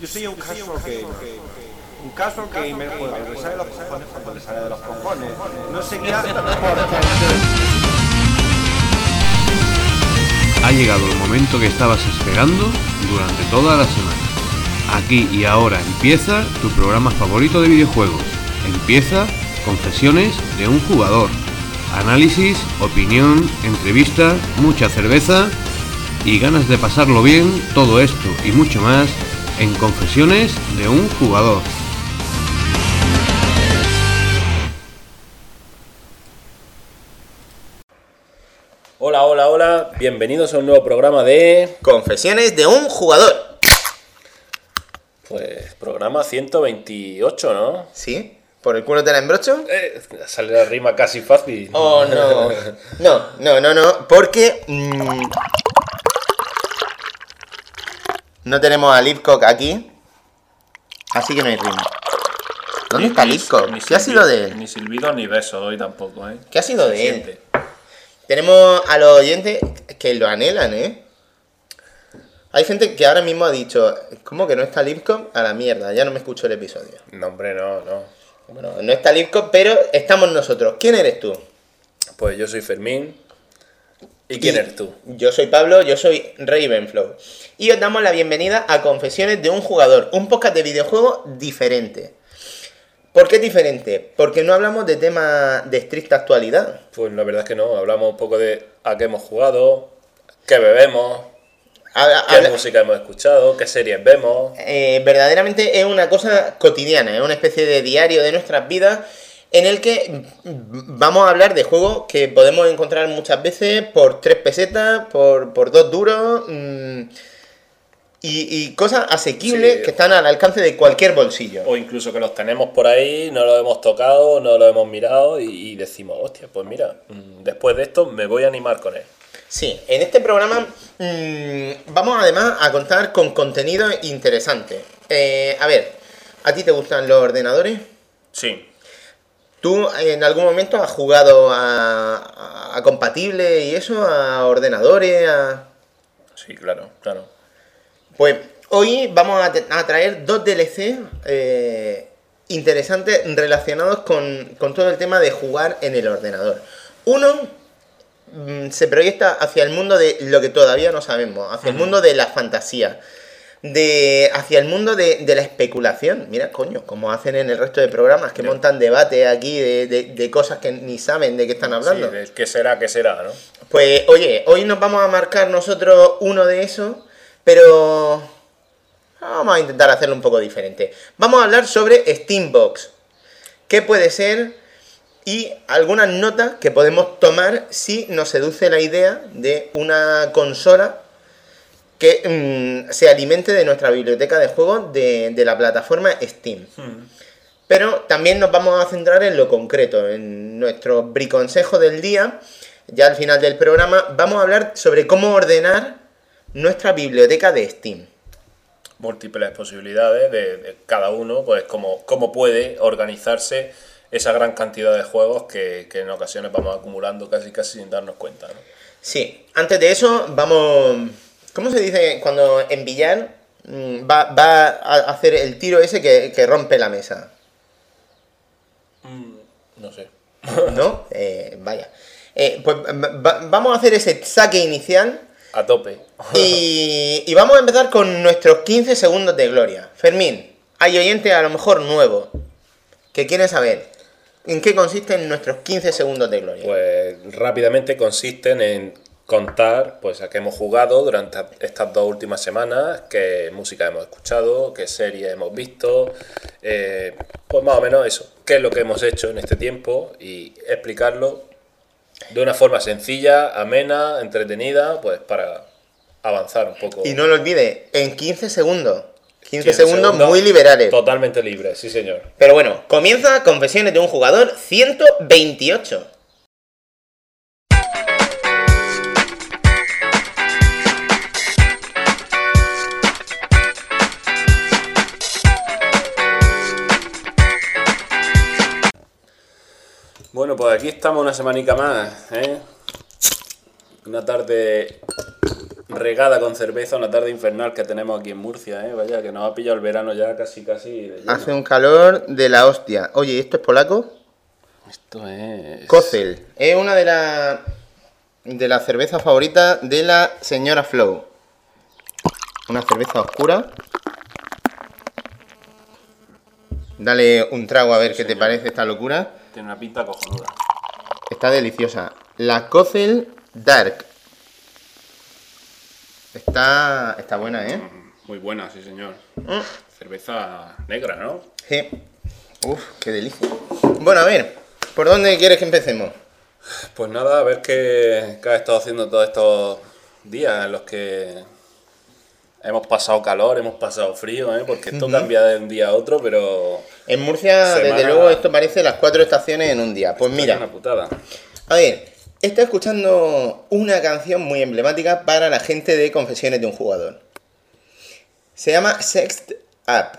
Yo soy un caso que... Un caso que me juega, le sale de los cojones cuando le sale de los cojones. No sé qué hace Ha llegado el momento que estabas esperando durante toda la semana. Aquí y ahora empieza tu programa favorito de videojuegos. Empieza Confesiones de un jugador. Análisis, opinión, entrevista, mucha cerveza y ganas de pasarlo bien, todo esto y mucho más en Confesiones de un jugador. Hola, hola, hola, bienvenidos a un nuevo programa de... Confesiones de un jugador. Pues programa 128, ¿no? ¿Sí? ¿Por el culo te la embrocho? Eh, sale la rima casi fácil. Oh, no. No, no, no, no. Porque. mm, no tenemos a Lipcock aquí. Así que no hay rima. ¿Dónde Ni- está Lipcock? ¿Qué ha sido de él? Ni silbido ni beso hoy tampoco, ¿eh? ¿Qué ha sido Se de él? siente. Tenemos a los oyentes que lo anhelan, ¿eh? Hay gente que ahora mismo ha dicho, ¿cómo que no está Lipcock? A la mierda, ya no me escucho el episodio. No, hombre, no, no. Bueno, no está Lipcock, pero estamos nosotros. ¿Quién eres tú? Pues yo soy Fermín. ¿Y quién eres tú? Yo soy Pablo, yo soy Ravenflow. Y os damos la bienvenida a Confesiones de un jugador, un podcast de videojuegos diferente. ¿Por qué diferente? Porque no hablamos de temas de estricta actualidad. Pues la verdad es que no, hablamos un poco de a qué hemos jugado, qué bebemos, Habla- qué habla- música hemos escuchado, qué series vemos. eh, verdaderamente es una cosa cotidiana, es una especie de diario de nuestras vidas en el que vamos a hablar de juegos que podemos encontrar muchas veces por tres pesetas, por, por dos duros mm, y, y cosas asequibles Sí. que están al alcance de cualquier bolsillo. O incluso que los tenemos por ahí, no los hemos tocado, no los hemos mirado y, y decimos, hostia, pues mira, mm, después de esto me voy a animar con él. Sí, en este programa mm, vamos además a contar con contenido interesante. Eh, a ver, ¿a ti te gustan los ordenadores? Sí, ¿Tú en algún momento has jugado a, a- compatible y eso, a ordenadores? a- sí, claro, claro. Pues hoy vamos a, traer dos DLC eh, interesantes relacionados con, con todo el tema de jugar en el ordenador. Uno mm, se proyecta hacia el mundo de lo que todavía no sabemos, hacia el mundo de la fantasía, de, hacia el mundo de, de la especulación. Mira, coño, como hacen en el resto de programas, que montan debate aquí de, de- de cosas que ni saben de qué están Sí, hablando. de qué será, qué será, ¿no? Pues oye, hoy nos vamos a marcar nosotros uno de esos, pero vamos a intentar hacerlo un poco diferente. Vamos a hablar sobre Steambox. ¿Qué puede ser? Y algunas notas que podemos tomar si nos seduce la idea de una consola que mm, se alimente de nuestra biblioteca de juegos de, de la plataforma Steam. Pero también nos vamos a centrar en lo concreto, en nuestro briconsejo del día. Ya al final del programa vamos a hablar sobre cómo ordenar nuestra biblioteca de Steam. Múltiples posibilidades de, de cada uno, pues cómo, cómo puede organizarse esa gran cantidad de juegos que, que en ocasiones vamos acumulando casi casi sin darnos cuenta, ¿no? Sí, antes de eso vamos... ¿Cómo se dice cuando en billar mm, va, va a hacer el tiro ese que, que rompe la mesa? No sé. ¿No? Eh, vaya. Eh, pues va- vamos a hacer ese saque inicial A tope. Y, y vamos a empezar con nuestros 15 segundos de gloria. Fermín, hay oyentes a lo mejor nuevos que quieren saber en qué consisten nuestros 15 segundos de gloria. Pues rápidamente consisten en contar pues a qué hemos jugado durante estas dos últimas semanas, qué música hemos escuchado, qué series hemos visto, eh, pues más o menos eso, qué es lo que hemos hecho en este tiempo y explicarlo de una forma sencilla, amena, entretenida, pues para avanzar un poco. Y no lo olvides, en 15 segundos. 15, 15 segundos, segundos muy liberales. Totalmente libre, sí señor. Pero bueno, comienza Confesiones de un jugador 128. Pues aquí estamos una semanica más, ¿eh? Una tarde regada con cerveza, una tarde infernal que tenemos aquí en Murcia, ¿eh? Vaya, que nos ha pillado el verano ya casi, casi. Hace un calor de la hostia. Oye, ¿esto es polaco? Esto es. Kozel. Es una de las de las cervezas favoritas de la señora Flow. Una cerveza oscura. Dale un trago a ver qué te parece esta locura. Tiene una pinta cojonuda. Está deliciosa. La Kozel Dark. Está, está buena, ¿eh? Muy buena, sí, señor. Mm. Cerveza negra, ¿no? Sí. Uf, qué delicia. Bueno, a ver, ¿por dónde quieres que empecemos? Pues nada, a ver qué, qué has estado haciendo todos estos días en los que hemos pasado calor, hemos pasado frío, ¿eh? Porque esto cambia de un día a otro, pero. En Murcia, Semana- desde luego, esto parece las cuatro estaciones en un día. Pues Es mira, una putada. a ver, estoy escuchando una canción muy emblemática para la gente de Confesiones de un Jugador. Se llama Sext Up.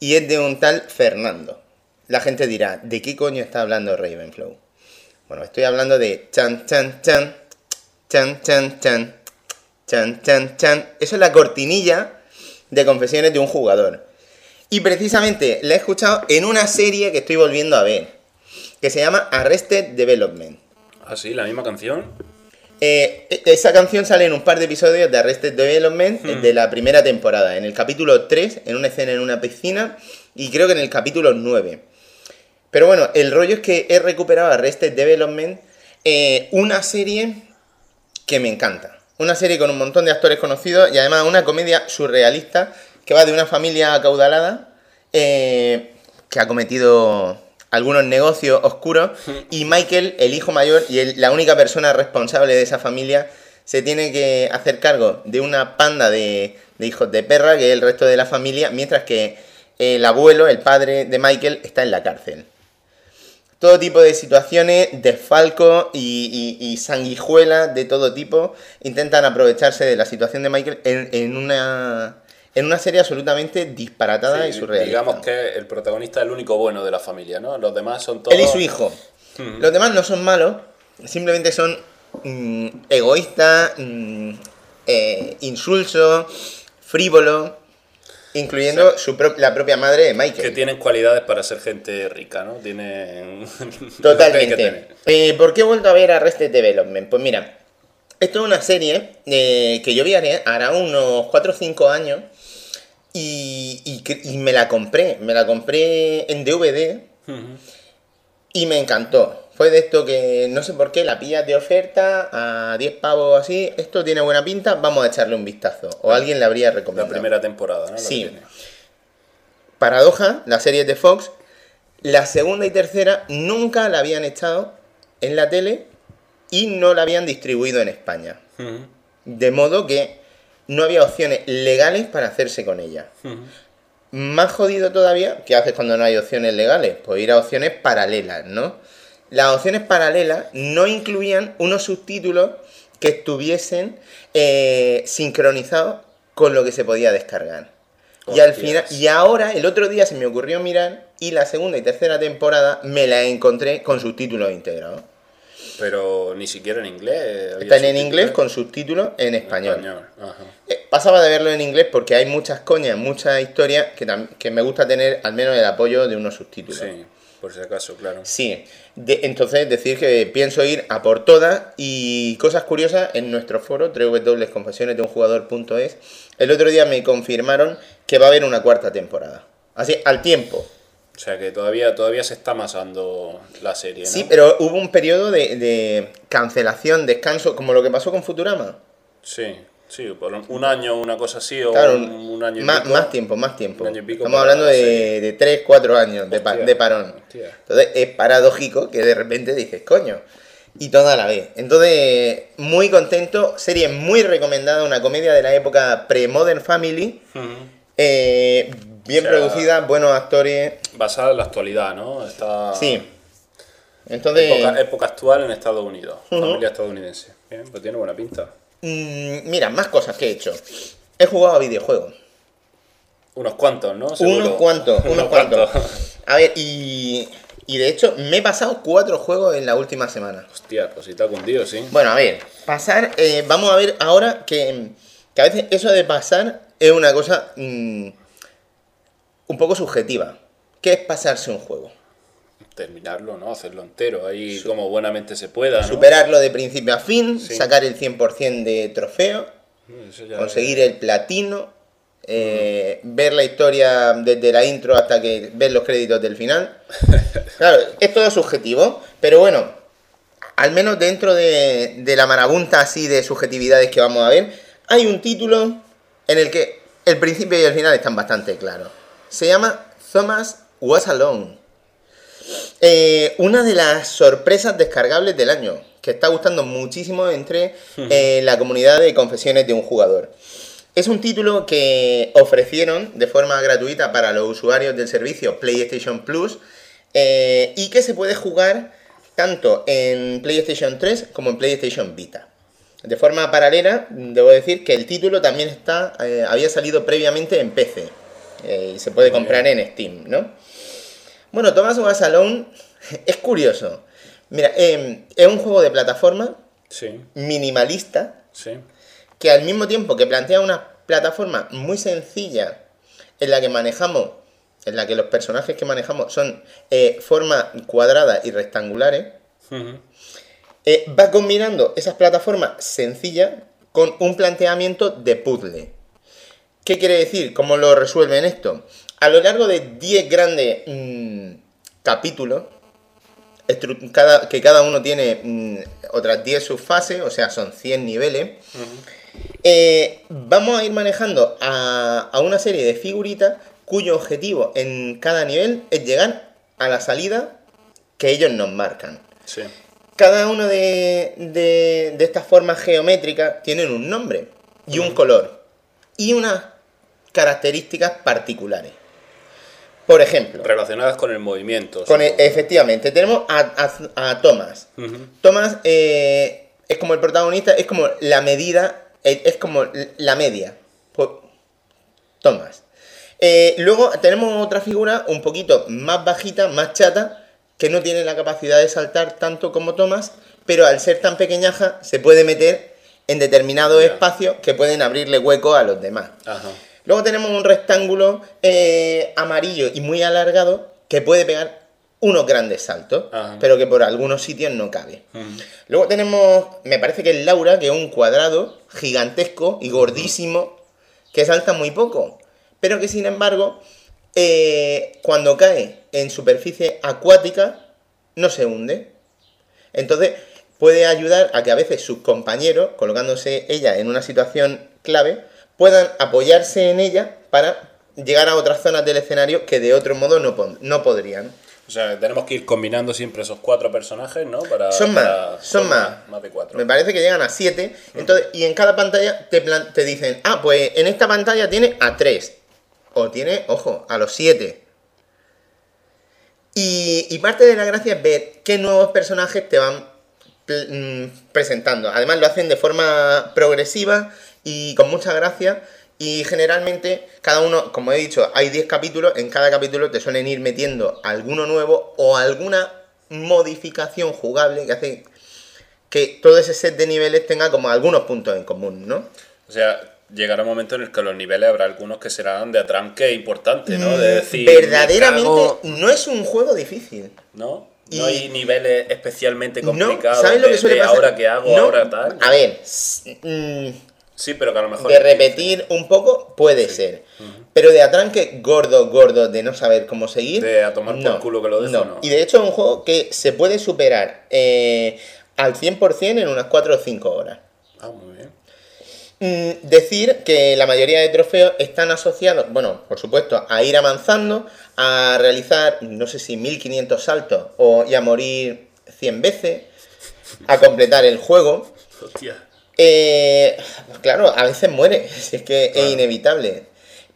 Y es de un tal Fernando. La gente dirá, ¿de qué coño está hablando Ravenflow? Bueno, estoy hablando de chan chan chan, chan chan chan, chan chan chan. Eso es la cortinilla de Confesiones de un Jugador. Y precisamente la he escuchado en una serie que estoy volviendo a ver, que se llama Arrested Development. Ah, sí, la misma canción. Eh, e- esa canción sale en un par de episodios de Arrested Development eh, de la primera temporada. En el capítulo 3, en una escena en una piscina, y creo que en el capítulo 9. Pero bueno, el rollo es que he recuperado Arrested Development, eh, una serie que me encanta. Una serie con un montón de actores conocidos y además una comedia surrealista que va de una familia acaudalada eh, que ha cometido algunos negocios oscuros y Michael, el hijo mayor y el- la única persona responsable de esa familia, se tiene que hacer cargo de una panda de, de hijos de perra, que es el resto de la familia, mientras que el abuelo, el padre de Michael, está en la cárcel todo tipo de situaciones, desfalco y, y, y sanguijuelas de todo tipo intentan aprovecharse de la situación de Michael en, en una en una serie absolutamente disparatada Sí, y surrealista. digamos que el protagonista es el único bueno de la familia, ¿no? Los demás son todos. Él y su hijo. Los demás no son malos, simplemente son mm, egoístas, mm, eh, insulsos, frívolos, incluyendo su pro- la propia madre de Michael. Que tienen cualidades para ser gente rica, ¿no? Tienen. Totalmente. Eh, ¿Por qué he vuelto a ver Arrested Development? Pues mira, esto es una serie eh, que yo vi hará unos 4 o 5 años y, y me la compré. Me la compré en DVD y me encantó. Fue de esto que no sé por qué la pillas de oferta a 10 pavos así. Esto tiene buena pinta, vamos a echarle un vistazo. O alguien le habría La recomendado. primera temporada, ¿no? Sí. Paradoja, la serie de Fox, la segunda y tercera nunca la habían echado en la tele y no la habían distribuido en España. De modo que no había opciones legales para hacerse con ella. Más jodido todavía, ¿qué haces cuando no hay opciones legales? Pues ir a opciones paralelas, ¿no? Las opciones paralelas no incluían unos subtítulos que estuviesen eh, sincronizados con lo que se podía descargar. Y al final, y ahora, el otro día se me ocurrió mirar y la segunda y tercera temporada me la encontré con subtítulos integrados. Pero ni siquiera en inglés. había Están en inglés con subtítulos en español. Ajá. Eh, Pasaba de verlo en inglés porque hay muchas coñas, muchas historias que, que me gusta tener al menos el apoyo de unos subtítulos. Sí, por si acaso, claro. Sí, de- entonces decir que pienso ir a por todas y cosas curiosas en nuestro foro www.confesionesdeunjugador.es. El otro día me confirmaron que va a haber una cuarta temporada. Así, al tiempo. O sea que todavía, todavía se está amasando la serie, ¿no? Sí, pero hubo un periodo de, de cancelación, descanso, como lo que pasó con Futurama. Sí, sí, por un- año, una cosa así, o Claro, un, un año y más, pico. más tiempo, más tiempo. Un año y pico Estamos hablando la de, de 3, 4 años de, Hostia, de parón. hostia. Entonces es paradójico que de repente dices, coño, y toda la vez. Entonces, muy contento, serie muy recomendada, una comedia de la época pre-Modern Family, eh, bien O sea, producida, buenos actores. Basada en la actualidad, ¿no? Está Sí. Entonces, época, época actual en Estados Unidos, familia estadounidense. Bien, pues tiene buena pinta. mm, mira, más cosas que he hecho. He jugado a videojuegos. Unos cuantos, ¿no? Seguro. Unos cuantos, unos cuantos. A ver, y Y de hecho, me he pasado cuatro juegos en la última semana. Hostia, pues si te ha cundido, sí. Bueno, a ver, pasar, eh, vamos a ver ahora que, que a veces eso de pasar es una cosa mm, un poco subjetiva. ¿Qué es pasarse un juego? Terminarlo, ¿no? Hacerlo entero, ahí como buenamente se pueda, ¿no? Superarlo de principio a fin, Sí. sacar el 100% de trofeo, ya- conseguir el platino, eh, ver la historia desde la intro hasta que ves los créditos del final. Claro, es todo subjetivo, pero bueno, al menos dentro de, de la marabunta así de subjetividades que vamos a ver, hay un título en el que el principio y el final están bastante claros. Se llama Thomas Was Alone. Eh, una de las sorpresas descargables del año, que está gustando muchísimo entre eh, la comunidad de confesiones de un jugador. Es un título que ofrecieron de forma gratuita para los usuarios del servicio PlayStation Plus eh, y que se puede jugar tanto en PlayStation 3 como en PlayStation Vita. De forma paralela, debo decir que el título también está, eh, había salido previamente en PC eh, y se puede Muy comprar en Steam, ¿no? Bueno, Thomas Was Alone es curioso. Mira, eh, es un juego de plataforma Sí, minimalista sí. que al mismo tiempo que plantea una plataforma muy sencilla en la que manejamos, en la que los personajes que manejamos son eh, formas cuadradas y rectangulares, eh, va combinando esas plataformas sencillas con un planteamiento de puzzle. ¿Qué quiere decir? ¿Cómo lo resuelven esto? A lo largo de 10 grandes mm, capítulos, cada, que cada uno tiene mm, otras 10 subfases, o sea, son 100 niveles, eh, vamos a ir manejando a, a una serie de figuritas cuyo objetivo en cada nivel es llegar a la salida que ellos nos marcan. Sí. Cada una de, de- de estas formas geométricas tienen un nombre y un color y unas características particulares. Por ejemplo, Relacionadas con el movimiento. con el- efectivamente, tenemos a, a- a Thomas. Thomas eh, es como el protagonista, es como la medida, eh, es como la media. Thomas. Eh, luego tenemos otra figura un poquito más bajita, más chata, que no tiene la capacidad de saltar tanto como Thomas, pero al ser tan pequeñaja se puede meter en determinados espacios que pueden abrirle hueco a los demás. Ajá. Luego tenemos un rectángulo eh, amarillo y muy alargado que puede pegar unos grandes saltos, Ajá. pero que por algunos sitios no cabe. Luego tenemos, me parece que es Laura, que es un cuadrado gigantesco y gordísimo que salta muy poco, pero que sin embargo, eh, cuando cae en superficie acuática, no se hunde. Entonces, puede ayudar a que a veces sus compañeros, colocándose ella en una situación clave, puedan apoyarse en ella para llegar a otras zonas del escenario que de otro modo no, no podrían. O sea, tenemos que ir combinando siempre esos cuatro personajes, ¿no? Para, Son más, para- son más. Más de cuatro. Me parece que llegan a 7. Entonces, y en cada pantalla te, plan- te dicen, ah, pues en esta pantalla tiene a 3. O tiene, ojo, a los 7. Y, y parte de la gracia es ver qué nuevos personajes te van mm, presentando. Además lo hacen de forma progresiva y con mucha gracia. Y generalmente, cada uno, como he dicho, hay 10 capítulos. En cada capítulo te suelen ir metiendo alguno nuevo o alguna modificación jugable que hace que todo ese set de niveles tenga como algunos puntos en común, ¿no? O sea, llegará un momento en el que los niveles habrá algunos que serán de atranque importante, ¿no? De Mm, decir, me Verdaderamente cago- no es un juego difícil. ¿No? Y- No hay niveles especialmente No, complicados. ¿sabes lo de- que suele de pasar? ahora qué hago, No, ahora tal. A ver, mm, Sí, pero que a lo mejor. de repetir un poco puede ser. Pero de atranque gordo, gordo, de no saber cómo seguir. De a tomar por culo que lo dejo, no. Y de hecho es un juego que se puede superar eh, al 100% en unas 4 o 5 horas. Ah, muy bien. Mm, decir que la mayoría de trofeos están asociados, bueno, por supuesto, a ir avanzando, a realizar, no sé si 1500 saltos o, y a morir 100 veces, a completar el juego. Hostia. Eh, pues claro, a veces muere, si es que Claro. es inevitable.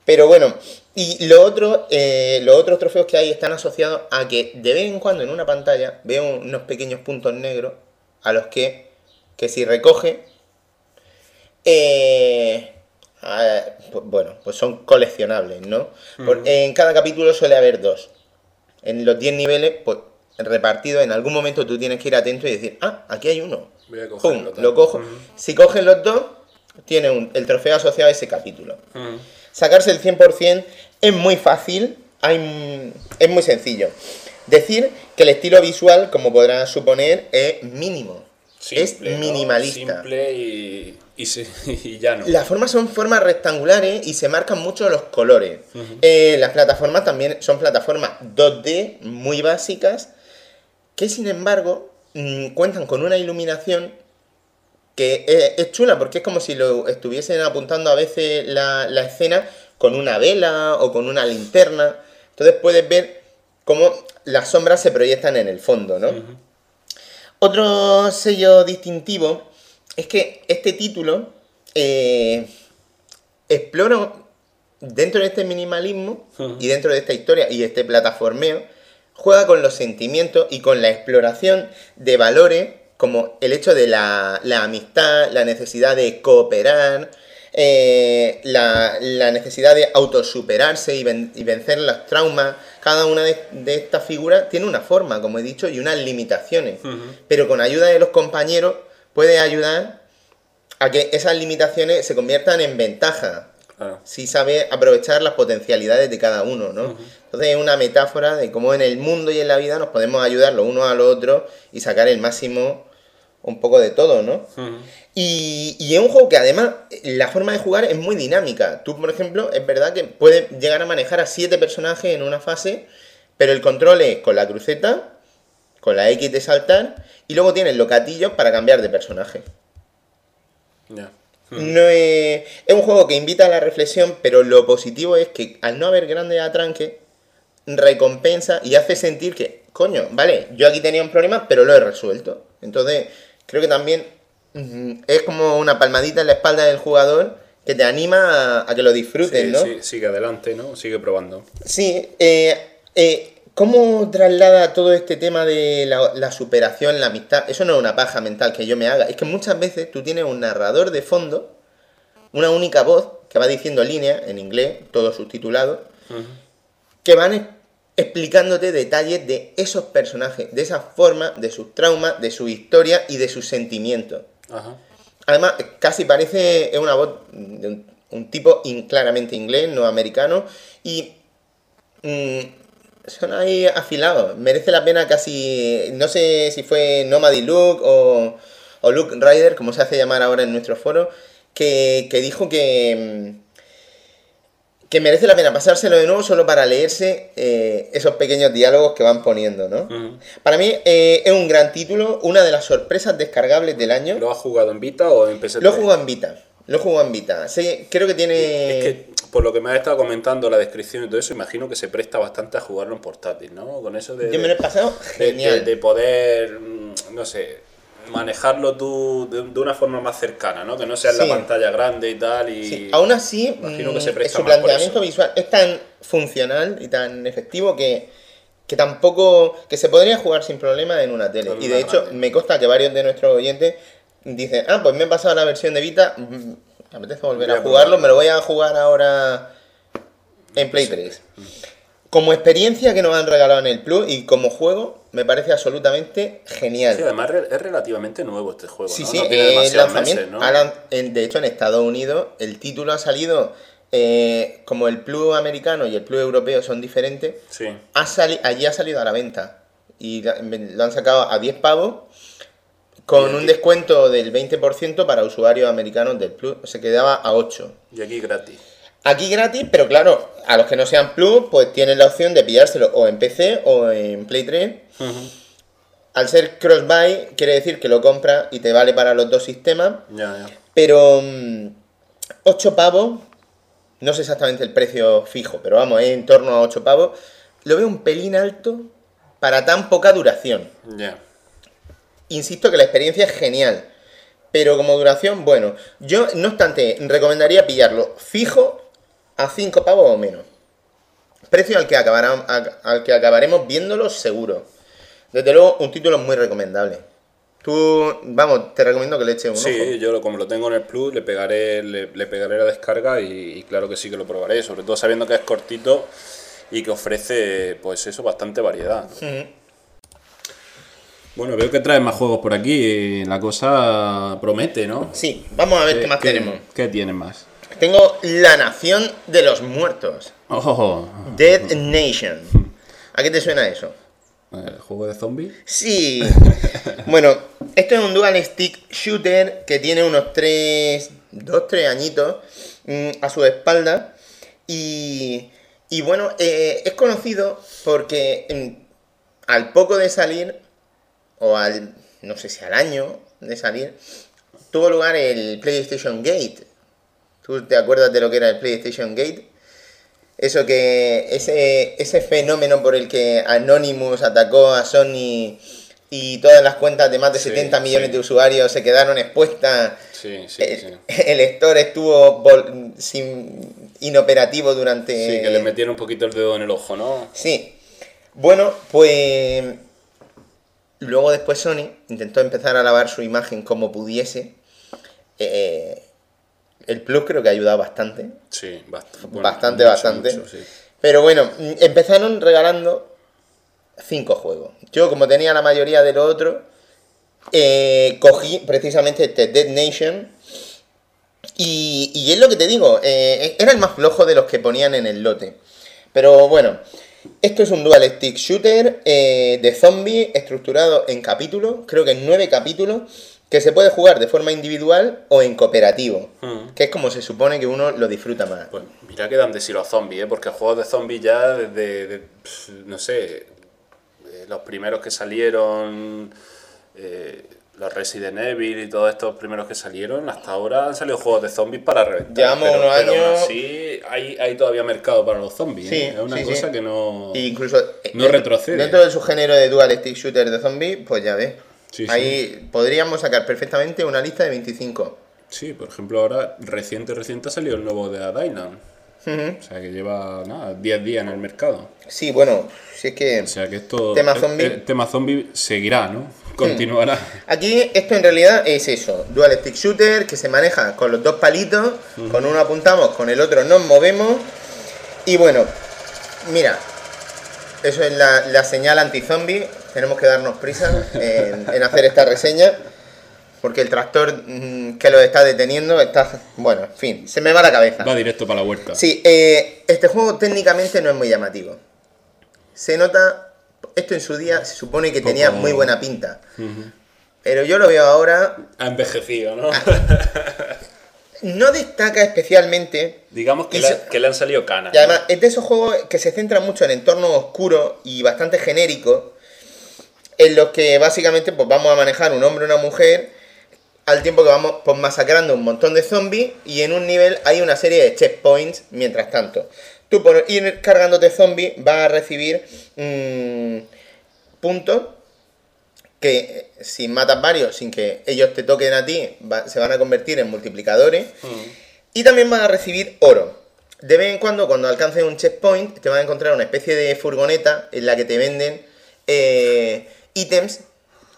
Pero bueno, y lo otro, eh, los otros trofeos que hay están asociados a que de vez en cuando en una pantalla veo unos pequeños puntos negros a los que, que si recoge, eh, pues bueno, pues son coleccionables, ¿no? Por- en cada capítulo suele haber dos. En los 10 niveles, pues repartidos, en algún momento tú tienes que ir atento y decir, ah, aquí hay uno. Voy a Pum, lo cojo. Si coges los dos, tiene un- el trofeo asociado a ese capítulo. Sacarse el 100% es muy fácil, hay, es muy sencillo. Decir que el estilo visual, como podrás suponer, es mínimo. es minimalista. Simple y, y, se- y ya no. Las formas son formas rectangulares y se marcan mucho los colores. Eh, las plataformas también son plataformas 2D muy básicas que sin embargo mm, cuentan con una iluminación que es, es chula porque es como si lo estuviesen apuntando a veces la, la escena con una vela o con una linterna. Entonces puedes ver cómo las sombras se proyectan en el fondo, ¿no? Otro sello distintivo es que este título eh, explora dentro de este minimalismo y dentro de esta historia y este plataformeo, juega con los sentimientos y con la exploración de valores como el hecho de la, la amistad, la necesidad de cooperar, eh, la, la necesidad de autosuperarse y, ven- y vencer los traumas. Cada una de, de estas figuras tiene una forma, como he dicho, y unas limitaciones. Pero con ayuda de los compañeros puede ayudar a que esas limitaciones se conviertan en ventaja Claro. si sabe aprovechar las potencialidades de cada uno, ¿no? Entonces es una metáfora de cómo en el mundo y en la vida nos podemos ayudar los unos a los otros y sacar el máximo un poco de todo, ¿no? Y, y es un juego que además la forma de jugar es muy dinámica. Tú, por ejemplo, es verdad que puedes llegar a manejar a siete personajes en una fase, pero el control es con la cruceta, con la X de saltar, y luego tienes los gatillos para cambiar de personaje. Ya. No es, es un juego que invita a la reflexión, pero lo positivo es que al no haber grandes atranques, recompensa y hace sentir que, coño, vale, yo aquí tenía un problema, pero lo he resuelto. Entonces, creo que también mm, es como una palmadita en la espalda del jugador que te anima a, a que lo disfruten, Sí, ¿no? sí, sigue adelante, ¿no? Sigue probando. Sí, eh, eh, ¿cómo traslada todo este tema de la, la superación, la amistad? Eso no es una paja mental que yo me haga. Es que muchas veces tú tienes un narrador de fondo, una única voz que va diciendo líneas en inglés, todo subtitulado, que van explicándote detalles de esos personajes, de esa forma, de sus traumas, de su historia y de sus sentimientos. Además, casi parece es una voz de un, un tipo in- claramente inglés, no americano, y mm, son ahí afilados. Merece la pena casi, no sé si fue Nomady Luke o, o Luke Ryder, como se hace llamar ahora en nuestro foro, que, que dijo que, mm, que merece la pena pasárselo de nuevo solo para leerse eh, esos pequeños diálogos que van poniendo, ¿no? Para mí eh, es un gran título, una de las sorpresas descargables del año. ¿Lo has jugado en Vita o en PSP? Lo he jugado en Vita. Lo he jugado en Vita. Sí, creo que tiene. Es que, por lo que me has estado comentando, la descripción y todo eso, imagino que se presta bastante a jugarlo en portátil, ¿no? Con eso de, Yo me lo he pasado de- genial. de- de poder, mm, no sé, manejarlo tú de, de una forma más cercana, ¿no? Que no sea en Sí. la pantalla grande y tal. Y... Sí, Aún así, imagino que mm, se presta su planteamiento visual es tan funcional y tan efectivo que, que tampoco. que se podría jugar sin problema en una tele. Con y de hecho, grande. me consta que varios de nuestros oyentes dicen: Ah, pues me he pasado la versión de Vita, mm, me apetece volver a a jugarlo, me lo voy a jugar ahora en Play 3. Como experiencia que nos han regalado en el Plus y como juego, me parece absolutamente genial. Sí, además es relativamente nuevo este juego, Sí, ¿no? sí, No tiene el lanzamiento. meses, ¿no? de hecho, en Estados Unidos el título ha salido, eh, como el Plus americano y el Plus europeo son diferentes, Sí. ha sali- allí ha salido a la venta. Y lo han sacado a 10 pavos con un descuento del 20% para usuarios americanos del Plus. Se quedaba a 8. Y aquí gratis. Aquí gratis, pero claro, a los que no sean Plus, pues tienen la opción de pillárselo o en PC o en Play 3. Al ser cross-buy, quiere decir que lo compras y te vale para los dos sistemas. Ya, ya. Pero 8 pavos, no sé exactamente el precio fijo, pero vamos, es en torno a 8 pavos. Lo veo un pelín alto para tan poca duración. Ya. Insisto que la experiencia es genial, pero como duración, bueno, yo no obstante recomendaría pillarlo fijo a 5 pavos o menos. Precio al que, acabará- al que acabaremos viéndolo seguro. Desde luego, un título muy recomendable. Tú, vamos, te recomiendo que le eches un ojo. Sí, yo lo- como lo tengo en el Plus, le pegaré, le, le pegaré la descarga y, y claro que sí que lo probaré, sobre todo sabiendo que es cortito y que ofrece, pues eso, bastante variedad. Ujú. Bueno, veo que traes más juegos por aquí. La cosa promete, ¿no? Sí, vamos a ver qué más tenemos. ¿Qué tienes más? Tengo La Nación de los Muertos. Oh, Dead Nation. ¿A qué te suena eso? ¿El juego de zombies? Sí. bueno, esto es un dual stick shooter que tiene unos 3, 2, 3 añitos mm, a su espalda. Y, y bueno, eh, es conocido porque mm, al poco de salir, o al, no sé si al año de salir, tuvo lugar el PlayStation Gate. ¿Tú te acuerdas de lo que era el PlayStation Gate? Eso que, ese, ese fenómeno por el que Anonymous atacó a Sony y todas las cuentas de más de Sí, 70 millones sí. de usuarios se quedaron expuestas. Sí, sí, el, sí. el store estuvo vol- sin, inoperativo durante... Sí, que le metieron un poquito el dedo en el ojo, ¿no? Sí. Bueno, pues luego después Sony intentó empezar a lavar su imagen como pudiese. Eh, el Plus creo que ha ayudado bastante. Sí, bast- bueno, bastante, mucho, bastante. mucho, sí. Pero bueno, mm, empezaron regalando cinco juegos. Yo, como tenía la mayoría de lo otro, eh, cogí precisamente este Dead Nation. Y, y es lo que te digo, eh, era el más flojo de los que ponían en el lote. Pero bueno, esto es un dual stick shooter eh, de zombie estructurado en capítulos, creo que en nueve capítulos, que se puede jugar de forma individual o en cooperativo, Mm. que es como se supone que uno lo disfruta más. Pues mira que dan de sí los zombies, ¿eh? porque juegos de zombies ya desde, de- no sé, eh, los primeros que salieron, eh, los Resident Evil y todos estos primeros que salieron, hasta ahora han salido juegos de zombies para reventar. Llevamos pero, unos pero años- así hay, hay todavía mercado para los zombies. Sí, ¿eh? Es una sí, cosa sí. que no... Y incluso eh, No dentro- retrocede. Dentro de su género de dual stick shooter de zombies, pues ya ves. Sí, sí. Ahí podríamos sacar perfectamente una lista de 25. Sí, por ejemplo, ahora reciente, reciente ha salido el nuevo de Dead Island. O sea que lleva, nada, 10 días en el mercado. Sí, bueno, si es que O sea que esto... Tema el- zombie. el tema zombie seguirá, ¿no? Continuará. aquí esto en realidad es eso, dual stick shooter que se maneja con los dos palitos, con uno apuntamos, con el otro nos movemos. Y bueno, mira, eso es la, la señal anti-zombie. Tenemos que darnos prisa en, en hacer esta reseña. Porque el tractor mm, que lo está deteniendo está... Bueno, en fin, se me va la cabeza. Va directo para la huerta. Sí, eh, este juego técnicamente no es muy llamativo. Se nota, esto en su día se supone que tenía Poco- muy buena pinta. Pero yo lo veo ahora, Ha envejecido, ¿no? no destaca especialmente. Digamos que le han salido canas. Y además es de esos juegos que se centran mucho en entornos oscuros y bastante genéricos. En los que básicamente pues, vamos a manejar un hombre y una mujer. Al tiempo que vamos pues, masacrando un montón de zombies. Y en un nivel hay una serie de checkpoints mientras tanto. Tú por ir cargándote zombies vas a recibir mm, puntos que si matas varios sin que ellos te toquen a ti, va- se van a convertir en multiplicadores. Y también vas a recibir oro. De vez en cuando, cuando alcances un checkpoint, te vas a encontrar una especie de furgoneta en la que te venden eh, ítems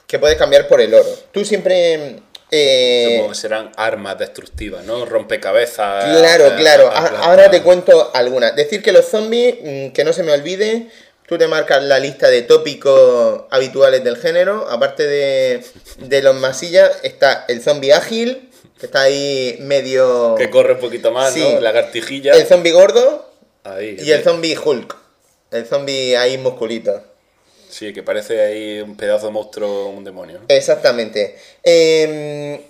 que puedes cambiar por el oro. Tú siempre... eh, Supongo que serán armas destructivas, ¿no? Rompecabezas. Claro, eh, claro. aplastar. A- Ahora te cuento algunas. Decir que los zombies, mm, que no se me olvide, tú te marcas la lista de tópicos habituales del género. Aparte de, de los masillas, está el zombie ágil, que está ahí medio... Que corre un poquito más, Sí. ¿no? Lagartijilla. El zombie gordo Ahí. y el zombie Hulk. El zombie ahí musculito. Sí, que parece ahí un pedazo de monstruo, un demonio. Exactamente. Eh,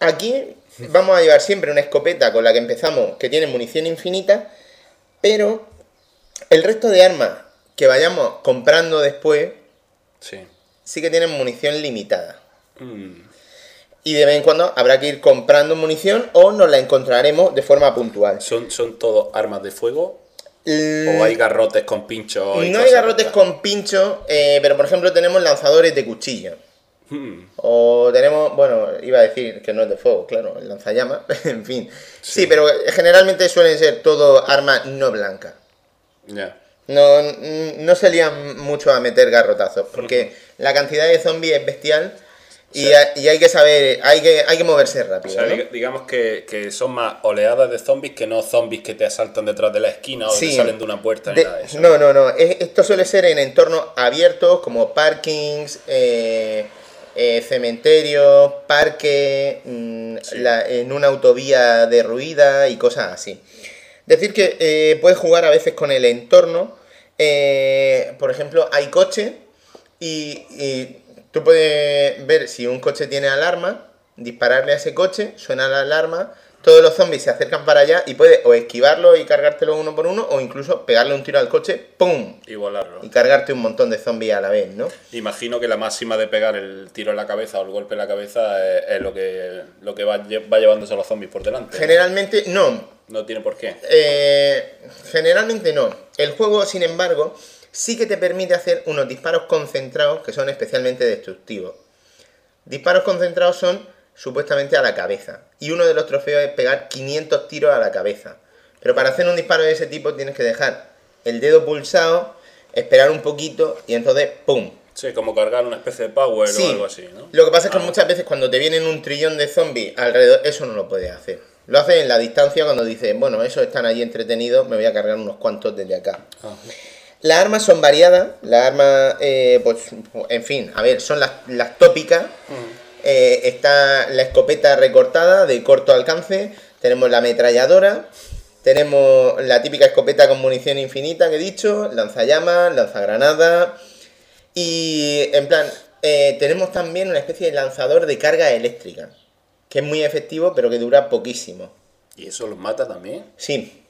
aquí vamos a llevar siempre una escopeta con la que empezamos, que tiene munición infinita, pero el resto de armas que vayamos comprando después Sí. sí que tienen munición limitada. Mm. Y de vez en cuando habrá que ir comprando munición o nos la encontraremos de forma puntual. ¿Son, ¿Son todo armas de fuego? L- ¿O hay garrotes con pincho? y no hay garrotes con pincho, eh, pero por ejemplo tenemos lanzadores de cuchillo. Mm. O tenemos, bueno, iba a decir que no es de fuego, claro, el lanzallamas, en fin. Sí. Sí. pero generalmente suelen ser todo armas no blancas. Ya. No, no se lían mucho a meter garrotazos, porque la cantidad de zombies es bestial Y, hay, y hay que saber, hay que, hay que moverse O rápido. sea, ¿no? diga- digamos que, que son más oleadas de zombies que no zombies que te asaltan detrás de la esquina o Sí. salen de una puerta ni nada de eso. no, no, no. Es- esto suele ser en entornos abiertos como parkings, eh, eh, cementerios, parques, mm, Sí. la- en una autovía derruida y cosas así. Decir que eh, puedes jugar a veces con el entorno. eh, por ejemplo, hay coches y, y tú puedes ver si un coche tiene alarma, dispararle a ese coche, suena la alarma, todos los zombies se acercan para allá y puedes o esquivarlo y cargártelo uno por uno o incluso pegarle un tiro al coche, ¡pum! Y volarlo. Y cargarte un montón de zombies a la vez, ¿no? Imagino que la máxima de pegar el tiro en la cabeza o el golpe en la cabeza es, es lo que, lo que va llevándose a los zombies por delante. Generalmente no, No tiene por qué. Eh, generalmente no. El juego, sin embargo, sí que te permite hacer unos disparos concentrados que son especialmente destructivos. Disparos concentrados son supuestamente a la cabeza. Y uno de los trofeos es pegar 500 tiros a la cabeza. Pero para hacer un disparo de ese tipo tienes que dejar el dedo pulsado, esperar un poquito y entonces ¡pum! Sí, como cargar una especie de power Sí. o algo así, ¿no? Lo que pasa es que Ah. muchas veces cuando te vienen un trillón de zombies alrededor, eso no lo puedes hacer. Lo haces en la distancia cuando dices, bueno, esos están allí entretenidos, me voy a cargar unos cuantos desde acá. Ajá. Las armas son variadas, las armas, eh, pues, en fin, a ver, son las, las tópicas. Eh, está la escopeta recortada de corto alcance, tenemos la ametralladora, tenemos la típica escopeta con munición infinita que he dicho, lanzallamas, lanzagranadas y en plan, eh, tenemos también una especie de lanzador de carga eléctrica, que es muy efectivo pero que dura poquísimo. ¿Y eso los mata también? Sí,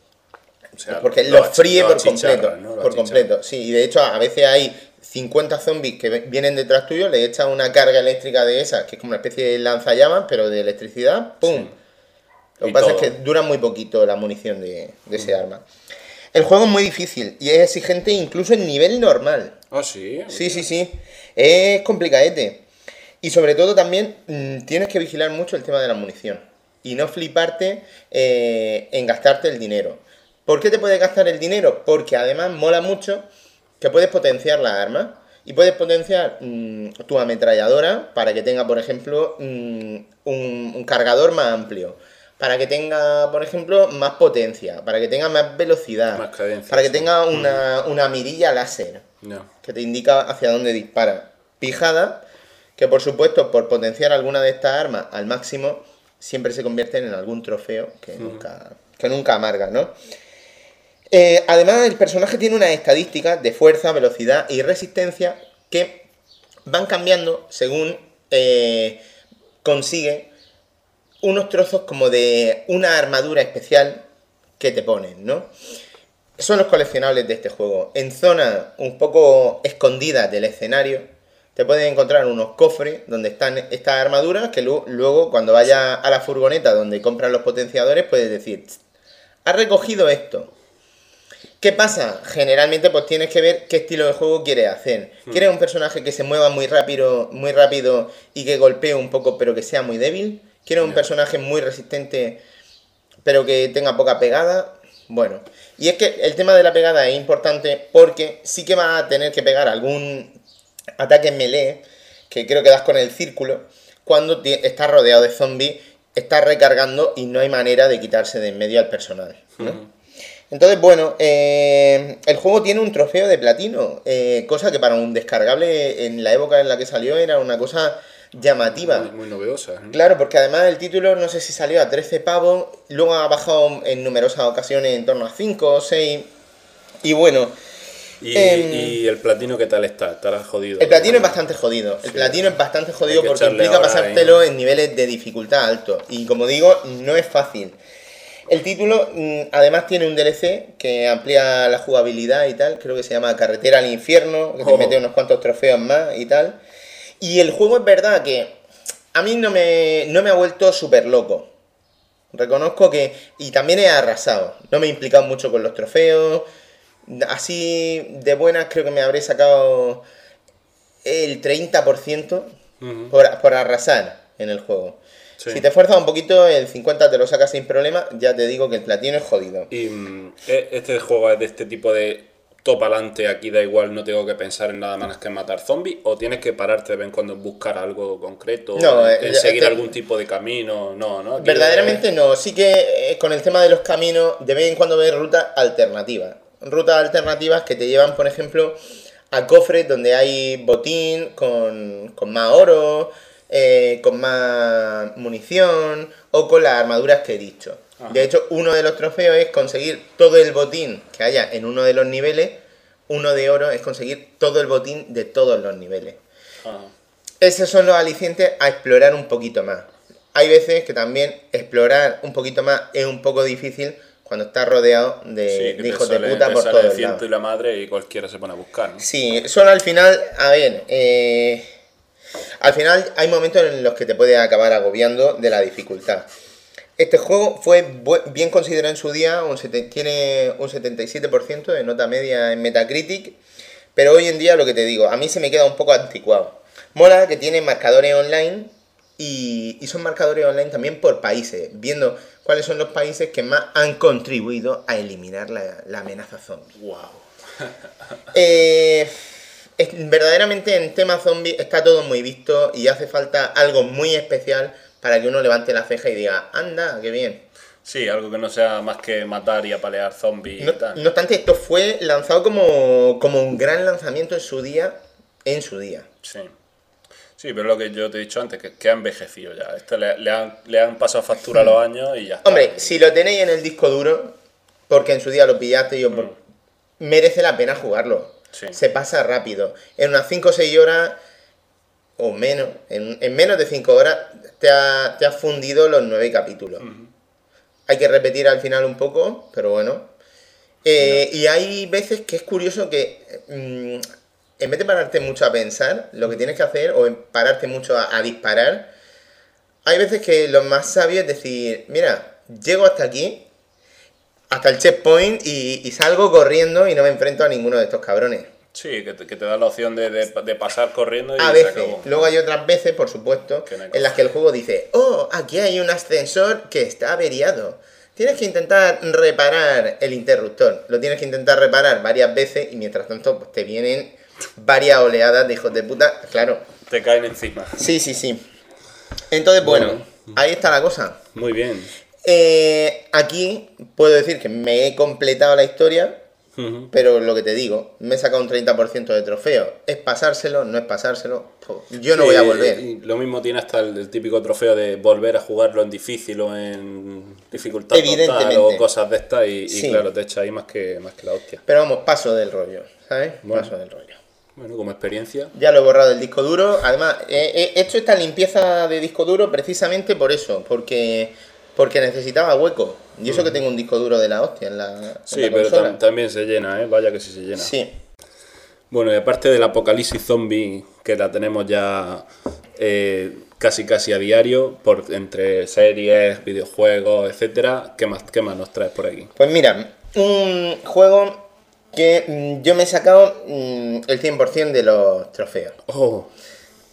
O sea, porque los fríe por completo. Por completo, sí. Y de hecho, a veces hay 50 zombies que vienen detrás tuyo, le echas una carga eléctrica de esas, que es como una especie de lanzallamas, pero de electricidad, ¡pum! Sí. Lo que pasa todo. es que dura muy poquito la munición de, de ese arma. El juego es muy difícil y es exigente incluso en nivel normal. Ah, sí. Sí, sí, sí. Es complicadete. Y sobre todo también mm, tienes que vigilar mucho el tema de la munición. Y no fliparte eh, en gastarte el dinero. ¿Por qué te puedes gastar el dinero? Porque además mola mucho que puedes potenciar la arma. Y puedes potenciar mm, tu ametralladora para que tenga, por ejemplo, mm, un, un cargador más amplio. Para que tenga, por ejemplo, más potencia. Para que tenga más velocidad. Más cadencia, para que sí. tenga una, una mirilla láser No. que te indica hacia dónde dispara. Pijada, que por supuesto, por potenciar alguna de estas armas al máximo, siempre se convierten en algún trofeo que, nunca, que nunca amarga, ¿no? Eh, además, el personaje tiene unas estadísticas de fuerza, velocidad y resistencia que van cambiando según eh, consigue unos trozos como de una armadura especial que te ponen, ¿no? Son los coleccionables de este juego. En zonas un poco escondidas del escenario, te puedes encontrar unos cofres donde están estas armaduras que lu- luego cuando vayas a la furgoneta donde compran los potenciadores puedes decir, "Tss, has recogido esto. ¿Qué pasa? Generalmente pues tienes que ver qué estilo de juego quieres hacer. ¿Quieres un personaje que se mueva muy rápido, muy rápido y que golpee un poco pero que sea muy débil? ¿Quieres un personaje muy resistente pero que tenga poca pegada? Bueno, y es que el tema de la pegada es importante porque sí que va a tener que pegar algún ataque melee, que creo que das con el círculo, cuando estás rodeado de zombies, estás recargando y no hay manera de quitarse de en medio al personal. ¿no? Entonces, bueno, eh, el juego tiene un trofeo de platino, eh, cosa que para un descargable en la época en la que salió era una cosa llamativa. Muy, muy novedosa. ¿eh? Claro, porque además el título no sé si salió a 13 pavos, luego ha bajado en numerosas ocasiones en torno a 5 o 6. Y bueno, Y, Em, y el platino qué tal está? Estará jodido. el platino es bastante jodido. El Sí. platino es bastante jodido que porque implica pasártelo en niveles de dificultad alto. Y como digo, no es fácil. El título mm, además tiene un DLC que amplía la jugabilidad y tal. Creo que se llama Carretera al Infierno, que te Oh. mete unos cuantos trofeos más y tal. Y el juego es verdad que a mí no me, no me ha vuelto súper loco. Reconozco que... Y también he arrasado. No me he implicado mucho con los trofeos. Así de buenas creo que me habré sacado el 30% Ujú. por, por arrasar en el juego. Sí. Si te esfuerzas un poquito, el 50 te lo sacas sin problema. Ya te digo que el platino es jodido. Y mm, e- este juego es de este tipo de para adelante, aquí da igual, no tengo que pensar en nada más que matar zombies, o tienes que pararte de vez en cuando en buscar algo concreto, No, en, eh, en seguir algún tipo de camino, no, no. aquí Verdaderamente no, sí que eh, con el tema de los caminos, de vez en cuando ves rutas alternativas. Rutas alternativas que te llevan, por ejemplo, a cofres donde hay botín con, con más oro, eh, con más munición o con las armaduras que he dicho. De hecho, uno de los trofeos es conseguir todo el botín que haya en uno de los niveles. Uno de oro es conseguir todo el botín de todos los niveles. Ah, Esos son los alicientes a explorar un poquito más. Hay veces que también explorar un poquito más es un poco difícil cuando estás rodeado de, sí, de hijos de puta por el todos ciento lados. y la madre y cualquiera se pone a buscar, ¿no? Sí, solo al final, a ver, eh, al final hay momentos en los que te puede acabar agobiando de la dificultad. Este juego fue bien considerado en su día, un tiene un 77% de nota media en Metacritic, pero hoy en día lo que te digo, a mí se me queda un poco anticuado. Mola que tiene marcadores online y, y son marcadores online también por países, viendo cuáles son los países que más han contribuido a eliminar la, la amenaza zombie. Wow. Eh, es- verdaderamente en tema zombie está todo muy visto y hace falta algo muy especial para que uno levante la ceja y diga, anda, qué bien. Sí, algo que no sea más que matar y apalear zombies No, y tal. no obstante, esto fue lanzado como, como un gran lanzamiento en su día, en su día. Sí. Sí, pero lo que yo te he dicho antes, que, que ha envejecido ya. Esto le, le han, le han pasado factura los años y ya está. Hombre, si lo tenéis en el disco duro, porque en su día lo pillaste yo, por- merece la pena jugarlo. Sí. Se pasa rápido. En unas 5 o 6 horas, o menos, en, en menos de 5 horas, te ha, te has fundido los 9 capítulos. Hay que repetir al final un poco, pero bueno. Eh, Y hay veces que es curioso que mm, en vez de pararte mucho a pensar lo que tienes que hacer, o en pararte mucho a, a disparar, hay veces que lo más sabio es decir, mira, llego hasta aquí, hasta el checkpoint y, y salgo corriendo y no me enfrento a ninguno de estos cabrones. Sí, que te, que te da la opción de, de- de pasar corriendo y A se veces. acabó. Luego hay otras veces, por supuesto, en las que el juego dice, oh, aquí hay un ascensor que está averiado. Tienes que intentar reparar el interruptor. Lo tienes que intentar reparar varias veces y mientras tanto pues, te vienen varias oleadas de hijos de puta. Claro. Te caen encima. Sí, sí, sí. Entonces, bueno, Bueno. ahí está la cosa. Muy bien. Eh, aquí puedo decir que me he completado la historia, pero lo que te digo, me he sacado un 30% de trofeo. ¿Es pasárselo? ¿No es pasárselo? Yo no Sí, voy a volver. Lo mismo tiene hasta el, el típico trofeo de volver a jugarlo en difícil o en dificultad total o cosas de estas y, claro, te echa ahí más que, más que la hostia. Pero vamos, paso del rollo, ¿sabes? Bueno. Paso del rollo. Bueno, como experiencia. Ya lo he borrado del disco duro. Además, he he hecho esta limpieza de disco duro precisamente por eso, porque porque necesitaba hueco. Y eso que tengo un disco duro de la hostia en la, en Sí, la pero tam- también se llena, ¿eh? Vaya que sí se llena. Sí. Bueno, y aparte del apocalipsis zombie, que la tenemos ya eh, casi casi a diario, por entre series, videojuegos, etcétera, ¿qué más, qué más nos traes por aquí? Pues mira, un juego que mm, yo me he sacado mm, el 100% de los trofeos. Oh,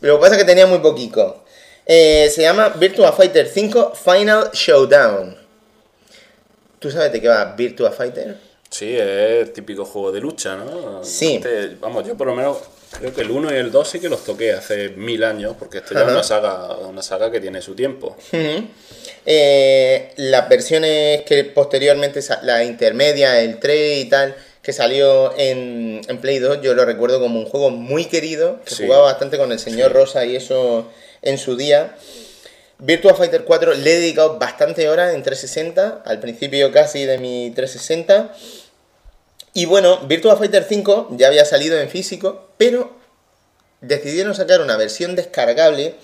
Lo que pasa es que tenía muy poquito. Eh, se llama Virtua Fighter 5 Final Showdown. ¿Tú sabes de qué va Virtua Fighter? sí, es el típico juego de lucha, ¿no? Sí. Este, vamos, yo por lo menos creo que el 1 y el 2 sí que los toqué hace mil años, porque esto ya es una saga, una saga que tiene su tiempo. Eh, las versiones que posteriormente, la intermedia, el 3 y tal, que salió en, en Play 2, yo lo recuerdo como un juego muy querido, que Sí. jugaba bastante con el señor Sí. Rosa y eso en su día. Virtua Fighter 4 le he dedicado bastante horas en 360, al principio casi de mi 360. Y bueno, Virtua Fighter 5 ya había salido en físico, pero decidieron sacar una versión descargable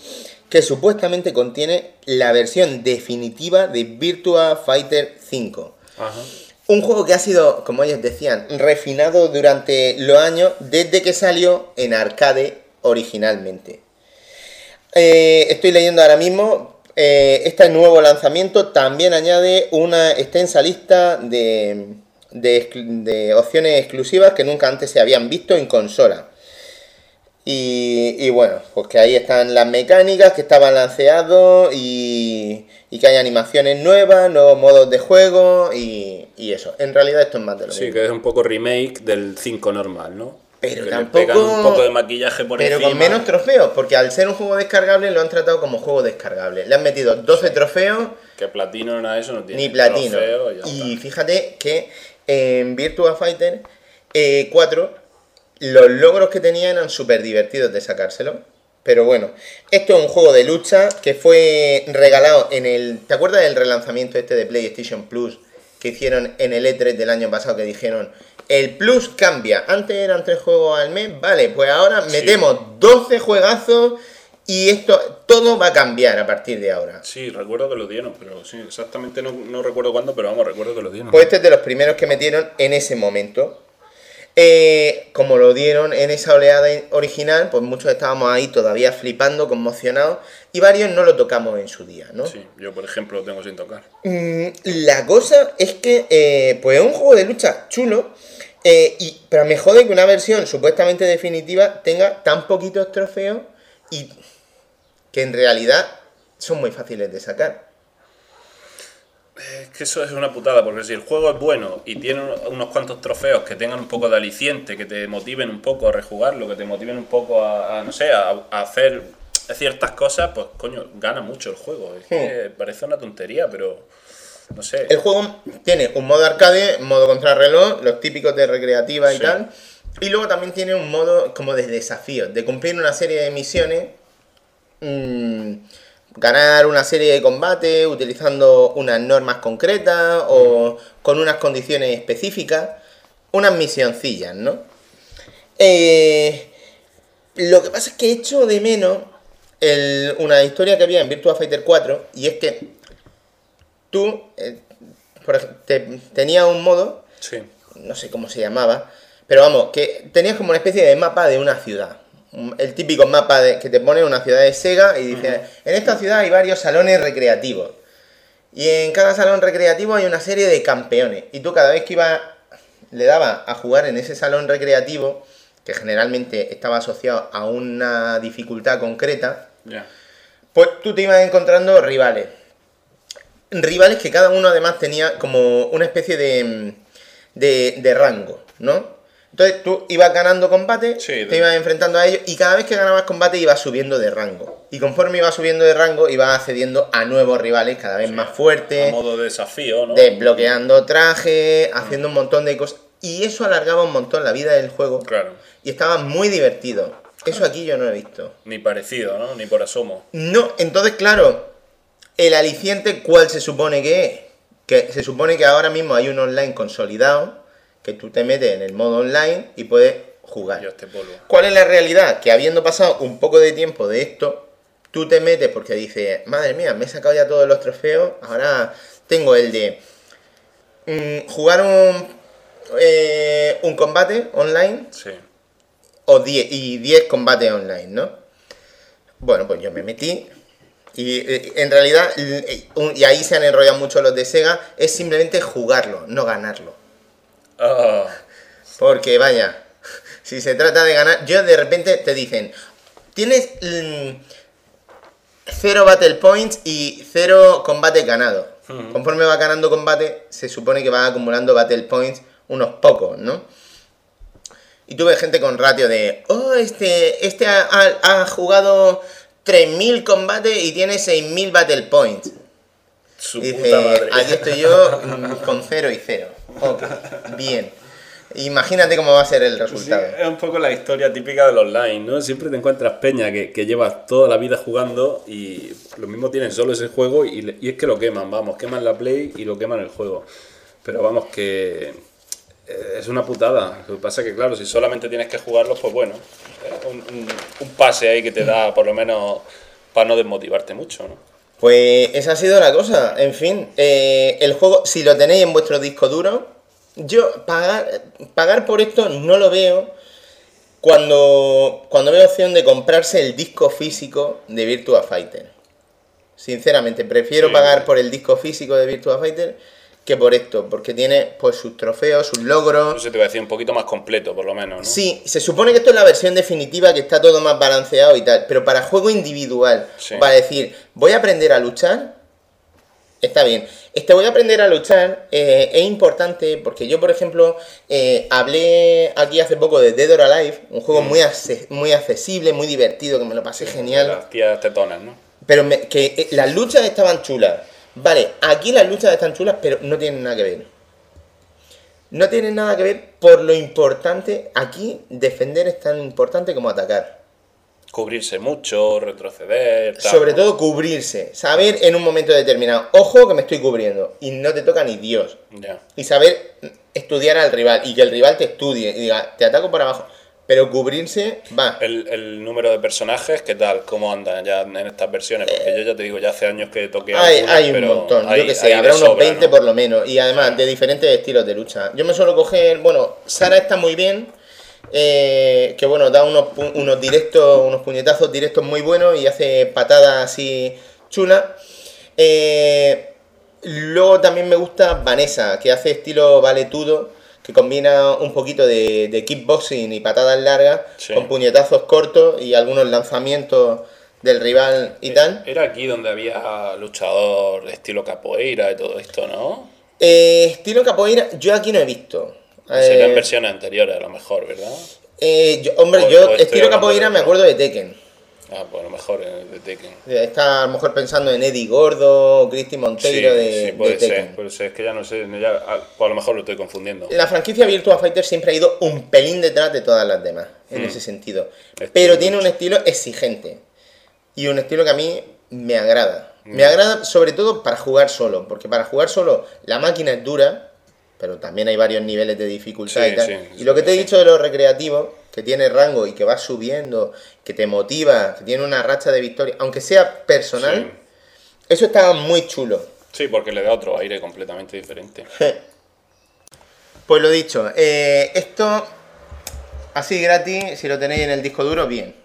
que supuestamente contiene la versión definitiva de Virtua Fighter 5. Ajá. Un juego que ha sido, como ellos decían, refinado durante los años desde que salió en arcade originalmente. Eh, estoy leyendo ahora mismo, eh, este nuevo lanzamiento también añade una extensa lista de, de exclu- de opciones exclusivas que nunca antes se habían visto en consola. Y, y bueno, pues que ahí están las mecánicas, que está balanceado y, y que hay animaciones nuevas, nuevos modos de juego y, y eso. En realidad esto es más de lo Sí, mismo. que es un poco remake del 5 normal, ¿no? Pero que tampoco- Le pegan un poco de maquillaje por Pero encima. con menos trofeos, porque al ser un juego descargable lo han tratado como juego descargable. Le han metido 12 trofeos Que platino nada de eso no tiene. ni platino. Trofeo, y está. fíjate que en Virtua Fighter eh, 4 los logros que tenía eran súper divertidos de sacárselo. Pero bueno, esto es un juego de lucha que fue regalado en el... ¿Te acuerdas del relanzamiento este de PlayStation Plus que hicieron en el E3 del año pasado que dijeron... El Plus cambia. Antes eran tres juegos al mes. Vale, pues ahora metemos 12 juegazos y esto todo va a cambiar a partir de ahora. Sí, recuerdo que lo dieron, pero sí, exactamente no, no recuerdo cuándo, pero vamos, recuerdo que lo dieron. Pues este es de los primeros que metieron en ese momento. Eh, como lo dieron en esa oleada original, pues muchos estábamos ahí todavía flipando, conmocionados, y varios no lo tocamos en su día, ¿no? Sí, yo por ejemplo lo tengo sin tocar. Mm, la cosa es que, eh, pues es un juego de lucha chulo, eh, y, pero me jode que una versión supuestamente definitiva tenga tan poquitos trofeos y que en realidad son muy fáciles de sacar. Es que eso es una putada, porque si el juego es bueno y tiene unos cuantos trofeos que tengan un poco de aliciente, que te motiven un poco a rejugarlo, que te motiven un poco a, a, no sé, a, a hacer ciertas cosas, pues coño, gana mucho el juego. Es que parece una tontería, pero no sé. El juego tiene un modo arcade, modo contrarreloj, los típicos de recreativa y Sí. tal. Y luego también tiene un modo como de desafío, de cumplir una serie de misiones, mm, ganar una serie de combate utilizando unas normas concretas o con unas condiciones específicas, unas misioncillas, ¿no? Eh, lo que pasa es que echo de menos el- una historia que había en Virtua Fighter 4 y es que tú eh, por te- tenías un modo, Sí. no sé cómo se llamaba, pero vamos, que tenías como una especie de mapa de una ciudad. El típico mapa de, que te pone una ciudad de Sega y dice, en esta ciudad hay varios salones recreativos. Y en cada salón recreativo hay una serie de campeones. Y tú cada vez que ibas, le dabas a jugar en ese salón recreativo, que generalmente estaba asociado a una dificultad concreta, pues tú te ibas encontrando rivales. Rivales que cada uno además tenía como una especie de, de, de rango, ¿no? Entonces tú ibas ganando combate, Sí, te ibas enfrentando a ellos y cada vez que ganabas combate ibas subiendo de rango. Y conforme ibas subiendo de rango ibas accediendo a nuevos rivales cada vez más A fuertes, modo de desafío, ¿no? desbloqueando trajes, haciendo un montón de cosas. Y eso alargaba un montón la vida del juego Claro. y estaba muy divertido. Eso aquí yo no lo he visto. Ni parecido, ¿no? Ni por asomo. No, entonces, claro, el aliciente, ¿cuál se supone que es? Que se supone que ahora mismo hay un online consolidado, que tú te metes en el modo online y puedes jugar. Yo. ¿Cuál es la realidad? Que habiendo pasado un poco de tiempo de esto, tú te metes porque dices, madre mía, me he sacado ya todos los trofeos, ahora tengo el de mm, jugar un, eh, un combate online Sí. o 10 y 10 combates online, ¿no? Bueno, pues yo me metí y eh, en realidad, un- y ahí se han enrollado mucho los de Sega, es simplemente jugarlo, no ganarlo. Ah, Porque vaya, si se trata de ganar, yo de repente te dicen, tienes mm, cero battle points y cero combate ganado. Conforme va ganando combate, se supone que va acumulando battle points unos pocos, ¿no? Y tú ves gente con ratio de, oh, este, este ha, ha- ha jugado 3.000 combates y tiene 6.000 battle points. su Y puta dice, madre. aquí estoy yo mm, con cero y cero. Ok, bien. Imagínate cómo va a ser el Sí, resultado. es un poco la historia típica del online, ¿no? Siempre te encuentras peña que, que llevas toda la vida jugando y lo mismo tienen solo ese juego y, es que lo queman, vamos, queman la play y lo queman el juego. Pero vamos, que eh, es una putada. Lo que pasa es que, claro, si solamente tienes que jugarlo, pues bueno, eh, un, un- un pase ahí que te da por lo menos para no desmotivarte mucho, ¿no? Pues esa ha sido la cosa. En fin, eh, el juego, si lo tenéis en vuestro disco duro, yo pagar, pagar por esto no lo veo cuando, cuando veo opción de comprarse el disco físico de Virtua Fighter. Sinceramente, prefiero Sí. pagar por el disco físico de Virtua Fighter que por esto, porque tiene pues sus trofeos, sus logros. Eso te iba a decir un poquito más completo, por lo menos, ¿no? Sí, se supone que esto es la versión definitiva, que está todo más balanceado y tal, pero para juego individual, Sí. para decir, voy a aprender a luchar, está bien. Este voy a aprender a luchar eh, es importante porque yo, por ejemplo, eh, hablé aquí hace poco de Dead or Alive, un juego muy, acce- muy accesible, muy divertido, que me lo pasé genial. Las tías tetonas, ¿no? Pero me- que eh, las luchas estaban chulas. Vale, aquí las luchas están chulas, pero no tienen nada que ver. No tienen nada que ver por lo importante. Aquí defender es tan importante como atacar. Cubrirse mucho, retroceder. tal, Sobre todo cubrirse. Saber en un momento determinado, ojo que me estoy cubriendo. Y no te toca ni Dios. Y saber estudiar al rival. Y que el rival te estudie. Y diga, te ataco por abajo. Pero cubrirse, va. El, el número de personajes, ¿qué tal? ¿Cómo andan ya en estas versiones? Porque yo ya te digo, ya hace años que toqué Hay, algunas, hay un pero montón, hay- yo que sé, habrá unos sobra, 20 ¿no? por lo menos. Y además, de diferentes estilos de lucha. Yo me suelo coger, bueno, Sara está muy bien. eh, que bueno, da unos, unos directos, unos puñetazos directos muy buenos y hace patadas así chulas. Eh, luego también me gusta Vanessa, que hace estilo valetudo, que combina un poquito de, de kickboxing y patadas largas Sí. con puñetazos cortos y algunos lanzamientos del rival y tal. Era aquí donde había luchador de estilo capoeira y todo esto, ¿no? Eh, estilo capoeira, yo aquí no he visto. Serían Eh, versiones anteriores a lo mejor, ¿verdad? eh, yo- hombre, o- yo o estilo capoeira me acuerdo de Tekken. Ah, pues a lo mejor en- de Tekken. Está a lo mejor pensando en Eddie Gordo, Cristi Sí, Monteiro de, sí, puede de ser, puede ser. Es que ya no sé, ya, ah, pues a lo mejor lo estoy confundiendo. La franquicia Virtua Fighter siempre ha ido un pelín detrás de todas las demás, en ese sentido. Hmm. Estilo Pero tiene un estilo exigente. Y un estilo que a mí me agrada. Hmm. Me agrada sobre todo para jugar solo, porque para jugar solo la máquina es dura, pero también hay varios niveles de dificultad Sí, y tal. sí, y sí, lo que te he sí. dicho de los recreativos, que tiene rango y que va subiendo, que te motiva, que tiene una racha de victoria, aunque sea personal, eso está muy chulo. Sí, porque le da otro aire completamente diferente. Pues lo dicho, eh, esto así gratis, si lo tenéis en el disco duro, bien.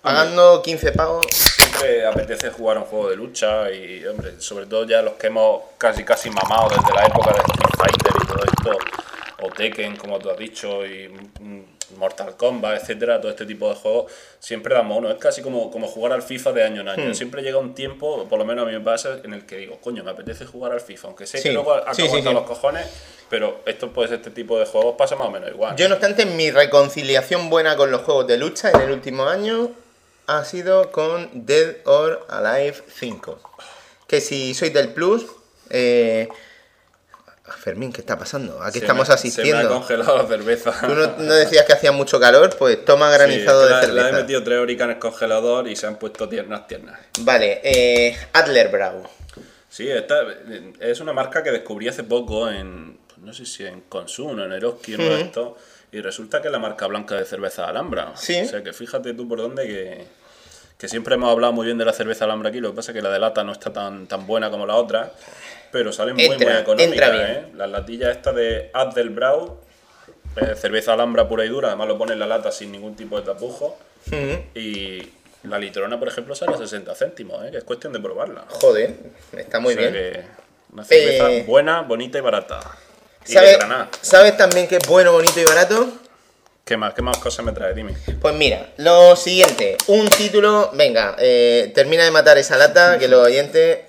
Pagando 15 pavos. Siempre apetece jugar un juego de lucha y, hombre, sobre todo ya los que hemos casi casi mamado desde la época de Street Fighter y todo esto, o Tekken, como tú has dicho, y mm, Mortal Kombat, etcétera, todo este tipo de juegos, siempre damos uno. Es casi como, como jugar al FIFA de año en año. Hmm. Siempre llega un tiempo, por lo menos a mí me pasa, en el que digo, coño, me apetece jugar al FIFA, aunque sé Sí, que luego acabo sí, sí. los cojones, pero esto pues este tipo de juegos pasa más o menos igual. Yo, no obstante, mi reconciliación buena con los juegos de lucha en el último año ha sido con Dead or Alive 5. Que si sois del Plus, eh... Fermín, ¿qué está pasando? Aquí Se estamos me- asistiendo. Se me ha congelado la cerveza. Tú no, no decías que hacía mucho calor, pues toma granizado Sí, es que de la- La he cerveza. metido tres en el congelador y se han puesto tiernas, tiernas. Vale, eh, Adler Brow. Sí, esta es una marca que descubrí hace poco en, pues no sé si en Consum o en Eroski, uno de estos, y resulta que es la marca blanca de cerveza Alhambra. Sí. O sea que fíjate tú por dónde que, que siempre hemos hablado muy bien de la cerveza Alhambra aquí, lo que pasa es que la de lata no está tan, tan buena como la otra, pero salen muy, Entra, muy entra bien. ¿eh? Las latillas estas de Addelbrau, eh, cerveza Alhambra pura y dura, además lo pone en la lata sin ningún tipo de tapujo, y la litrona, por ejemplo, sale a 60 céntimos, ¿eh? que es cuestión de probarla. Joder, está muy O sea bien. que una cerveza Eh, buena, bonita y barata. Y de ¿Sabes, Granada. ¿Sabes también que es bueno, bonito y barato? ¿Qué más? ¿Qué más cosas me trae? Dime. Pues mira, lo siguiente, un título, venga, eh, termina de matar esa lata, que los oyentes,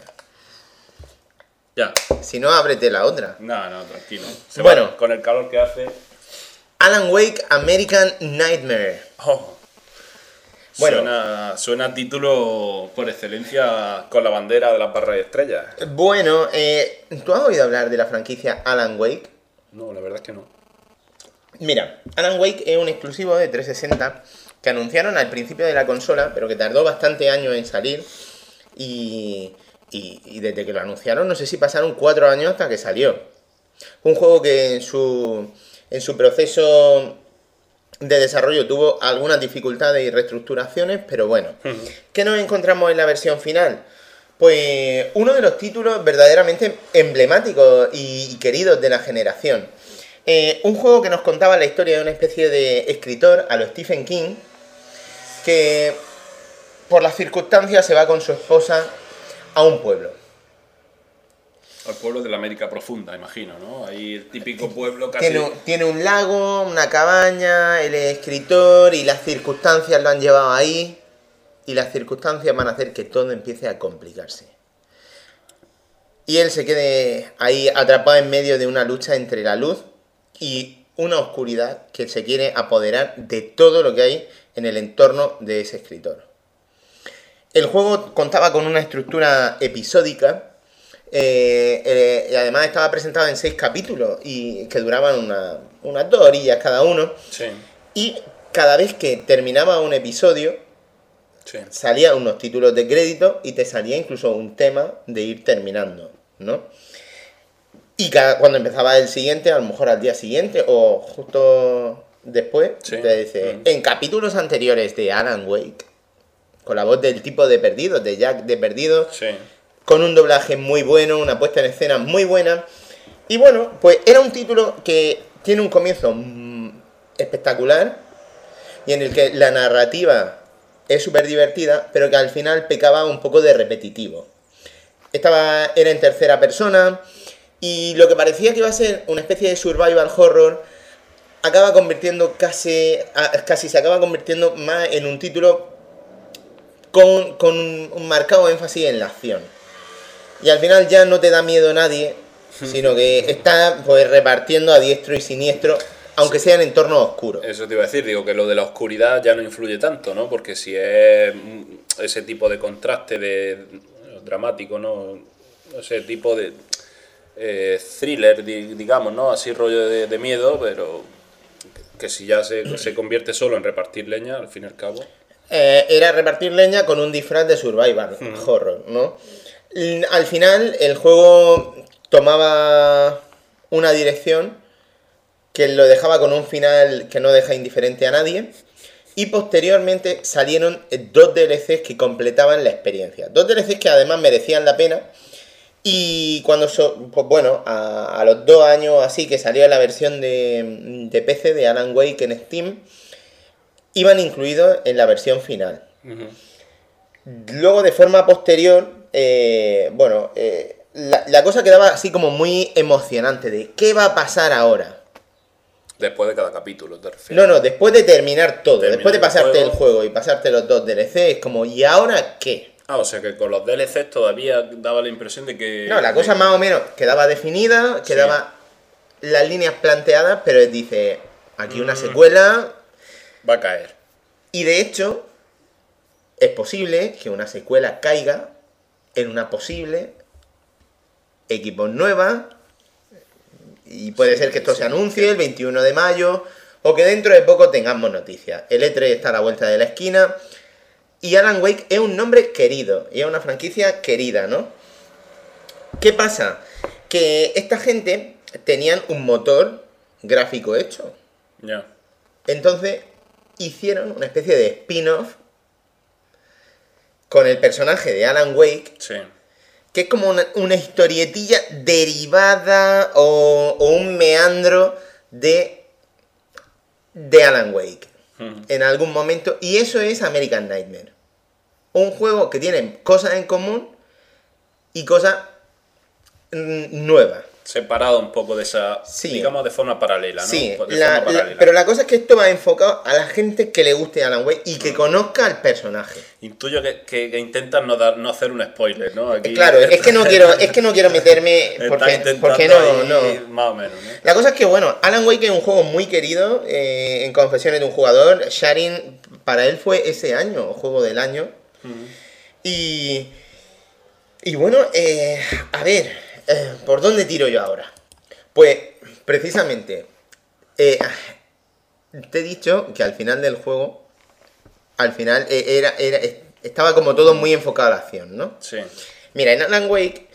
Ya. si no, ábrete la otra. No, no, tranquilo. Se Bueno. va, con el calor que hace. Alan Wake American Nightmare. Oh. Bueno. Suena, título por excelencia con la bandera de las barras y estrellas. Bueno, eh, ¿tú has oído hablar de la franquicia Alan Wake? No, la verdad es que no. Mira, Alan Wake es un exclusivo de 360 que anunciaron al principio de la consola, pero que tardó bastante años en salir. Y, y- y desde que lo anunciaron, no sé si pasaron cuatro años hasta que salió. Un juego que en su, en su proceso de desarrollo tuvo algunas dificultades y reestructuraciones, pero bueno. ¿Qué nos encontramos en la versión final? Pues uno de los títulos verdaderamente emblemáticos y, y queridos de la generación. Eh, un juego que nos contaba la historia de una especie de escritor a lo Stephen King, que por las circunstancias se va con su esposa a un pueblo. Al pueblo de la América Profunda, imagino, ¿no? Ahí el típico pueblo casi... Tiene, un- tiene un lago, una cabaña, él es escritor y las circunstancias lo han llevado ahí. Y las circunstancias van a hacer que todo empiece a complicarse. Y él se quede ahí atrapado en medio de una lucha entre la luz y una oscuridad que se quiere apoderar de todo lo que hay en el entorno de ese escritor. El juego contaba con una estructura episódica eh, eh, y además estaba presentado en seis capítulos y que duraban una- unas dos orillas cada uno. Sí, Y cada vez que terminaba un episodio, sí. salían unos títulos de crédito y te salía incluso un tema de ir terminando, ¿no? Y cada, cuando empezaba el siguiente, a lo mejor al día siguiente o justo después, Sí. te dice, Mm. en capítulos anteriores de Alan Wake, con la voz del tipo de Perdidos, de Jack de Perdidos, Sí. con un doblaje muy bueno, una puesta en escena muy buena. Y bueno, pues era un título que tiene un comienzo mm, espectacular y en el que la narrativa es súper divertida, pero que al final pecaba un poco de repetitivo. Estaba, era en tercera persona y lo que parecía que iba a ser una especie de survival horror acaba convirtiendo casi, casi se acaba convirtiendo más en un título con, con un, un marcado énfasis en la acción. Y al final ya no te da miedo nadie, sino que está pues repartiendo a diestro y siniestro, aunque sea en entornos oscuros. Eso te iba a decir, digo que lo de la oscuridad ya no influye tanto, ¿no? Porque si es ese tipo de contraste de dramático, ¿no? Ese tipo de eh, thriller, di- digamos, ¿no? Así rollo de, de miedo, pero que si ya se, se convierte solo en repartir leña, al fin y al cabo. Eh, era repartir leña con un disfraz de survival horror, ¿no? L- Al final el juego tomaba una dirección que lo dejaba con un final que no deja indiferente a nadie. Y posteriormente salieron dos DLCs que completaban la experiencia. Dos DLCs que además merecían la pena. Y cuando, so- pues bueno, a, a los dos años así que salió la versión de, de PC de Alan Wake en Steam, iban incluidos en la versión final. Luego, de forma posterior, eh, bueno, eh, la, la cosa quedaba así como muy emocionante de ¿qué va a pasar ahora? Después de cada capítulo, te. No, no, después de terminar todo, después de el pasarte el juego. juego y pasarte los dos DLC, es como ¿y ahora qué? Ah, o sea que con los DLCs todavía daba la impresión de que... No, la cosa de- más o menos quedaba definida, quedaba las líneas planteadas, pero dice, aquí una Mm. secuela, Va a caer. y de hecho, es posible que una secuela caiga en una posible equipo nueva, y puede Sí, ser que esto sí, se anuncie el 21 de mayo, o que dentro de poco tengamos noticias. El E3 está a la vuelta de la esquina, y Alan Wake es un nombre querido, y es una franquicia querida, ¿no? ¿Qué pasa? Que esta gente tenían un motor gráfico hecho. Ya. Entonces hicieron una especie de spin-off con el personaje de Alan Wake, Sí. que es como una, una historietilla derivada o, o un meandro de, de Alan Wake en algún momento. Y eso es American Nightmare. Un juego que tiene cosas en común y cosas nuevas. Separado un poco de esa... Sí. Digamos de forma paralela, ¿no? Sí, De la- forma la- paralela. pero la cosa es que esto va enfocado a la gente que le guste Alan Wake y que conozca al personaje. Intuyo que, que, que intentan no dar no hacer un spoiler, ¿no? Aquí- Claro, es que no quiero, es que no quiero meterme porque, porque no, ahí no. Más o menos, ¿no? La cosa es que bueno, Alan Wake es un juego muy querido eh, en confesiones de un jugador. Sharin para él fue ese año, juego del año. Y y bueno, eh, a ver, eh, ¿por dónde tiro yo ahora? Pues precisamente eh, te he dicho que al final del juego, al final eh, era, era, estaba como todo muy enfocado a la acción, ¿no? Sí. Mira, en Alan Wake,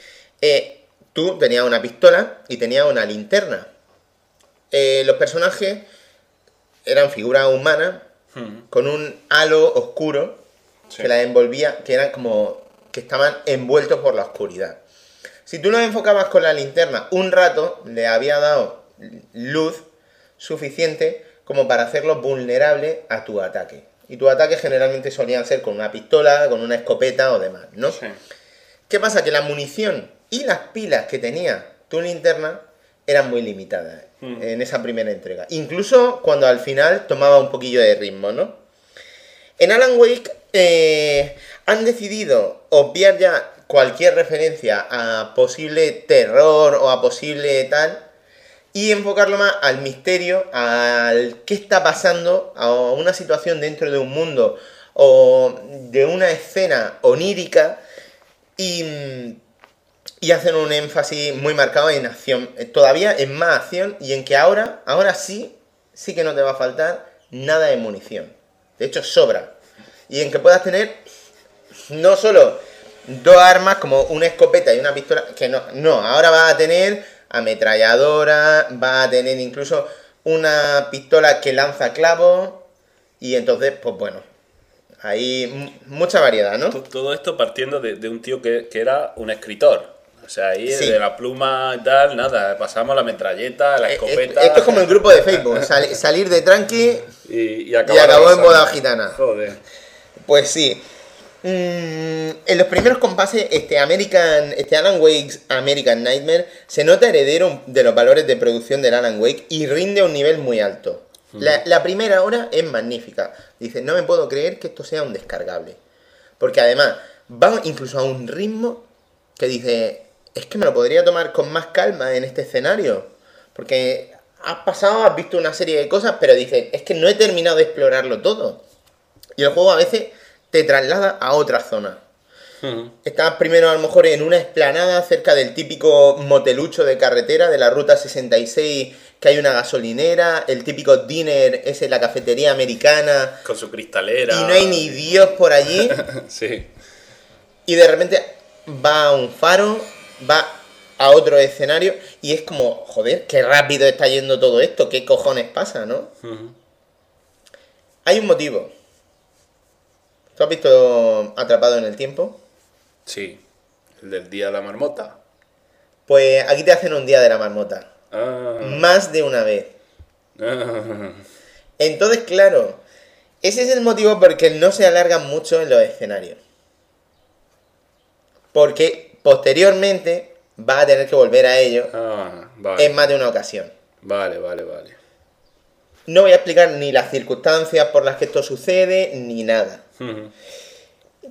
tú tenías una pistola y tenías una linterna. Los personajes eran figuras humanas Ujú. con un halo oscuro Sí. que las envolvía, que eran como que estaban envueltos por la oscuridad. Si tú los enfocabas con la linterna un rato, le había dado luz suficiente como para hacerlos vulnerables a tu ataque. Y tus ataques generalmente solían ser con una pistola, con una escopeta o demás, ¿no? Sí. ¿Qué pasa? Que la munición Y las pilas que tenía tu linterna eran muy limitadas en esa primera entrega. Incluso cuando al final tomaba un poquillo de ritmo, ¿no? En Alan Wake eh, han decidido obviar ya cualquier referencia a posible terror o a posible tal y enfocarlo más al misterio, al qué está pasando, a una situación dentro de un mundo o de una escena onírica y, y hacen un énfasis muy marcado en acción, todavía en más acción y en que ahora, ahora sí, sí que no te va a faltar nada de munición. De hecho, sobra. Y en que puedas tener no solo dos armas como una escopeta y una pistola, que no, no, ahora vas a tener ametralladora, va a tener incluso una pistola que lanza clavos y entonces, pues bueno, hay mucha variedad, ¿no? Todo esto partiendo de, un tío que, era un escritor. O sea, ahí de la pluma y tal, nada, pasamos la metralleta, la eh, escopeta. Esto es como el grupo de Facebook, salir de tranqui y, acabó en boda gitana. Joder. Pues sí. Mm, en los primeros compases, este American, este Alan Wake's American Nightmare se nota heredero de los valores de producción del Alan Wake y rinde a un nivel muy alto. La, primera hora es magnífica. Dice, no me puedo creer que esto sea un descargable. Porque además, va incluso a un ritmo que dice, es que me lo podría tomar con más calma en este escenario. Porque has pasado, has visto una serie de cosas, pero dices, es que no he terminado de explorarlo todo. Y el juego a veces te traslada a otra zona. Estás primero a lo mejor en una esplanada cerca del típico motelucho de carretera de la ruta 66 que hay una gasolinera, el típico dinner es en la cafetería americana. Con su cristalera. Y no hay ni Dios por allí. sí. Y de repente va a un faro, va a otro escenario y es como, joder, qué rápido está yendo todo esto, qué cojones pasa, ¿no? Hay un motivo. ¿Tú has visto Atrapado en el Tiempo? Sí, el del Día de la Marmota. Pues aquí te hacen un Día de la Marmota. Ah. Más de una vez. Ah. Entonces, claro, ese es el motivo por el que no se alargan mucho en los escenarios. Porque posteriormente va a tener que volver a ello ah, en más de una ocasión. Vale, vale, vale. No voy a explicar ni las circunstancias por las que esto sucede, ni nada.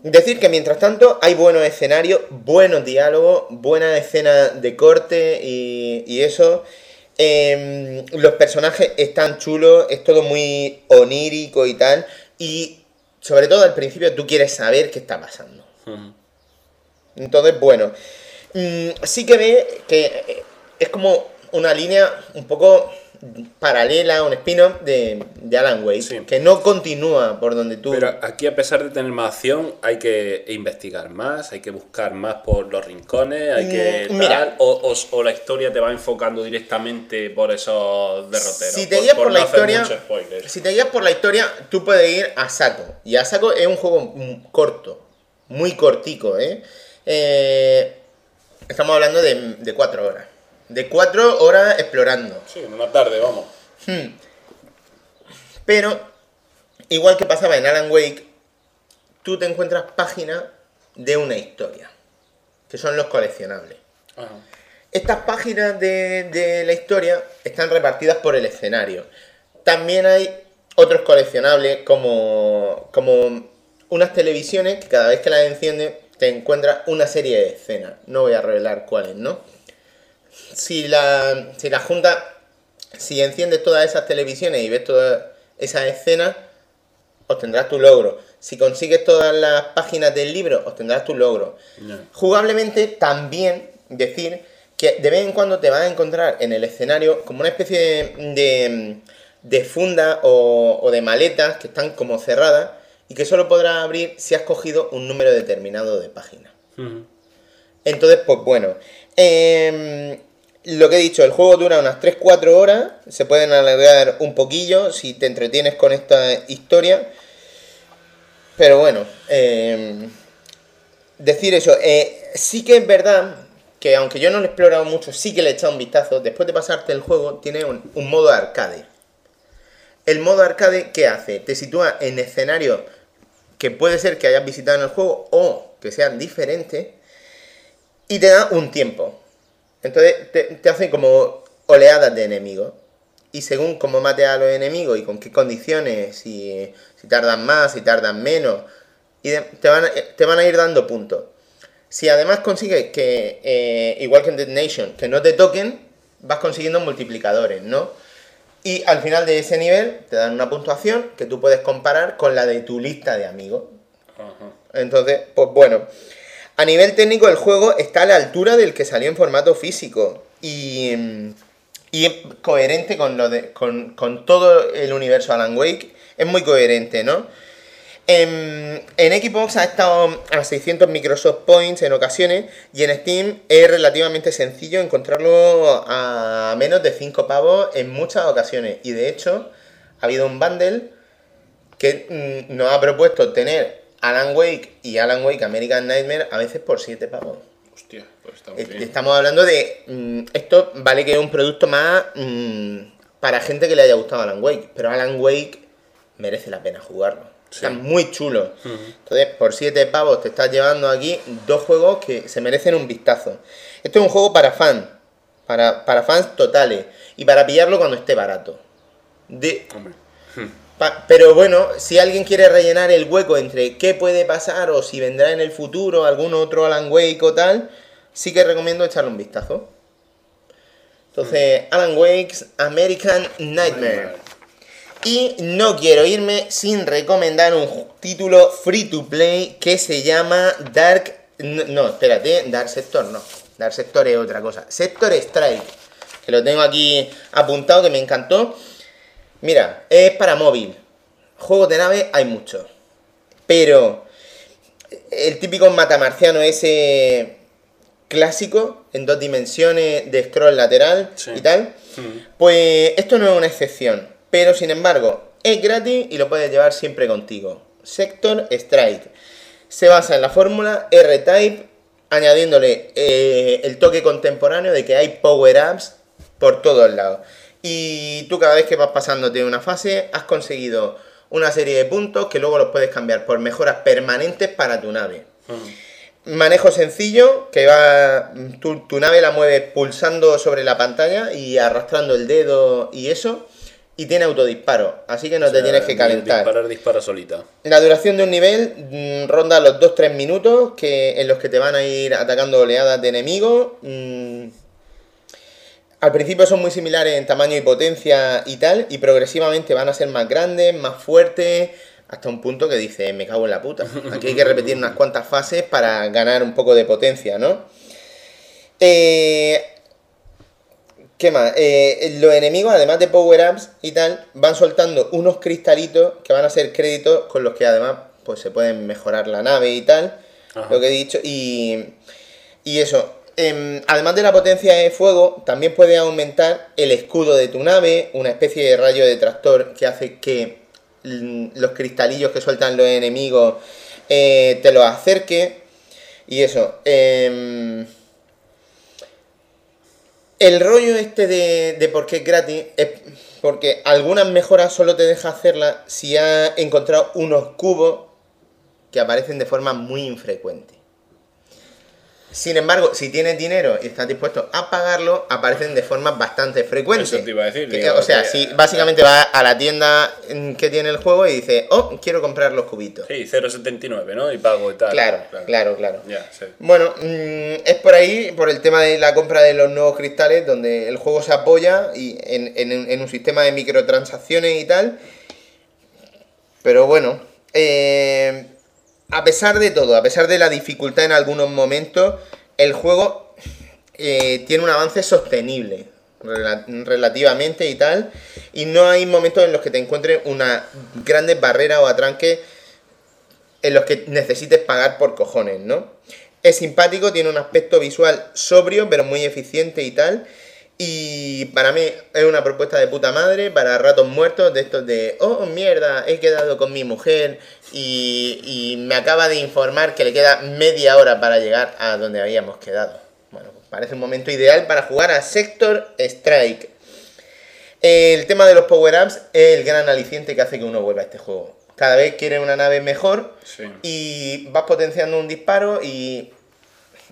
Decir que mientras tanto hay buenos escenarios, buenos diálogos, buena escena de corte y, eso. Em, los personajes están chulos, es todo muy onírico y tal. Y sobre todo al principio tú quieres saber qué está pasando. Entonces, bueno, mm, sí que ve que es como una línea un poco paralela, un spin-off de, Alan Wake, que no continúa por donde tú... Pero aquí a pesar de tener más acción, hay que investigar más, hay que buscar más por los rincones, hay que... Mm, tal, o, la historia te va enfocando directamente por esos derroteros. Si te guías por, la historia... Si te guías por la historia, tú puedes ir a saco. Y a saco es un juego corto, muy cortico, ¿eh? eh estamos hablando de, de cuatro horas. De cuatro horas explorando. Sí, en una tarde, vamos. Hmm. Pero, igual que pasaba en Alan Wake, tú te encuentras páginas de una historia, que son los coleccionables. Estas páginas de, de, la historia están repartidas por el escenario. También hay otros coleccionables como, como unas televisiones que cada vez que las enciendes te encuentras una serie de escenas. No voy a revelar cuáles, ¿no? Si la, si la Junta, si enciendes todas esas televisiones y ves todas esas escenas, obtendrás tu logro. Si consigues todas las páginas del libro, obtendrás tu logro. Jugablemente, también decir que de vez en cuando te vas a encontrar en el escenario como una especie de, de, funda o, de maletas que están como cerradas y que solo podrás abrir si has cogido un número determinado de páginas. Entonces, pues bueno. Eh, lo que he dicho, el juego dura unas 3-4 horas, se pueden alargar un poquillo si te entretienes con esta historia. Pero bueno, em, decir eso, eh, sí que es verdad que aunque yo no lo he explorado mucho, sí que le he echado un vistazo, después de pasarte el juego tiene un, un modo arcade. El modo arcade, ¿qué hace? Te sitúa en escenarios que puede ser que hayas visitado en el juego o que sean diferentes y te da un tiempo. Entonces te, te hace como oleadas de enemigos. Y según cómo mates a los enemigos y con qué condiciones, si, si tardan más, si tardan menos, y de- te, van, a- te van a ir dando puntos. Si además consigues que, eh, igual que en Dead Nation, que no te toquen, vas consiguiendo multiplicadores, ¿no? Y al final de ese nivel te dan una puntuación que tú puedes comparar con la de tu lista de amigos. Ajá. Entonces, pues bueno, a nivel técnico el juego está a la altura del que salió en formato físico y, mm, y es coherente con, lo de, con, con todo el universo Alan Wake. Es muy coherente, ¿no? En, en Xbox ha estado a 600 Microsoft Points en ocasiones y en Steam es relativamente sencillo encontrarlo a menos de 5 pavos en muchas ocasiones. Y de hecho, ha habido un bundle que mm, nos ha propuesto tener Alan Wake y Alan Wake American Nightmare a veces por 7 pavos. Hostia, pues está muy bien. Estamos hablando de. mm, esto vale que es un producto más mm, para gente que le haya gustado Alan Wake, pero Alan Wake merece la pena jugarlo. Está muy chulo. Entonces, por 7 pavos te estás llevando aquí dos juegos que se merecen un vistazo. Esto es un juego para fans, para, para fans totales, y para pillarlo cuando esté barato. De, Hombre. Pero bueno, si alguien quiere rellenar el hueco entre qué puede pasar o si vendrá en el futuro algún otro Alan Wake o tal, sí que recomiendo echarle un vistazo. Entonces, Alan Wake's American Nightmare. Y no quiero irme sin recomendar un título free to play que se llama Dark. No, espérate, Dark Sector no. Dark Sector es otra cosa. Sector Strike. Que lo tengo aquí apuntado, que me encantó. Mira, es para móvil. Juegos de nave hay muchos. Pero el típico matamarciano ese clásico en dos dimensiones de scroll lateral Sí. y tal, pues esto no es una excepción. Pero sin embargo, es gratis y lo puedes llevar siempre contigo. Sector Strike. Se basa en la fórmula R-Type, añadiéndole eh, el toque contemporáneo de que hay power-ups por todos lados. Y tú cada vez que vas pasándote una fase, has conseguido una serie de puntos que luego los puedes cambiar por mejoras permanentes para tu nave. Manejo sencillo, que va. Tu, tu nave la mueves pulsando sobre la pantalla y arrastrando el dedo y eso. Y tiene autodisparo, así que no O te tienes que calentar. Disparar, dispara solita. La duración de un nivel mm, ronda los 2-3 minutos que, en los que te van a ir atacando oleadas de enemigos. Mm, al principio son muy similares en tamaño y potencia y tal, y progresivamente van a ser más grandes, más fuertes, hasta un punto que dice, me cago en la puta. Aquí hay que repetir unas cuantas fases para ganar un poco de potencia, ¿no? Eh, ¿Qué más? Eh, los enemigos, además de power-ups y tal, van soltando unos cristalitos que van a ser créditos con los que además pues se pueden mejorar la nave y tal. Ajá. Lo que he dicho. Y, y eso. Em, además de la potencia de fuego, también puede aumentar el escudo de tu nave, una especie de rayo de tractor que hace que mm, los cristalillos que sueltan los enemigos eh, te los acerque. Y eso. em, el rollo este de, de por qué es gratis es porque algunas mejoras solo te deja hacerlas si has encontrado unos cubos que aparecen de forma muy infrecuente. Sin embargo, si tienes dinero y estás dispuesto a pagarlo, aparecen de forma bastante frecuente. Eso te iba a decir, Que- digo, o sea, que- si básicamente vas a la tienda que tiene el juego y dices, oh, quiero comprar los cubitos. Sí, 0,79, ¿no? Y pago y tal. Claro, claro, claro. Ya, sí. Bueno, mm, es por ahí, por el tema de la compra de los nuevos cristales, donde el juego se apoya y en, en- en un sistema de microtransacciones y tal. Pero bueno, eh, a pesar de todo, a pesar de la dificultad en algunos momentos, el juego eh, tiene un avance sostenible rela- relativamente y tal. Y no hay momentos en los que te encuentres una grandes barreras o atranques en los que necesites pagar por cojones, ¿no? Es simpático, tiene un aspecto visual sobrio, pero muy eficiente y tal. Y para mí es una propuesta de puta madre para ratos muertos, de estos de, oh mierda, he quedado con mi mujer y, y me acaba de informar que le queda media hora para llegar a donde habíamos quedado. Bueno, pues parece un momento ideal para jugar a Sector Strike. El tema de los power-ups es el gran aliciente que hace que uno vuelva a este juego. Cada vez quiere una nave mejor Sí. y vas potenciando un disparo y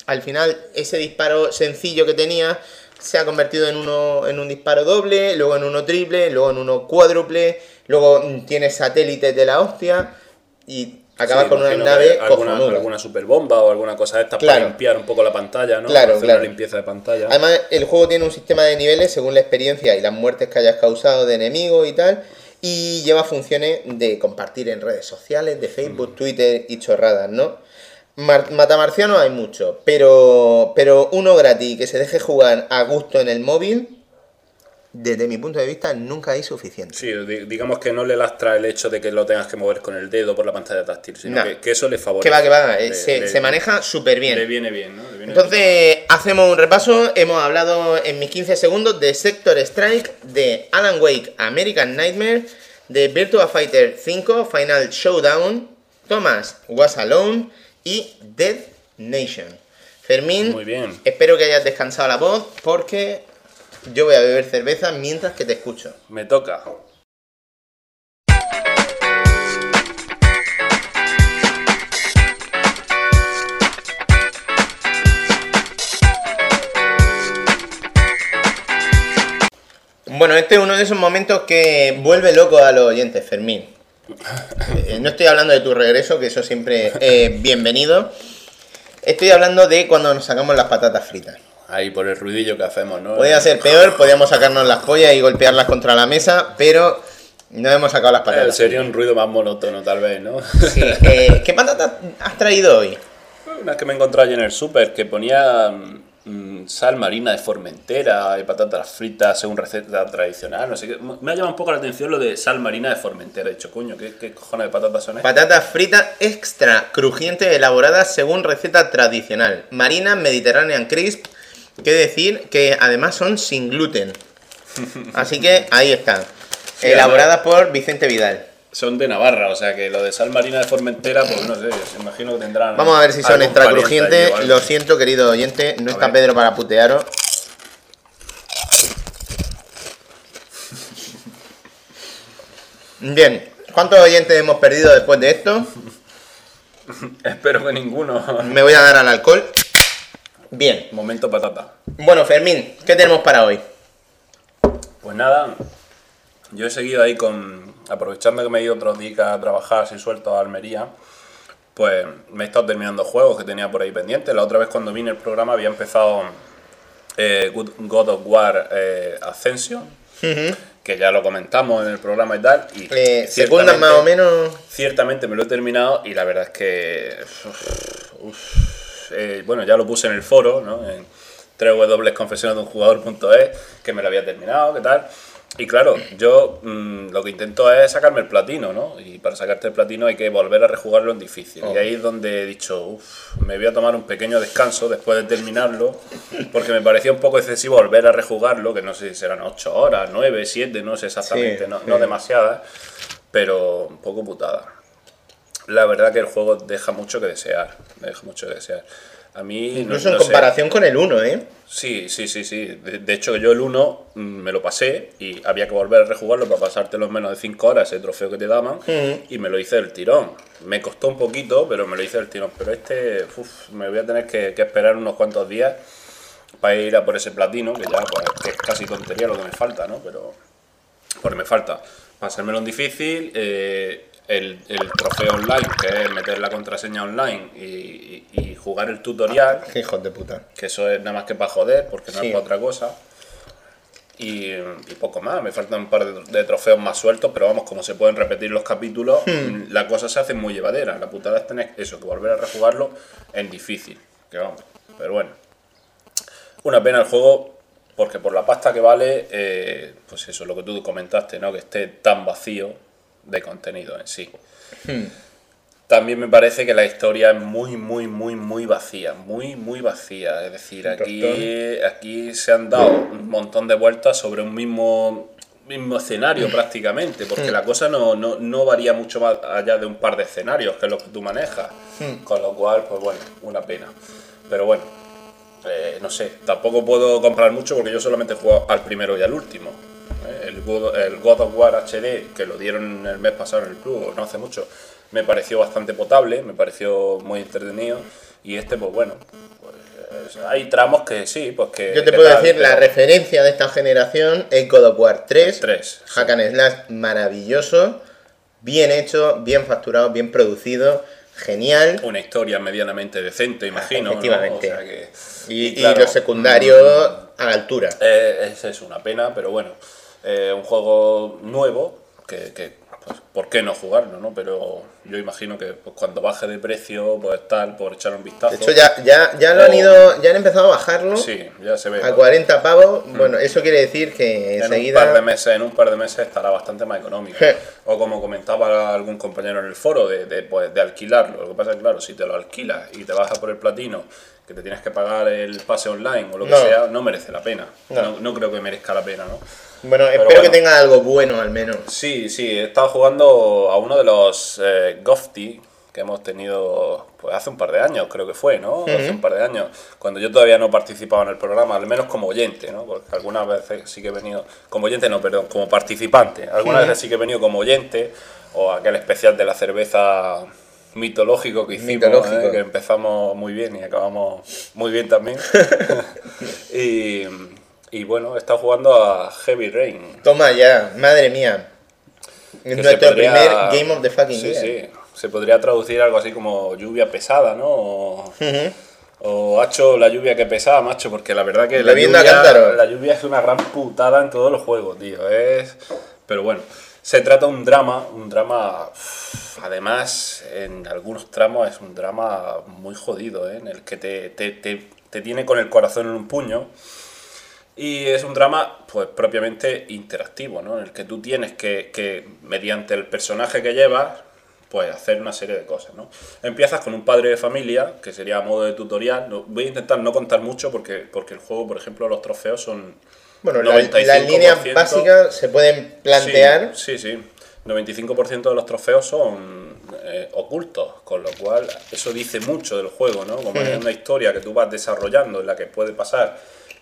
al final ese disparo sencillo que tenía se ha convertido en uno en un disparo doble, luego en uno triple, luego en uno cuádruple, luego mm, tienes satélites de la hostia y acabas Sí, con una nave alguna, cojonuda. alguna super bomba o alguna cosa de estas Claro. para limpiar un poco la pantalla, ¿no? Claro, Hacer claro. una limpieza de pantalla. Además, el juego tiene un sistema de niveles según la experiencia y las muertes que hayas causado de enemigos y tal. Y lleva funciones de compartir en redes sociales, de Facebook, Twitter y chorradas, ¿no? Mar- Matamarcianos hay mucho, pero, pero uno gratis que se deje jugar a gusto en el móvil, desde mi punto de vista, nunca hay suficiente. Sí, di- digamos que no le lastra el hecho de que lo tengas que mover con el dedo por la pantalla táctil, sino No. que, que eso le favorece. Que va, que va, Le- se, le- se maneja súper bien. Le viene bien, ¿no? Le viene Entonces, hacemos un repaso. Hemos hablado en mis 15 segundos de Sector Strike, de Alan Wake American Nightmare, de Virtua Fighter 5 Final Showdown, Thomas Was Alone y Dead Nation. Fermín, Muy bien. espero que hayas descansado la voz porque yo voy a beber cerveza mientras que te escucho. Me toca. Bueno, este es uno de esos momentos que vuelve loco a los oyentes, Fermín. Eh, No estoy hablando de tu regreso, que eso siempre es bienvenido. Estoy hablando de cuando nos sacamos las patatas fritas. Ahí por el ruidillo que hacemos, ¿no? Podía ser peor, podíamos sacarnos las pollas y golpearlas contra la mesa, pero no hemos sacado las Eh, patatas. sería un ruido más monótono, tal vez, ¿no? Sí, eh, ¿Qué patatas has traído hoy? Una que me encontré allí en el súper que ponía mm, sal marina de Formentera y patatas fritas según receta tradicional, no sé qué. Me ha llamado un poco la atención lo de sal marina de Formentera. He dicho, coño, ¿qué, qué cojones de patatas son estas? Patatas fritas extra crujientes elaboradas según receta tradicional. Marina Mediterranean Crisp, que decir que además son sin gluten. Así que ahí están. Sí, Elaboradas por Vicente Vidal. Son de Navarra, o sea que lo de sal marina de Formentera, pues no sé, imagino que tendrán. Vamos a ver si son algún extra pariente crujientes. allí o algo. Lo siento, querido oyente, no A está ver. Pedro para putearos. Bien, ¿cuántos oyentes hemos perdido después de esto? Espero que ninguno. Me voy a dar al alcohol. Bien. Momento patata. Bueno, Fermín, ¿qué tenemos para hoy? Pues nada, yo he seguido ahí con. Aprovechando que me he ido otros días a trabajar así suelto a Almería, pues me he estado terminando juegos que tenía por ahí pendientes. La otra vez cuando vine el programa había empezado eh, Good- God of War eh, Ascension, que ya lo comentamos en el programa y tal. Y Eh, más o menos. Ciertamente me lo he terminado y la verdad es que. uf, uf, eh, bueno, ya lo puse en el foro, ¿no? En www.confesionesdeunjugador.es, que me lo había terminado, ¿qué tal? Y claro, yo mm, lo que intento es sacarme el platino, ¿no? Y para sacarte el platino hay que volver a rejugarlo en difícil. Oh. Y ahí es donde he dicho, uff, me voy a tomar un pequeño descanso después de terminarlo, porque me parecía un poco excesivo volver a rejugarlo, que no sé si serán 8 horas, 9, 7, no sé exactamente, Sí, no, sí. no demasiadas, pero un poco putada la verdad que el juego deja mucho que desear. Deja mucho que desear. A mí. no- Incluso en no sé. comparación con el 1, ¿eh? Sí, sí, sí, sí. De, de hecho, yo el 1 mm, me lo pasé y había que volver a rejugarlo para pasártelo en menos de 5 horas, ese trofeo que te daban, Ujú. y me lo hice del tirón. Me costó un poquito, pero me lo hice del tirón. Pero este, uf, me voy a tener que, que esperar unos cuantos días para ir a por ese platino, que ya pues, que es casi tontería lo que me falta, ¿no? Pero. Porque me falta pasármelo en difícil, eh, el, el trofeo online, que es meter la contraseña online y, y- y jugar el tutorial Qué hijos de puta. que eso es nada más que para joder, porque no Sí. es para otra cosa. Y, y poco más, me faltan un par de, de trofeos más sueltos, pero vamos, como se pueden repetir los capítulos, Hmm. la cosa se hace muy llevadera. La putada es tener eso, que volver a rejugarlo en difícil. Que vamos, pero bueno. Una pena el juego, porque por la pasta que vale, eh, pues eso, lo que tú comentaste, ¿no? Que esté tan vacío de contenido en sí. También me parece que la historia es muy, muy, muy, muy vacía. Muy, muy vacía. Es decir, aquí, aquí se han dado un montón de vueltas sobre un mismo, mismo escenario prácticamente. Porque la cosa no, no, no varía mucho más allá de un par de escenarios, que es lo que tú manejas. Con lo cual, pues bueno, una pena. Pero bueno, eh, no sé, tampoco puedo comprar mucho porque yo solamente he jugado al primero y al último. Eh, El God, el God of War HD, que lo dieron el mes pasado en el club, no hace mucho, me pareció bastante potable, me pareció muy entretenido. Y este, pues bueno, pues, pues hay tramos que sí, pues que... Yo te que puedo tal, decir, la referencia de esta generación es God of War 3. 3, sí. Hack and Slash maravilloso, bien hecho, bien facturado, bien producido, genial. Una historia medianamente decente, imagino. ¿no? Efectivamente. O sea que- Y, y claro, los secundarios a la altura. Eh, es, es una pena, pero bueno, eh, un juego nuevo, que, que, pues, ¿por qué no jugarlo? ¿no? Pero yo imagino que pues, cuando baje de precio, pues tal, por echar un vistazo. De hecho, ya, ya, ya lo han ido, ya han empezado a bajarlo Sí, ya se ve. a 40 pavos. Bueno, eso quiere decir que en enseguida. un par de meses, en un par de meses estará bastante más económico. o como comentaba algún compañero en el foro, de, de, pues, de alquilarlo. Lo que pasa es que, claro, si te lo alquilas y te bajas por el platino, que te tienes que pagar el pase online o lo que No. sea, no merece la pena. No. No, no creo que merezca la pena, ¿no? Bueno, Pero espero que bueno. tenga algo bueno al menos. Sí, sí, he estado jugando a uno de los eh, Gofty que hemos tenido pues hace un par de años, creo que fue, ¿no? Hace un par de años, cuando yo todavía no participaba en el programa, al menos como oyente, ¿no? Porque algunas veces sí que he venido, como oyente no, perdón, como participante. Algunas veces sí que he venido como oyente, o aquel especial de la cerveza mitológico que hicimos, Mitológico. ¿eh? que empezamos muy bien y acabamos muy bien también. y, y bueno, estado jugando a Heavy Rain. Toma ya, madre mía. Que Nuestro podría- primer Game of the Fucking sí, Year. Sí, se podría traducir algo así como lluvia pesada, ¿no? O, Ujú. o hacho la lluvia que pesaba, macho, porque la verdad que la lluvia, la lluvia es una gran putada en todos los juegos, tío. Es... Pero bueno, se trata de un drama, un drama, uff, además, en algunos tramos es un drama muy jodido, ¿eh? en el que te, te, te, te tiene con el corazón en un puño. Y es un drama, pues propiamente interactivo, ¿no? En el que tú tienes que, que, mediante el personaje que llevas, pues hacer una serie de cosas, ¿no? Empiezas con un padre de familia, que sería a modo de tutorial. Voy a intentar no contar mucho porque, porque el juego, por ejemplo, los trofeos son. Bueno, la- las líneas 95%. básicas se pueden plantear. Sí, sí. sí. 95% de los trofeos son eh, ocultos, con lo cual eso dice mucho del juego, ¿no? Como es una historia que tú vas desarrollando en la que puede pasar,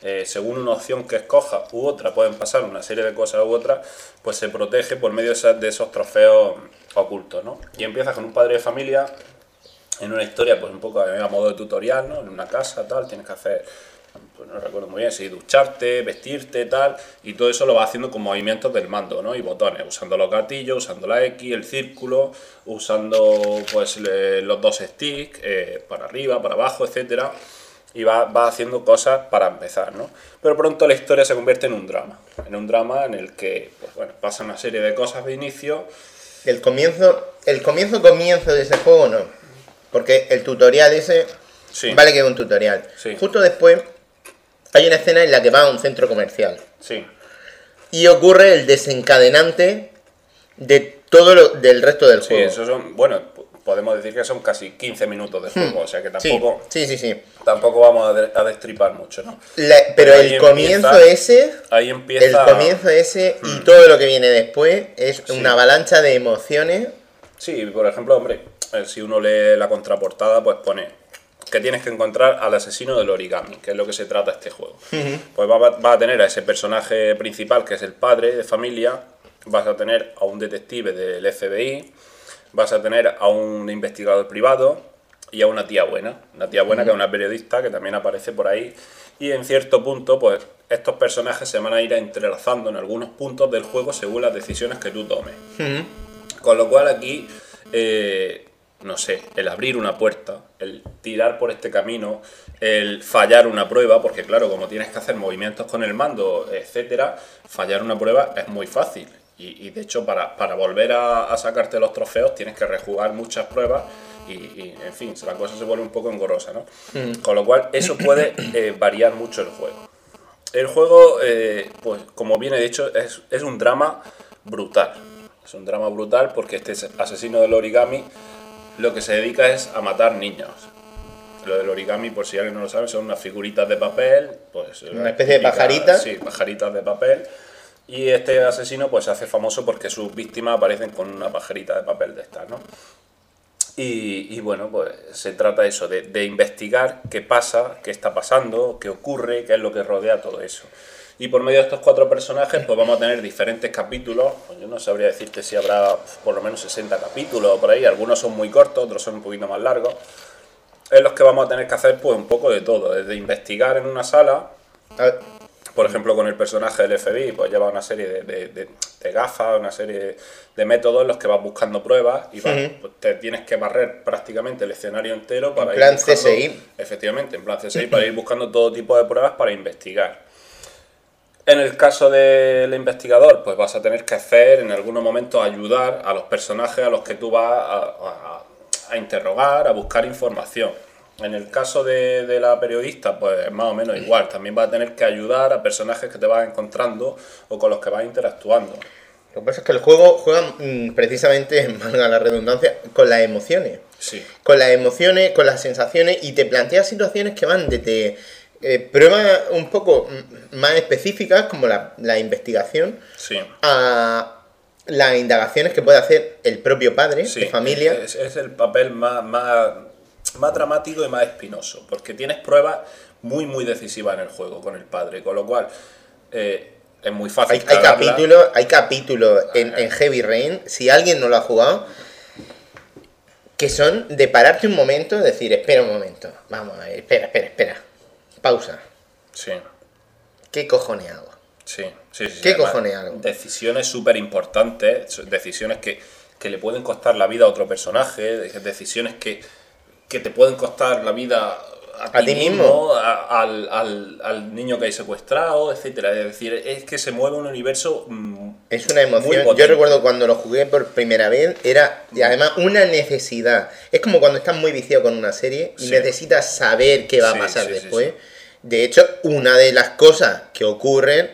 eh, según una opción que escojas u otra, pueden pasar una serie de cosas u otras, pues se protege por medio de, esas- de esos trofeos ocultos, ¿no? Y empiezas con un padre de familia en una historia, pues un poco a modo de tutorial, ¿no? En una casa, tal, tienes que hacer, pues no recuerdo muy bien, si ducharte, vestirte, tal, y todo eso lo vas haciendo con movimientos del mando, ¿no? Y botones, usando los gatillos, usando la X, el círculo, usando, pues, los dos sticks, eh, para arriba, para abajo, etcétera, y vas va haciendo cosas para empezar, ¿no? Pero pronto la historia se convierte en un drama, en un drama en el que, pues bueno, pasa una serie de cosas de inicio, El comienzo, el comienzo comienzo de ese juego no. Porque el tutorial ese Sí. vale que es un tutorial. Sí. Justo después hay una escena en la que va a un centro comercial. sí, Y ocurre el desencadenante de todo lo del resto del Sí, juego. eso son, bueno, podemos decir que son casi 15 minutos de juego, o sea que Hmm. Tampoco, sí, sí, sí. tampoco vamos a, de- a destripar mucho, ¿no? La- pero el comienzo empieza- ese, Ahí empieza... el comienzo ese y todo lo que viene después es una avalancha de emociones. Sí, por ejemplo, hombre, eh, si uno lee la contraportada, pues pone que tienes que encontrar al asesino del origami, que es lo que se trata este juego. Pues va- va- vas a tener a ese personaje principal, que es el padre de familia, vas a tener a un detective del FBI, vas a tener a un investigador privado y a una tía buena. Una tía buena que es una periodista que también aparece por ahí. Y en cierto punto, pues estos personajes se van a ir entrelazando en algunos puntos del juego según las decisiones que tú tomes. Con lo cual aquí, eh, no sé, el abrir una puerta, el tirar por este camino, el fallar una prueba, porque claro, como tienes que hacer movimientos con el mando, etcétera, fallar una prueba es muy fácil. Y, y de hecho, para, para volver a, a sacarte los trofeos tienes que rejugar muchas pruebas y, y, en fin, la cosa se vuelve un poco engorrosa, ¿no? Con lo cual, eso puede eh, variar mucho el juego. El juego, eh, pues como bien he dicho, es, es un drama brutal. Es un drama brutal porque este asesino del origami lo que se dedica es a matar niños. Lo del origami, por si alguien no lo sabe, son unas figuritas de papel, pues Una especie de pajarita. Sí, pajaritas de papel. Y este asesino pues se hace famoso porque sus víctimas aparecen con una pajarita de papel de estas, ¿no? Y, y bueno, pues se trata eso, de, de investigar qué pasa, qué está pasando, qué ocurre, qué es lo que rodea todo eso. Y por medio de estos cuatro personajes, pues vamos a tener diferentes capítulos. Pues yo no sabría decirte si habrá por lo menos 60 capítulos por ahí. Algunos son muy cortos, otros son un poquito más largos. en los que vamos a tener que hacer pues un poco de todo, desde investigar en una sala, por ejemplo con el personaje del FBI, pues lleva una serie de, de- de- de gafas, una serie de métodos en los que vas buscando pruebas y vas- pues, te tienes que barrer prácticamente el escenario entero para En plan ir buscando- CSI. Efectivamente, en plan CSI, para ir buscando todo tipo de pruebas para investigar. En el caso del investigador, pues vas a tener que hacer en algunos momentos ayudar a los personajes a los que tú vas a, a- a interrogar, a buscar información. En el caso de, de la periodista, pues más o menos igual. También vas a tener que ayudar a personajes que te vas encontrando o con los que vas interactuando. Lo que pasa es que el juego juega mm, precisamente, valga la redundancia, con las emociones. Sí, Con las emociones, con las sensaciones y te plantea situaciones que van desde eh, pruebas un poco mm, más específicas, como la, la investigación, sí. a las indagaciones que puede hacer el propio padre Sí, de familia. Es, es el papel más, más, más dramático y más espinoso, porque tienes pruebas muy, muy decisivas en el juego con el padre, con lo cual eh, es muy fácil. Hay, hay capítulos, hay capítulos en, en Heavy Rain, si alguien no lo ha jugado, que son de pararte un momento decir, espera un momento, vamos a ver, espera, espera, espera, pausa, Sí, ¿qué cojones hago? sí, sí. sí, ¿Qué además, cojones hago? Decisiones súper importantes, decisiones que, que le pueden costar la vida a otro personaje, de- decisiones que, que te pueden costar la vida a, A ti mismo. a- al, al- al niño que hay secuestrado, etcétera. Es decir, es que se mueve un universo mm, Es una emoción. Yo recuerdo cuando lo jugué por primera vez, era y además una necesidad. Es como cuando estás muy viciado con una serie y Sí. necesitas saber qué va Sí, a pasar sí, después. De hecho, una de las cosas que ocurren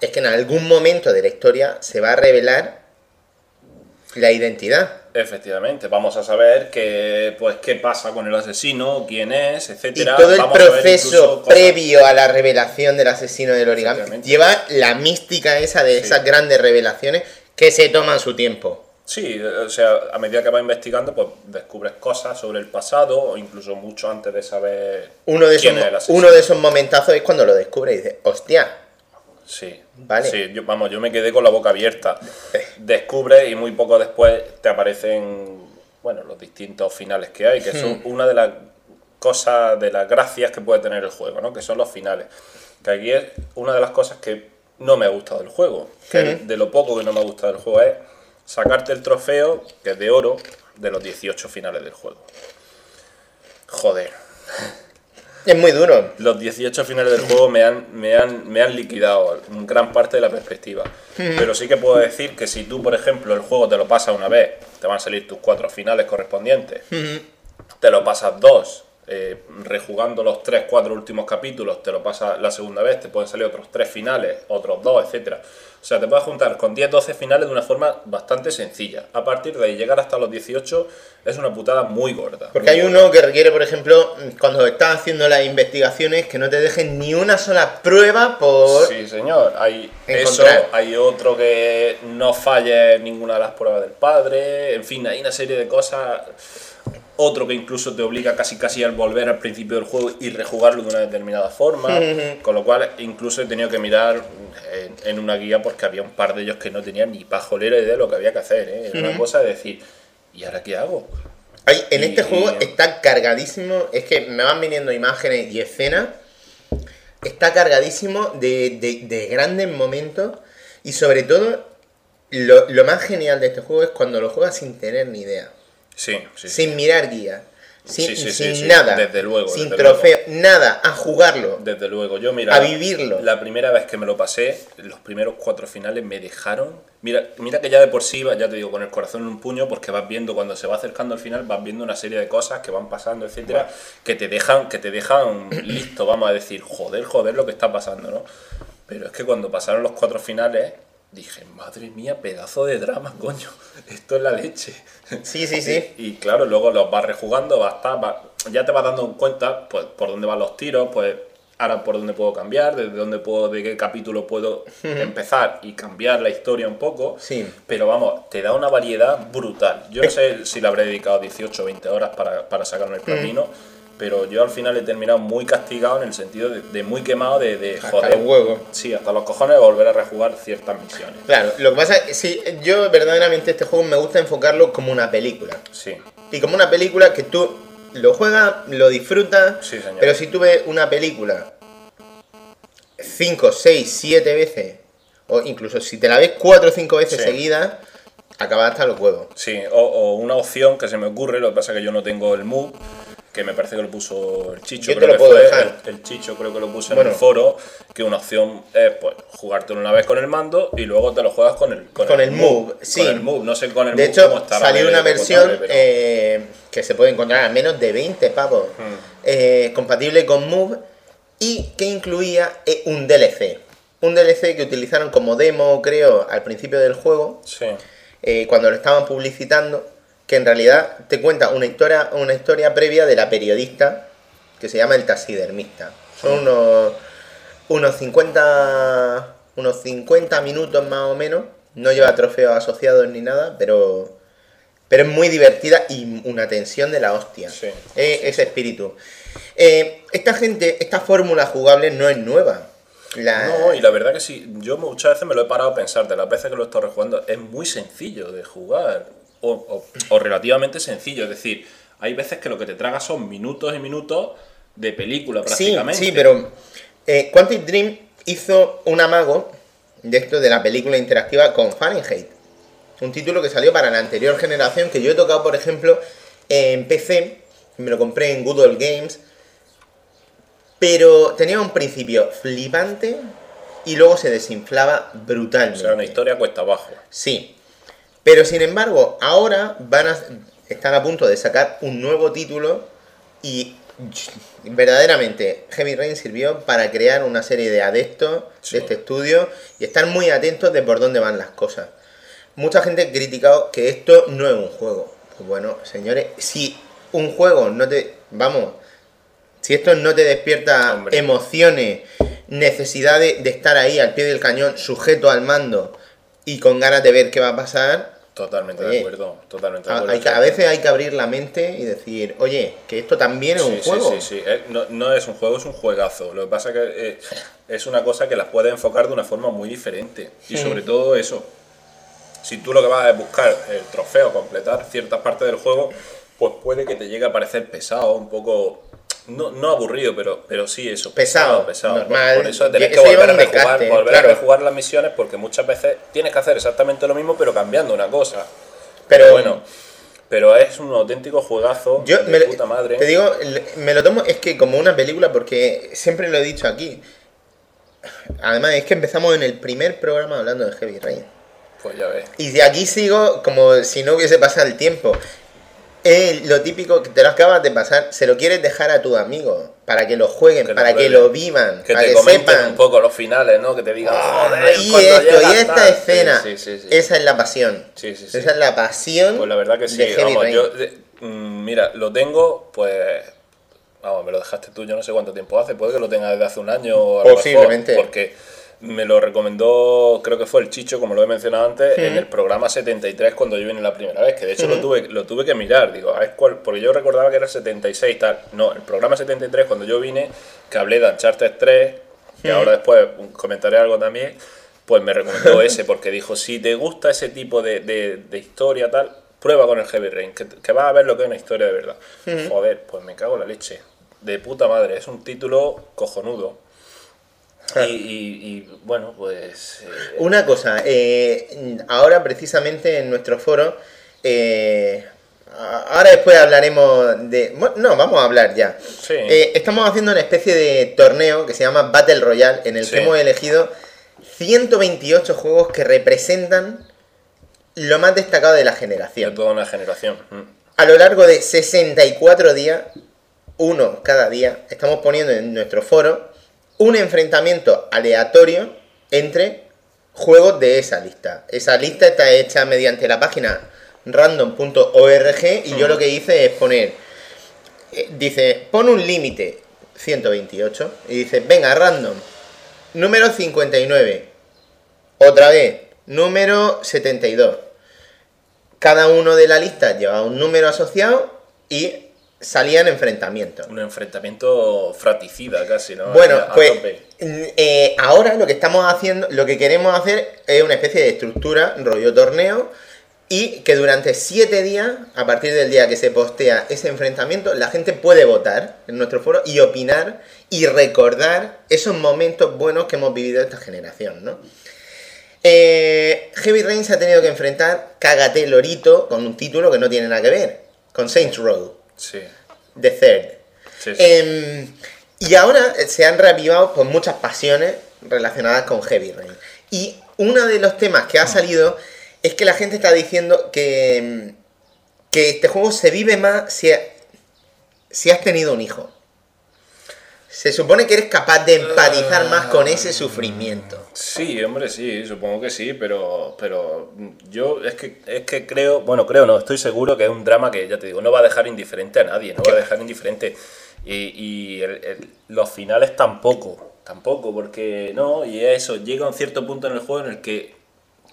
es que en algún momento de la historia se va a revelar la identidad. Efectivamente, vamos a saber que, pues, qué pasa con el asesino, quién es, Y etcétera. todo el Vamos proceso previo a la revelación del asesino del origami lleva la mística esa de Sí. esas grandes revelaciones que se toman su tiempo. Sí, o sea, a medida que vas investigando, pues descubres cosas sobre el pasado, o incluso mucho antes de saber Uno de, esos, quién es el asesino. uno de esos momentazos es cuando lo descubre y dice, hostia, Sí, Vale. Sí, yo, vamos, yo me quedé con la boca abierta. Descubres y muy poco después te aparecen, bueno, los distintos finales que hay, que son Hmm. una de las cosas, de las gracias que puede tener el juego, ¿no? Que son los finales. Que aquí es una de las cosas que no me ha gustado del juego. Que Hmm. de lo poco que no me ha gustado del juego es sacarte el trofeo, que es de oro, de los 18 finales del juego. Joder. Es muy duro. Los 18 finales del juego me han, me han, me han liquidado en gran parte de la perspectiva. Pero sí que puedo decir que si tú, por ejemplo, el juego te lo pasas una vez, te van a salir tus cuatro finales correspondientes. Te lo pasas dos, eh, rejugando los tres, cuatro últimos capítulos, te lo pasas la segunda vez, te pueden salir otros tres finales, otros dos, etcétera. O sea, te puedes juntar con 10, 12 finales de una forma bastante sencilla. A partir de ahí, llegar hasta los 18 es una putada muy gorda. Porque muy hay gorda. uno que requiere, por ejemplo, cuando estás haciendo las investigaciones, que no te dejen ni una sola prueba por... Sí, señor. Hay eso, hay otro que no falle ninguna de las pruebas del padre. En fin, hay una serie de cosas. Otro que incluso te obliga casi casi al volver al principio del juego y rejugarlo de una determinada forma. con lo cual, incluso he tenido que mirar en, en una guía porque había un par de ellos que no tenían ni pajolera idea de lo que había que hacer. ¿eh? Era una cosa de decir, ¿y ahora qué hago? Hay- en Y- este juego y- está cargadísimo, es que me van viniendo imágenes y escenas, está cargadísimo de, de- de grandes momentos y sobre todo lo, lo más genial de este juego es cuando lo juegas sin tener ni idea, Sí, sí. sí. sin mirar sin, Sí, sí, sí, sin sí, nada, desde luego, sin desde trofeo, nada, a jugarlo. Desde luego, yo mira, A vivirlo. La primera vez que me lo pasé, los primeros cuatro finales me dejaron. Mira, mira que ya de por sí ya te digo, con el corazón en un puño, porque vas viendo cuando se va acercando al final, vas viendo una serie de cosas que van pasando, etcétera, que te dejan, que te dejan listo, vamos a decir, joder, joder lo que está pasando, ¿no? Pero es que cuando pasaron los cuatro finales, dije, madre mía, pedazo de drama, coño, esto es la leche. Sí, sí, sí. Y, y claro, luego los vas rejugando, vas, ta- va- ya te vas dando cuenta pues, por dónde van los tiros, pues ahora por dónde puedo cambiar, desde dónde puedo, de qué capítulo puedo empezar y cambiar la historia un poco. Sí. Pero vamos, te da una variedad brutal. Yo no sé si le habré dedicado 18 o 20 horas para, para sacarme el platino, pero yo al final he terminado muy castigado en el sentido de, de muy quemado de, de Hasta joder. los huevos. Sí, hasta los cojones de volver a rejugar ciertas misiones. Claro, lo que pasa es sí, yo verdaderamente este juego me gusta enfocarlo como una película. Sí. Y como una película que tú lo juegas, lo disfrutas, Sí, señor. pero si tú ves una película 5, 6, 7 veces, o incluso si te la ves 4 o 5 veces Sí. seguidas, acabas hasta los huevos. Sí, o, o una opción que se me ocurre, lo que pasa es que yo no tengo el Move, que me parece que lo puso el Chicho. Yo te creo lo que puedo fue, dejar. El, el Chicho creo que lo puso Bueno. en el foro, que una opción es pues jugártelo una vez con el mando y luego te lo juegas con el, Con el Move, sí. Con el Move, no sé con el De Move cómo hecho, estará salió una versión pero- eh, que se puede encontrar a menos de 20 pavos, Hmm. eh, compatible con Move y que incluía eh, un DLC. Un DLC que utilizaron como demo, creo, al principio del juego, Sí, eh, cuando lo estaban publicitando, que en realidad te cuenta una historia, una historia previa de la periodista que se llama El Taxidermista. Son unos, unos 50 unos 50 minutos más o menos. No lleva trofeos asociados ni nada, pero pero es muy divertida y una tensión de la hostia. Sí. Eh, ese espíritu. Eh, esta gente, esta fórmula jugable no es nueva. La- No, y la verdad que sí, yo muchas veces me lo he parado a pensar, de las veces que lo he estado rejugando, es muy sencillo de jugar, o, o- o relativamente sencillo, es decir, hay veces que lo que te traga son minutos y minutos de película Sí, prácticamente. sí, pero eh, Quantic Dream hizo un amago de esto de la película interactiva con Fahrenheit. Un título que salió para la anterior generación, que yo he tocado, por ejemplo, en PC, me lo compré en Good Old Games, pero tenía un principio flipante y luego se desinflaba O brutalmente. sea, una historia cuesta abajo. Sí. Pero sin embargo, ahora van a están a punto de sacar un nuevo título y verdaderamente Heavy Rain sirvió para crear una serie de adeptos Sí. de este estudio y estar muy atentos de por dónde van las cosas. Mucha gente ha criticado que esto no es un juego. Pues bueno, señores, si un juego no te... Vamos, si esto no te despierta Hombre. emociones, necesidad de, de estar ahí al pie del cañón, sujeto al mando y con ganas de ver qué va a pasar, Totalmente Oye, de acuerdo, totalmente de a, acuerdo. hay que- a veces hay que abrir la mente y decir, oye, que esto también es Sí, un sí, juego. Sí, sí, Eh, No, no es un juego, es un juegazo. Lo que pasa es que eh, es una cosa que las puedes enfocar de una forma muy diferente. Y sobre todo eso, si tú lo que vas es buscar el trofeo, completar ciertas partes del juego, pues puede que te llegue a parecer pesado, un poco... No, no aburrido, pero, pero sí eso. Pesado, pesado. normal. Por eso tenés Eso que volver, a rejugar, desgaste, volver claro. a rejugar las misiones porque muchas veces tienes que hacer exactamente lo mismo, pero cambiando una cosa. Pero- Pero bueno, pero es un auténtico juegazo Yo de me, puta madre. te digo, me lo tomo es que como una película porque siempre lo he dicho aquí. Además es que empezamos en el primer programa hablando de Heavy Rain. Pues ya ves. Y de aquí sigo como si no hubiese pasado el tiempo. Es lo típico que te lo acabas de pasar, se lo quieres dejar a tus amigos para que lo jueguen, Que lo para que lo vivan, Que para te que comenten sepan. un poco los finales, ¿no? Que te digan, joder, "Ah, y esto, y esta tal". escena, Sí, sí, sí. esa es la pasión. Sí, sí, sí. Esa es la pasión. Pues la verdad que sí. Vamos, yo, de- mm, mira, lo tengo, pues. Vamos, me lo dejaste tú, yo no sé cuánto tiempo hace. Puede que lo tenga desde hace un año o a lo Posiblemente. mejor, porque me lo recomendó, creo que fue el Chicho, como lo he mencionado antes, en el programa 73 cuando yo vine la primera vez. Que de hecho lo, tuve, lo tuve que mirar, digo, a ver cuál. Porque yo recordaba que era el 76 y tal. No, el programa 73 cuando yo vine, que hablé de Uncharted 3, que ahora después comentaré algo también. Pues me recomendó ese, porque dijo: si te gusta ese tipo de, de- de historia, tal, prueba con el Heavy Rain, que, que vas a ver lo que es una historia de verdad. Joder, pues me cago en la leche. De puta madre, es un título cojonudo. Y, y- y, bueno, pues. eh, Una cosa, eh, ahora precisamente en nuestro foro, eh, ahora después hablaremos de... No, vamos a hablar ya. Sí. Eh, estamos haciendo una especie de torneo que se llama Battle Royale, en el Sí. que hemos elegido 128 juegos que representan lo más destacado de la de generación. toda una generación. Mm. A lo largo de 64 días, uno cada día, estamos poniendo en nuestro foro un enfrentamiento aleatorio entre juegos de esa lista. Esa lista está hecha mediante la página random.org y yo lo que hice es poner, eh, dice, pon un límite 128 y dice, venga, random, número 59, otra vez, número 72 cada uno de la lista llevaba un número asociado y salían enfrentamientos. Un enfrentamiento fratricida casi, ¿no? Bueno, A pues eh, ahora lo que estamos haciendo, lo que queremos hacer es una especie de estructura, rollo torneo, y que durante siete días, a partir del día que se postea ese enfrentamiento, la gente puede votar en nuestro foro y opinar y recordar esos momentos buenos que hemos vivido esta generación, ¿no? Eh, Heavy Rain se ha tenido que enfrentar, cágate lorito, con un título que no tiene nada que ver, con Saints Row, Sí. The Third. Sí, sí. Em, y ahora se han reavivado pues, muchas pasiones relacionadas con Heavy Rain. Y uno de los temas que ha salido es que la gente está diciendo que, em, que este juego se vive más si, si has tenido un hijo. Se supone que eres capaz de empatizar más con ese sufrimiento. Sí, hombre, sí, supongo que sí, pero, pero yo es que, es que creo, bueno, creo no, estoy seguro que es un drama que, ya te digo, no va a dejar indiferente a nadie, no va a dejar indiferente. Y, y el- el- los finales tampoco, tampoco, porque no, y eso, llega un cierto punto en el juego en el que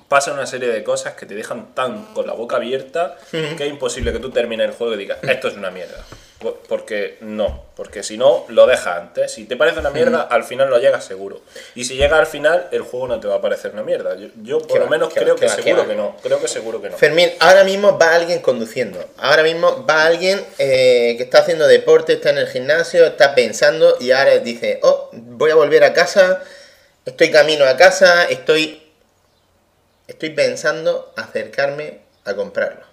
pasa una serie de cosas que te dejan tan con la boca abierta que es imposible que tú termines el juego y digas, esto es una mierda. Por- Porque no, porque si no, lo dejas antes. Si te parece una mierda, al final lo llegas seguro. Y si llega al final, el juego no te va a parecer una mierda. Yo, yo por lo va, menos va, creo que va, seguro que no. Creo que seguro que no. Fermín, ahora mismo va alguien conduciendo. Ahora mismo va alguien eh, que está haciendo deporte, está en el gimnasio, está pensando y ahora dice, oh, voy a volver a casa, estoy camino a casa, estoy, estoy pensando acercarme a comprarlo.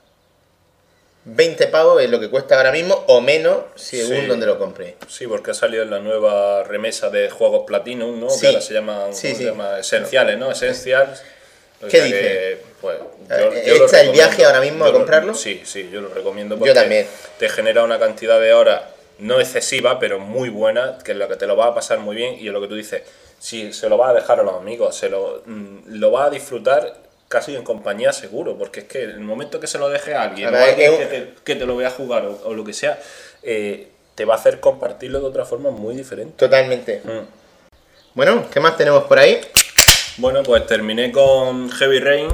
20 pavos es lo que cuesta ahora mismo o menos según Sí. donde lo compré. Sí, porque ha salido en la nueva remesa de juegos Platinum, ¿no? Sí. Que ahora se llaman Sí, ¿cómo se sí. llama? Esenciales, ¿no? Essentials. O ¿Qué sea dice? que, pues, yo lo ¿echa el viaje ahora mismo a Yo lo- comprarlo? Sí, sí, yo lo recomiendo Yo porque también. te genera una cantidad de horas no excesiva, pero muy buena, que es la que te lo va a pasar muy bien y es lo que tú dices, si se lo vas a dejar a los amigos, se lo, mm, lo vas a disfrutar casi en compañía seguro, porque es que en el momento que se lo deje a alguien, Ahora o alguien que, te, que te lo vea jugar o, o lo que sea, eh, te va a hacer compartirlo de otra forma muy diferente. Totalmente. Mm. Bueno, ¿qué más tenemos por ahí? Bueno, pues terminé con Heavy Rain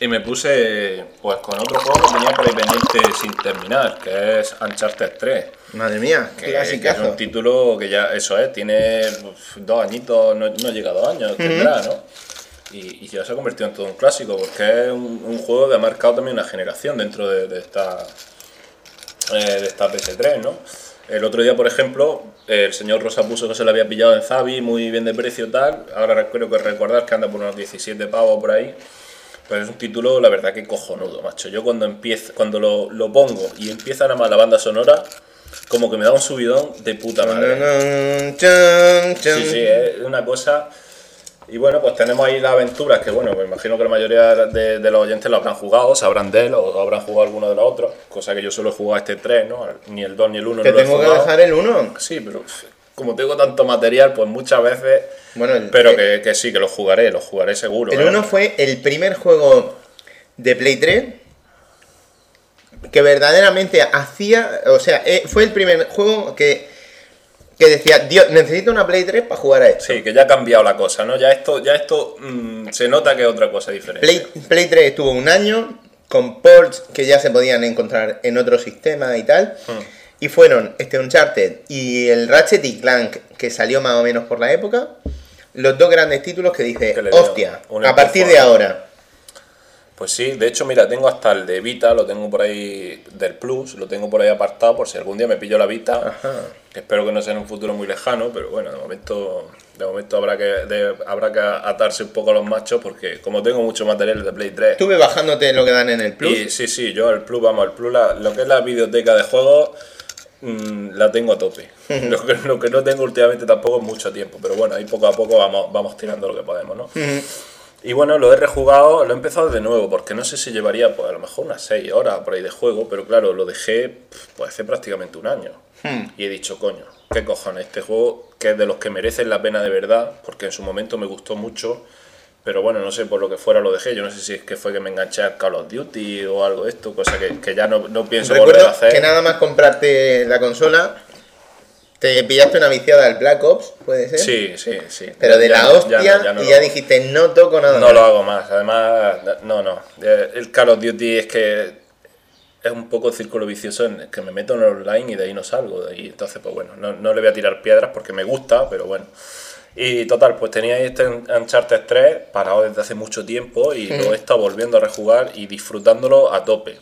y me puse pues con otro juego que tenía por ahí pendiente sin terminar, que es Uncharted 3. Madre mía, Que, que es un título que ya, eso es, tiene dos añitos, no, no llega a dos años, tendrá, ¿no? Y, y ya se ha convertido en todo un clásico, porque es un, un juego que ha marcado también una generación dentro de, de esta eh, de esta PS3, ¿no? El otro día, por ejemplo, el señor Rosa puso que se lo había pillado en Zabi, muy bien de precio tal. Ahora creo que recordar que anda por unos 17 pavos por ahí. Pero es un título, la verdad, que cojonudo, macho. Yo cuando empiezo, cuando lo, lo pongo y empieza nada más la banda sonora, como que me da un subidón de puta madre. Sí, sí, es una cosa. Y bueno, pues tenemos ahí las aventuras que, bueno, me imagino que la mayoría de, de los oyentes lo habrán jugado, sabrán de él o habrán jugado alguno de los otros. Cosa que yo solo he jugado este 3, ¿no? Ni el 2 ni el 1 Te no tengo que dejar el 1. Sí, pero como tengo tanto material, pues muchas veces. Bueno, el, Pero que, que sí, que lo jugaré, lo jugaré seguro. el ¿eh? 1 fue el primer juego de Play 3 que verdaderamente hacía, o sea, eh, fue el primer juego que, que decía, Dios, necesito una Play 3 para jugar a esto. Sí, que ya ha cambiado la cosa, ¿no? Ya esto, ya esto mm, se nota que es otra cosa diferente. Play, Play 3 estuvo un año con ports que ya se podían encontrar en otro sistema y tal. Hmm. Y fueron este Uncharted y el Ratchet y Clank, que salió más o menos por la época. Los dos grandes títulos que dice, Que hostia, a partir de ahora. Pues sí, de hecho, mira, tengo hasta el de Vita, lo tengo por ahí del Plus, lo tengo por ahí apartado por si algún día me pillo la Vita. Ajá. Que espero que no sea en un futuro muy lejano, pero bueno, de momento, de momento habrá que de- habrá que atarse un poco a los machos porque como tengo mucho material de Play 3. Estuve bajándote lo que dan en el Plus. Y sí, sí, yo el Plus, vamos, el Plus, la- lo que es la biblioteca de juegos, mm, la tengo a tope. lo, que, lo que no tengo últimamente tampoco es mucho tiempo, pero bueno, ahí poco a poco vamos, vamos tirando lo que podemos, ¿no? Y bueno, lo he rejugado, lo he empezado de nuevo, porque no sé si llevaría, pues a lo mejor unas 6 horas por ahí de juego, pero claro, lo dejé pues hace prácticamente un año. Y he dicho, coño, qué cojones, este juego que es de los que merecen la pena de verdad, porque en su momento me gustó mucho, pero bueno, no sé por lo que fuera lo dejé. Yo no sé si es que fue que me enganché a Call of Duty o algo de esto, cosa que, que ya no, no pienso volver a Recuerdo hacer. que nada más comprarte la consola, te pillaste una viciada al Black Ops, puede ser. Sí, sí, sí. Pero de Ya la hostia, ya no- ya no y ya dijiste, no toco nada. No más". lo hago más. Además, no, no. Eh, El Call of Duty es que es un poco el círculo vicioso en el que me meto en el online y de ahí no salgo. Ahí, entonces, pues bueno, no, no le voy a tirar piedras porque me gusta, pero bueno. Y total, pues teníais este Uncharted 3 parado desde hace mucho tiempo y lo he estado volviendo a rejugar y disfrutándolo a tope.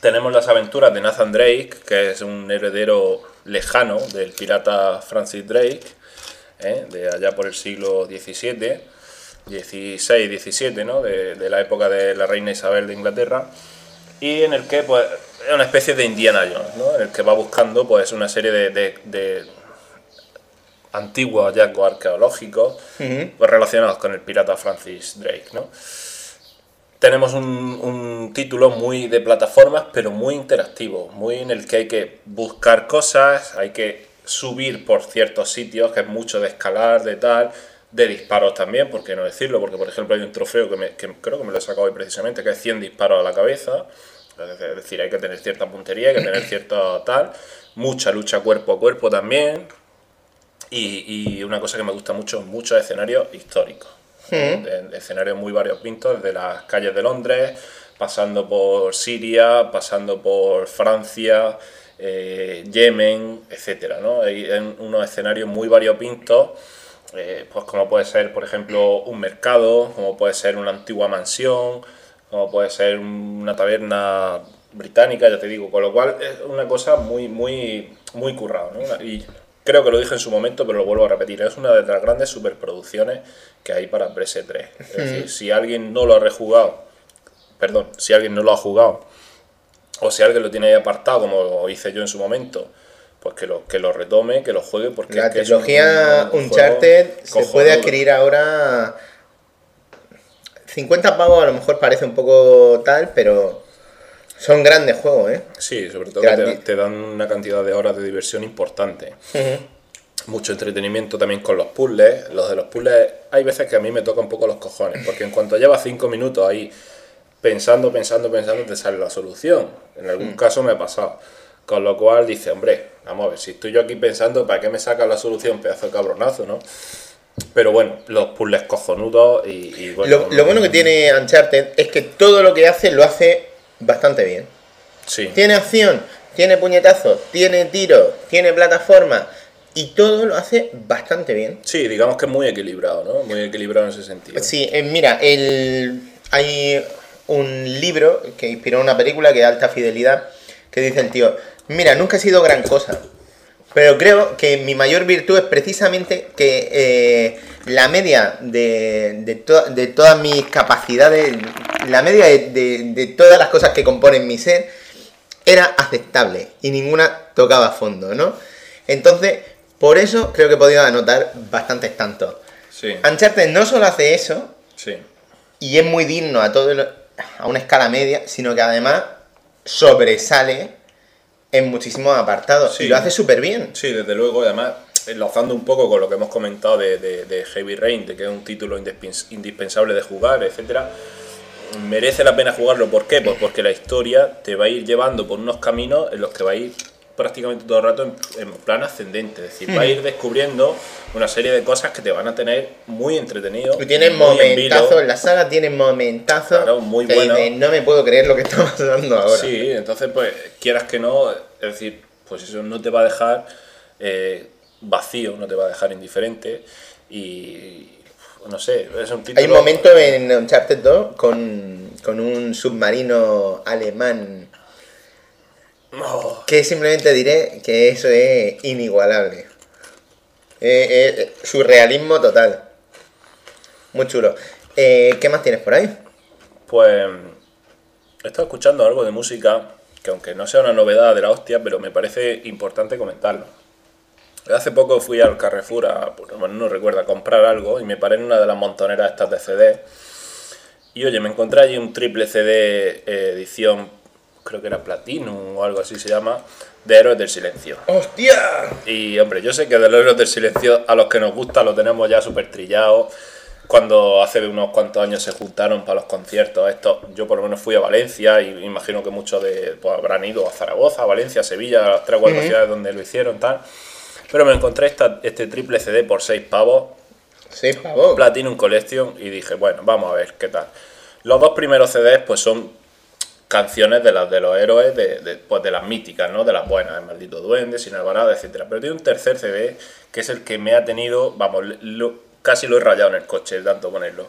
Tenemos las aventuras de Nathan Drake, que es un heredero lejano del pirata Francis Drake, ¿eh? de allá por el siglo XVII, XVI, XVII, ¿no? de, de la época de la reina Isabel de Inglaterra y en el que pues es una especie de Indiana Jones, ¿no? En el que va buscando pues una serie de, de, de antiguos hallazgos arqueológicos pues, relacionados con el pirata Francis Drake, ¿no? Tenemos un, un título muy de plataformas, pero muy interactivo, muy en el que hay que buscar cosas, hay que subir por ciertos sitios, que es mucho de escalar, de tal, de disparos también, por qué no decirlo, porque por ejemplo hay un trofeo que, me, que creo que me lo he sacado hoy precisamente, que es 100 disparos a la cabeza, es decir, hay que tener cierta puntería, hay que tener cierto tal, mucha lucha cuerpo a cuerpo también, y, y una cosa que me gusta mucho, muchos escenarios históricos, de escenarios muy variopintos, desde las calles de Londres, pasando por Siria, pasando por Francia, eh, Yemen, etcétera, ¿no? Hay unos escenarios muy variopintos, eh, pues como puede ser, por ejemplo, un mercado, como puede ser una antigua mansión, como puede ser una taberna británica, ya te digo, con lo cual es una cosa muy, muy, muy currada, ¿no? Y creo que lo dije en su momento, pero lo vuelvo a repetir, es una de las grandes superproducciones que hay para PS3. Es decir, si alguien no lo ha rejugado, perdón, si alguien no lo ha jugado, o si alguien lo tiene ahí apartado, como lo hice yo en su momento, pues que lo, que lo retome, que lo juegue, porque La es que es un- trilogía un- un Uncharted se puede adquirir ahora. 50 pavos a lo mejor parece un poco tal, pero son grandes juegos, ¿eh? Sí, sobre todo que te, te dan una cantidad de horas de diversión importante. Mucho entretenimiento también con los puzzles. Los de los puzzles, hay veces que a mí me toca un poco los cojones, porque en cuanto llevas cinco minutos ahí pensando, pensando, pensando, te sale la solución. En algún caso me ha pasado. Con lo cual dice, hombre, vamos a ver, si estoy yo aquí pensando, ¿para qué me sacas la solución? Pedazo de cabronazo, ¿no? Pero bueno, los puzzles cojonudos y, y bueno. Lo, lo bueno que tiene Uncharted es que todo lo que hace lo hace bastante bien. Sí. Tiene acción, tiene puñetazos, tiene tiro, tiene plataforma y todo lo hace bastante bien. Sí, digamos que es muy equilibrado, ¿no? Muy equilibrado en ese sentido. Sí, eh, mira, el, hay un libro que inspiró una película que es Alta Fidelidad, que dice el tío, mira, nunca he sido gran cosa, pero creo que mi mayor virtud es precisamente que eh, la media de, de, to- de todas mis capacidades, la media de, de- de todas las cosas que componen mi ser, era aceptable y ninguna tocaba fondo, ¿no? Entonces, por eso creo que he podido anotar bastantes tantos. Sí, Uncharted no solo hace eso, sí. y es muy digno a todo lo- a una escala media, sino que además sobresale en muchísimos apartados Sí. y lo hace súper bien. Sí, desde luego, además, enlazando un poco con lo que hemos comentado de, de- de Heavy Rain, de que es un título indispens- indispensable de jugar, etcétera, merece la pena jugarlo. ¿Por qué? Pues porque la historia te va a ir llevando por unos caminos en los que va a ir prácticamente todo el rato en, en plan ascendente. Es decir, va a ir descubriendo una serie de cosas que te van a tener muy entretenido. Y tiene muy en momentazos, la saga tiene momentazos Claro, muy que bueno. dices, no me puedo creer lo que está pasando ahora. Sí, entonces, pues, quieras que no, es decir, pues eso no te va a dejar eh, vacío, no te va a dejar indiferente y, no sé, es un título... Hay un momento en Uncharted 2 con, con un submarino alemán Que simplemente diré que eso es inigualable. Eh, eh, surrealismo total. Muy chulo. Eh, ¿Qué más tienes por ahí? pues, he estado escuchando algo de música que aunque no sea una novedad de la hostia, pero me parece importante comentarlo. Hace poco fui al Carrefour a, pues, bueno, no recuerdo, a comprar algo y me paré en una de las montoneras estas de CD. Y oye, me encontré allí un triple CD eh, edición, creo que era Platinum o algo así se llama, de Héroes del Silencio. ¡Hostia! Y hombre, yo sé que de los Héroes del Silencio a los que nos gusta lo tenemos ya súper trillado. Cuando hace unos cuantos años se juntaron para los conciertos, esto, yo por lo menos fui a Valencia y imagino que muchos de, pues, habrán ido a Zaragoza, a Valencia, a Sevilla, a las tres o cuatro ciudades donde lo hicieron, tal. Pero me encontré esta, este triple CD por 6 pavos, Sí, pavo. Platinum Collection, y dije, bueno, vamos a ver qué tal. Los dos primeros CDs, pues son canciones de las de los héroes, de, de, pues de las míticas, ¿no? De las buenas, el maldito duende, sin alvarado, etcétera. Pero tiene un tercer CD que es el que me ha tenido, vamos, lo- casi lo he rayado en el coche, tanto ponerlo.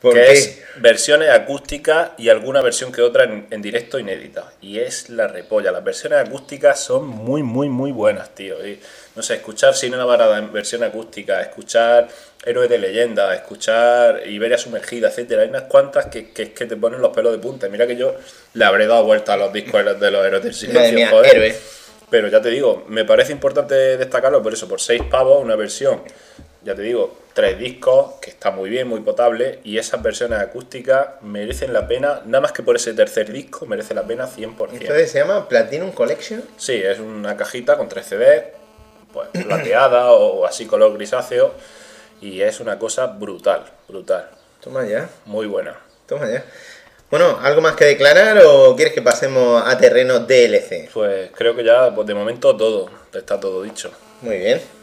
¿Por que qué? es versiones acústicas y alguna versión que otra en, en directo inédita. Y es la repolla. Las versiones acústicas son muy, muy, muy buenas, tío. Y, no sé, escuchar Cine Navarada en versión acústica, escuchar Héroes de Leyenda, escuchar Iberia Sumergida, etcétera. Hay unas cuantas que, que, que te ponen los pelos de punta. Mira que yo le habré dado vuelta a los discos de los Héroes del Silencio. Mía, joder. héroe. Pero ya te digo, me parece importante destacarlo por eso, por seis pavos, una versión, ya te digo, tres discos, que está muy bien, muy potable, y esas versiones acústicas merecen la pena, nada más que por ese tercer disco, merece la pena 100%. Entonces se llama Platinum Collection. Sí, es una cajita con tres CDs, pues plateada o así color grisáceo, y es una cosa brutal, brutal, Toma ya, muy buena. toma ya. Bueno, ¿algo más que declarar o quieres que pasemos a terreno DLC? Pues creo que ya, pues de momento todo, está todo dicho. Muy bien.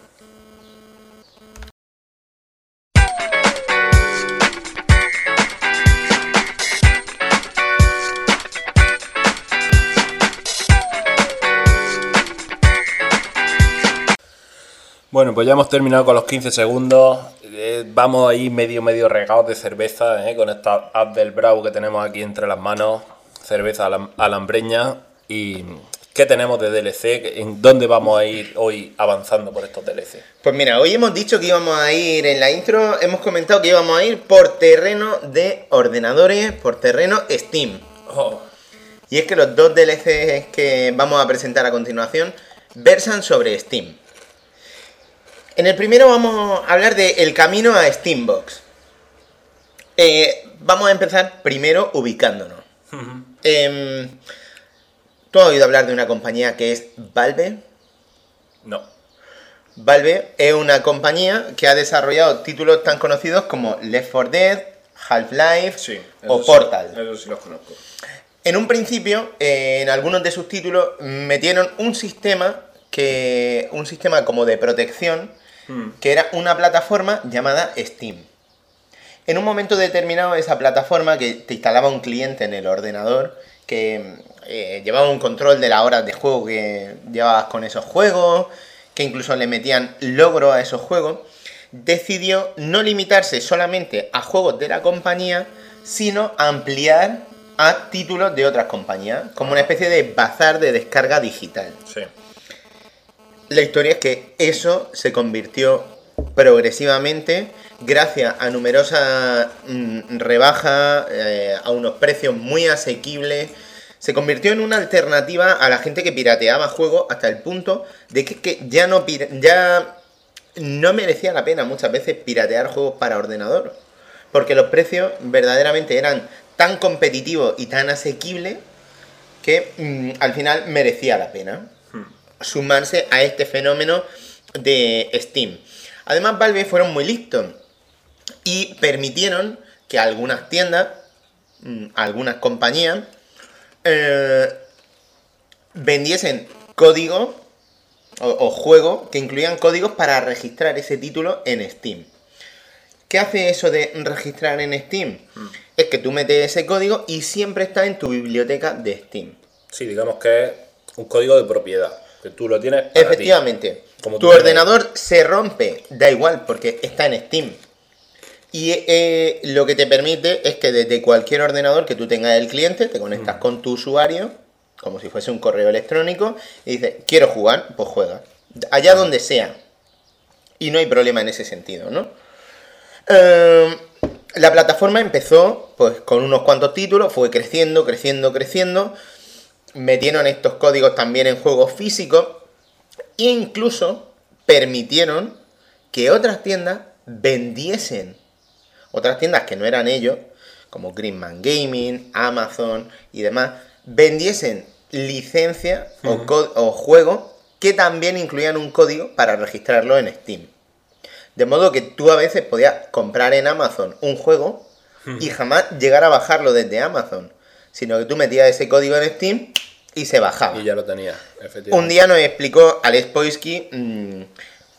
Bueno, pues ya hemos terminado con los 15 segundos. Eh, vamos ahí medio, medio regados de cerveza, eh, con esta app del Bravo que tenemos aquí entre las manos. Cerveza alam- alambreña. ¿Y qué tenemos de DLC? ¿En dónde vamos a ir hoy avanzando por estos DLC? Pues mira, hoy hemos dicho que íbamos a ir en la intro, hemos comentado que íbamos a ir por terreno de ordenadores, por terreno Steam. Oh, Y es que los dos DLCs que vamos a presentar a continuación versan sobre Steam. En el primero vamos a hablar de el camino a Steambox. Eh, vamos a empezar primero ubicándonos. Em, ¿Tú has oído hablar de una compañía que es Valve? no. Valve es una compañía que ha desarrollado títulos tan conocidos como Left 4 Dead, Half-Life Sí. o sí, Portal. eso sí los conozco. En un principio, eh, en algunos de sus títulos metieron un sistema que un sistema como de protección Hmm. que era una plataforma llamada Steam. En un momento determinado esa plataforma que te instalaba un cliente en el ordenador que eh, llevaba un control de las horas de juego que llevabas con esos juegos, que incluso le metían logro a esos juegos, decidió no limitarse solamente a juegos de la compañía, sino ampliar a títulos de otras compañías, como una especie de bazar de descarga digital. Sí. La historia es que eso se convirtió progresivamente gracias a numerosas mm, rebajas, eh, a unos precios muy asequibles. Se convirtió en una alternativa a la gente que pirateaba juegos hasta el punto de que, ya, no, no merecía la pena muchas veces piratear juegos para ordenador. Porque los precios verdaderamente eran tan competitivos y tan asequibles que mm, al final merecía la pena sumarse a este fenómeno de Steam. Además, Valve fueron muy listos y permitieron que algunas tiendas, mm, algunas compañías, eh, vendiesen códigos o, o juegos que incluían códigos para registrar ese título en Steam. ¿Qué hace eso de registrar en Steam? Es que tú metes ese código y siempre está en tu biblioteca de Steam. Sí, digamos que es un código de propiedad, que tú lo tienes para ti. Efectivamente. Como tu ordenador se rompe, da igual, porque está en Steam. Y eh, lo que te permite es que desde cualquier ordenador que tú tengas el cliente, te conectas Mm. con tu usuario, como si fuese un correo electrónico, y dices, quiero jugar, pues juega. Allá donde sea. Y no hay problema en ese sentido, ¿no? Eh, la plataforma empezó pues con unos cuantos títulos, fue creciendo, creciendo, creciendo. Metieron estos códigos también en juegos físicos e incluso permitieron que otras tiendas vendiesen, otras tiendas que no eran ellos, como Greenman Gaming, Amazon y demás, vendiesen licencias o, o juegos que también incluían un código para registrarlo en Steam. De modo que tú a veces podías comprar en Amazon un juego y jamás llegar a bajarlo desde Amazon, sino que tú metías ese código en Steam y se bajaba. Y ya lo tenía, efectivamente. Un día nos explicó Alex Poisky, mm,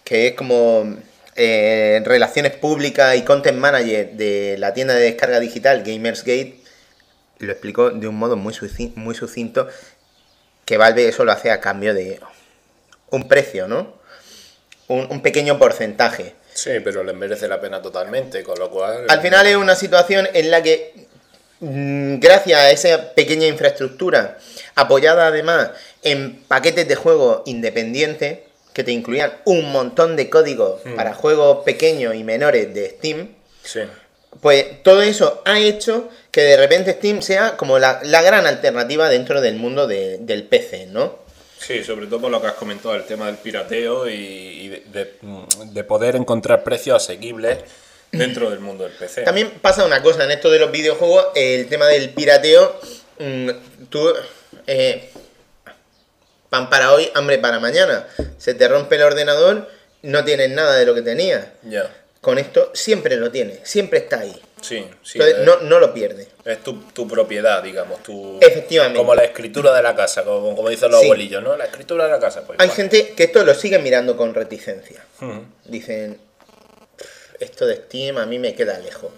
que es como eh, relaciones públicas y content manager de la tienda de descarga digital Gamersgate, lo explicó de un modo muy, suci- muy sucinto que Valve eso lo hace a cambio de un precio, ¿no? Un, un pequeño porcentaje. Sí, pero le merece la pena totalmente, con lo cual... Al final es una situación en la que, gracias a esa pequeña infraestructura, apoyada además en paquetes de juego independientes, que te incluían un montón de códigos para juegos pequeños y menores de Steam, Sí. pues todo eso ha hecho que de repente Steam sea como la, la gran alternativa dentro del mundo de- del PC, ¿no? Sí, sobre todo por lo que has comentado, el tema del pirateo y, y de, de- de poder encontrar precios asequibles dentro del mundo del PC. También pasa una cosa en esto de los videojuegos, el tema del pirateo. mm, tú, eh, pan para hoy, hambre para mañana. Se te rompe el ordenador, no tienes nada de lo que tenías. Ya, Con esto siempre lo tienes, siempre está ahí. sí, sí. Entonces es, no, no lo pierdes. es tu, tu propiedad, digamos. Tu, Efectivamente. Como la escritura de la casa, como, como dicen los Sí. abuelillos, ¿no? La escritura de la casa. Pues Hay gente que esto lo sigue mirando con reticencia. Dicen, esto de Steam a mí me queda lejos.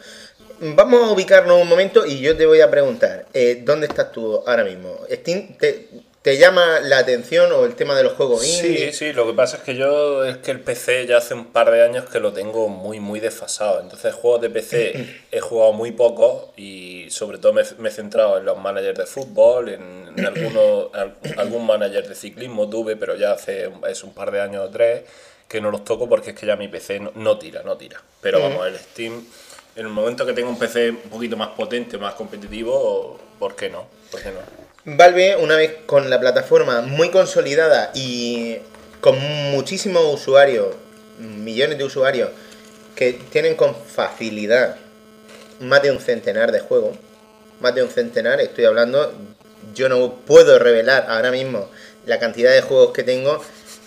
Vamos a ubicarnos un momento y yo te voy a preguntar, eh, ¿dónde estás tú ahora mismo? ¿Steam te, te llama la atención o el tema de los juegos indie? Sí, sí, lo que pasa es que yo es que el PC ya hace un par de años que lo tengo muy, muy desfasado. Entonces, juegos de PC he jugado muy pocos y sobre todo me, me he centrado en los managers de fútbol, en, en algunos, al- algún manager de ciclismo tuve, pero ya hace es un par de años o tres que no los toco porque es que ya mi PC no, no tira, no tira. Pero vamos, el Steam, en el momento que tenga un PC un poquito más potente, más competitivo, ¿por qué no? ¿Por qué no? Valve, una vez con la plataforma muy consolidada y con muchísimos usuarios, millones de usuarios, que tienen con facilidad más de un centenar de juegos, más de un centenar, estoy hablando, yo no puedo revelar ahora mismo la cantidad de juegos que tengo,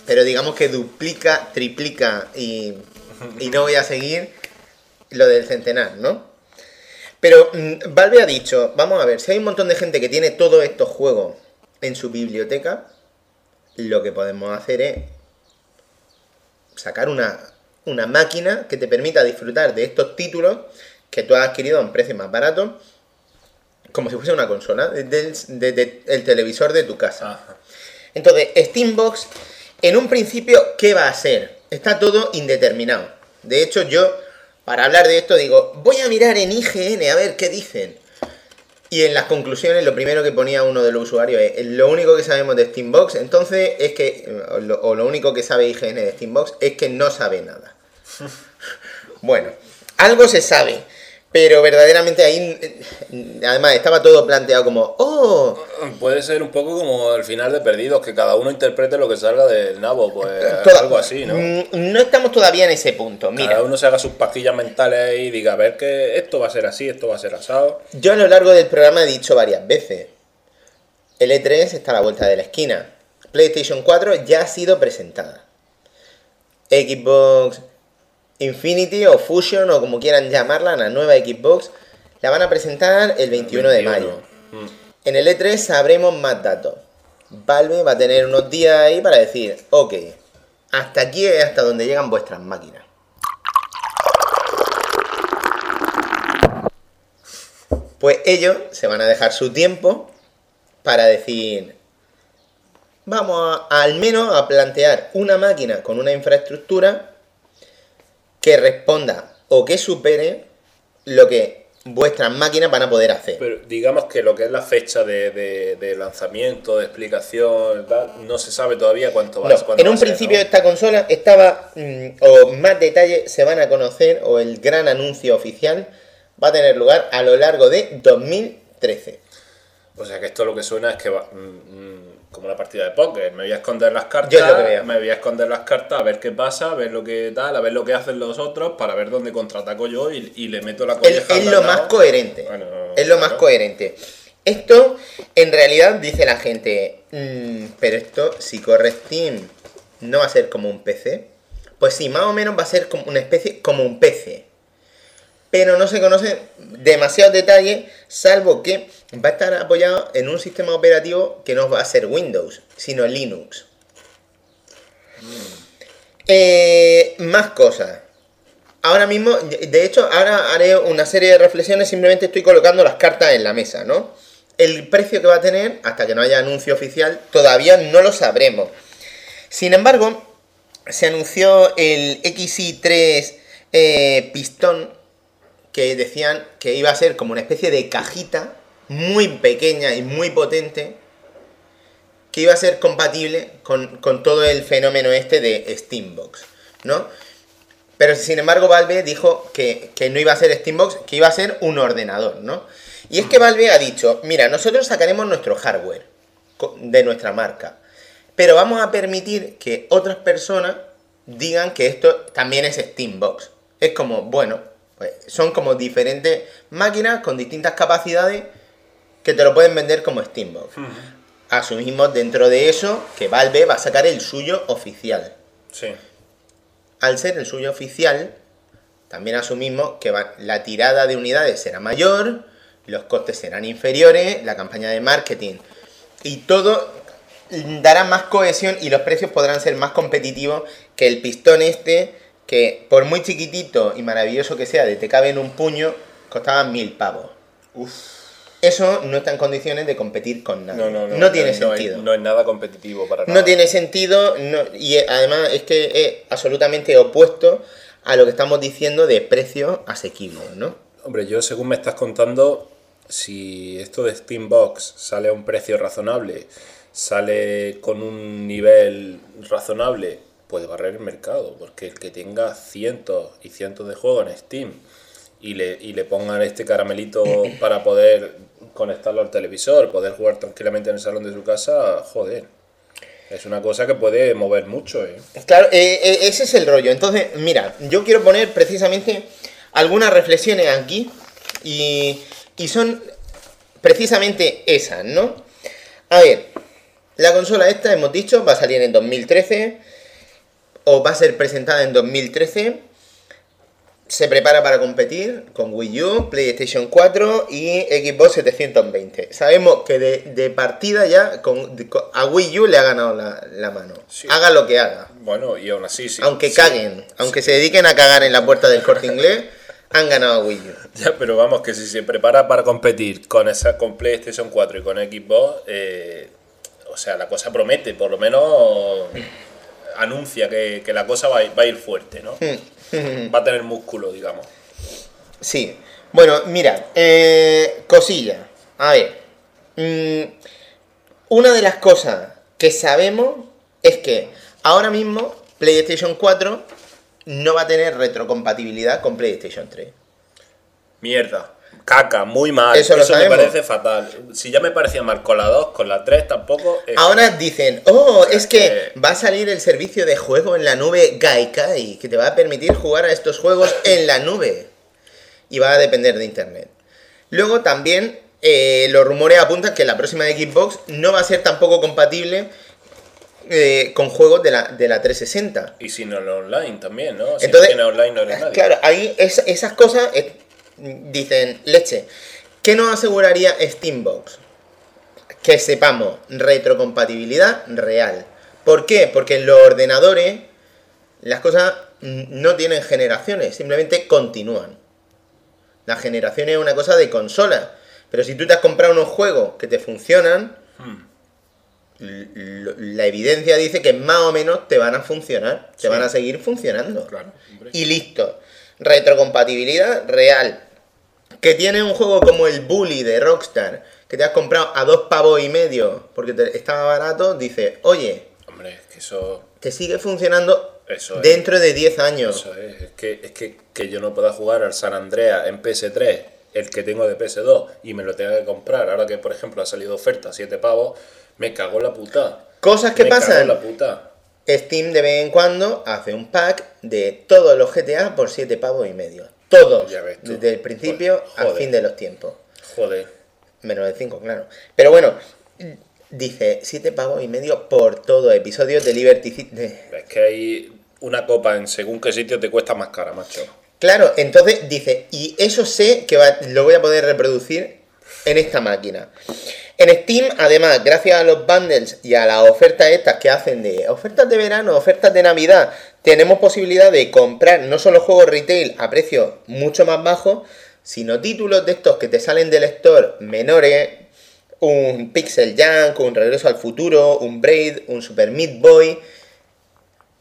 pero digamos que duplica, triplica y, y no voy a seguir lo del centenar, ¿no? Pero mm, Valve ha dicho, vamos a ver, si hay un montón de gente que tiene todos estos juegos en su biblioteca, lo que podemos hacer es sacar una, una máquina que te permita disfrutar de estos títulos que tú has adquirido a un precio más barato, como si fuese una consola, desde el, televisor de tu casa. Ajá. Entonces, Steambox, en un principio, ¿qué va a ser? Está todo indeterminado. De hecho, yo, para hablar de esto, digo, voy a mirar en IGN a ver qué dicen. Y en las conclusiones, lo primero que ponía uno de los usuarios es, lo único que sabemos de Steambox, entonces es que, o lo, o lo único que sabe IGN de Steambox es que no sabe nada. Bueno, algo se sabe, pero verdaderamente ahí, eh, además, estaba todo planteado como, oh, Puede ser un poco como el final de Perdidos, que cada uno interprete lo que salga del nabo, pues toda- algo así, ¿no? Mm, No estamos todavía en ese punto. Mira, Cada uno se haga sus pastillas mentales y diga, a ver que esto va a ser así, esto va a ser asado. yo a lo largo del programa he dicho varias veces. El E3 está a la vuelta de la esquina. PlayStation 4 ya ha sido presentada. Xbox Infinity o Fusion o como quieran llamarla, la nueva Xbox, la van a presentar el 21 de 21. mayo. Mm. En el E3 sabremos más datos. Valve va a tener unos días ahí para decir, ok, hasta aquí es hasta donde llegan vuestras máquinas. Pues ellos se van a dejar su tiempo para decir, vamos a, al menos a plantear una máquina con una infraestructura que responda o que supere lo que vuestras máquinas van a poder hacer. Pero digamos que lo que es la fecha de, de- de lanzamiento, de explicación, tal, no se sabe todavía cuánto va, No, cuándo en va un a ser, principio ¿no? esta consola estaba, mm, o más detalles se van a conocer, o el gran anuncio oficial va a tener lugar a lo largo de 2013. O sea que esto lo que suena es que va mm, mm, como una partida de póker. Me voy a esconder las cartas, Yo veo. me voy a esconder las cartas a ver qué pasa, a ver lo que tal, a ver lo que hacen los otros, para ver dónde contraataco yo y, y le meto la colleja. es lo más coherente. Bueno, es lo más coherente. Esto, en realidad, dice la gente, "Mm, pero esto, si corre Steam, no va a ser como un PC. Pues sí, más o menos va a ser como una especie, como un PC. Pero no se conoce demasiados detalles, salvo que va a estar apoyado en un sistema operativo que no va a ser Windows, sino Linux. Eh, más cosas. Ahora mismo, de hecho, ahora haré una serie de reflexiones, simplemente estoy colocando las cartas en la mesa, ¿no? el precio que va a tener, hasta que no haya anuncio oficial, todavía no lo sabremos. Sin embargo, se anunció el XI3 eh, pistón que decían que iba a ser como una especie de cajita muy pequeña y muy potente que iba a ser compatible con, con todo el fenómeno este de Steambox, ¿no? Pero sin embargo Valve dijo que, que, no iba a ser Steambox, que iba a ser un ordenador, ¿no? Y es que Valve ha dicho, mira, nosotros sacaremos nuestro hardware de nuestra marca, pero vamos a permitir que otras personas digan que esto también es Steambox. Es como, bueno, pues son como diferentes máquinas con distintas capacidades que te lo pueden vender como Steambox. Asumimos dentro de eso que Valve va a sacar el suyo oficial. Sí. Al ser el suyo oficial, también asumimos que va, la tirada de unidades será mayor, los costes serán inferiores, la campaña de marketing y todo dará más cohesión y los precios podrán ser más competitivos que el pistón este que por muy chiquitito y maravilloso que sea de te cabe en un puño costaba mil pavos. Uf. Eso no está en condiciones de competir con nadie. No, no, no. No tiene es- sentido. No es nada competitivo para nada. No tiene sentido y además es que es absolutamente opuesto a lo que estamos diciendo de precios asequibles, ¿no? Hombre, yo según me estás contando, si esto de Steambox sale a un precio razonable, sale con un nivel razonable, puede barrer el mercado, porque el que tenga cientos y cientos de juegos en Steam y le, y le pongan este caramelito para poder conectarlo al televisor, poder jugar tranquilamente en el salón de su casa, joder. Es una cosa que puede mover mucho, ¿eh? Claro, eh, eh, ese es el rollo. Entonces, mira, yo quiero poner precisamente algunas reflexiones aquí y, y son precisamente esas, ¿no? A ver, la consola esta, hemos dicho, va a salir en 2013 o va a ser presentada en 2013. Se prepara para competir con Wii U, PlayStation 4 y Xbox 720. Sabemos que de, de partida ya con, de- a Wii U le ha ganado la, la mano. Sí. Haga lo que haga. Bueno, y aún así, sí. aunque sí. caguen, aunque se dediquen a cagar en la puerta del corte inglés, han ganado a Wii U. Ya, pero vamos, que si se prepara para competir con esa con PlayStation 4 y con Xbox, eh, o sea, la cosa promete, por lo menos anuncia que, que la cosa va a, ir, va a ir fuerte, ¿no? Va a tener músculo, digamos. Sí. Bueno, mira, eh, cosilla. A ver. mm, una de las cosas que sabemos es que ahora mismo PlayStation 4 no va a tener retrocompatibilidad con PlayStation 3. Mierda. Caca, muy mal. Eso Eso, lo me parece fatal. Si ya me parecía mal con la 2, con la 3 tampoco. eh, Ahora dicen, oh, es que Eh. va a salir el servicio de juego en la nube Gaikai, que te va a permitir jugar a estos juegos en la nube. Y va a depender de internet. Luego también eh, los rumores apuntan que la próxima de Xbox no va a ser tampoco compatible eh, con juegos de la, de la 360. Y si no lo online también, ¿no? Si Entonces, no tiene online no eres nadie. Claro, ahí es- esas cosas eh, dicen, leche, ¿qué nos aseguraría Steambox? Que sepamos retrocompatibilidad real. ¿Por qué? Porque en los ordenadores las cosas no tienen generaciones, simplemente continúan. La generación es una cosa de consola. Pero si tú te has comprado unos juegos que te funcionan, Hmm. la evidencia dice que más o menos te van a funcionar, te Sí. van a seguir funcionando. Claro. Y listo. Retrocompatibilidad real. Que tiene un juego como el Bully de Rockstar, que te has comprado a dos pavos y medio porque te- estaba barato, dice, oye, Hombre, es que eso. te sigue funcionando Eso es. dentro de 10 años. Eso es, es que, es que, que yo no pueda jugar al San Andrea en PS3, el que tengo de PS2, y me lo tenga que comprar. Ahora que, por ejemplo, ha salido oferta, 7 pavos, me cago en la puta. Cosas que me cago en pasan. la puta. Steam de vez en cuando hace un pack de todos los GTA por 7 pavos y medio. Todos. Ya ves tú. Desde el principio al fin de los tiempos. Joder. Menos de 5, claro. Pero bueno, dice 7 pavos y medio por todo. Episodios de Liberty City. Es que hay una copa en según qué sitio te cuesta más cara, macho. Claro, entonces dice, y eso sé que va- lo voy a poder reproducir en esta máquina. En Steam, además, gracias a los bundles y a las ofertas estas que hacen de ofertas de verano, ofertas de Navidad, tenemos posibilidad de comprar no solo juegos retail a precios mucho más bajos, sino títulos de estos que te salen del store menores un Pixel Junk, un Regreso al Futuro, un Braid, un Super Meat Boy,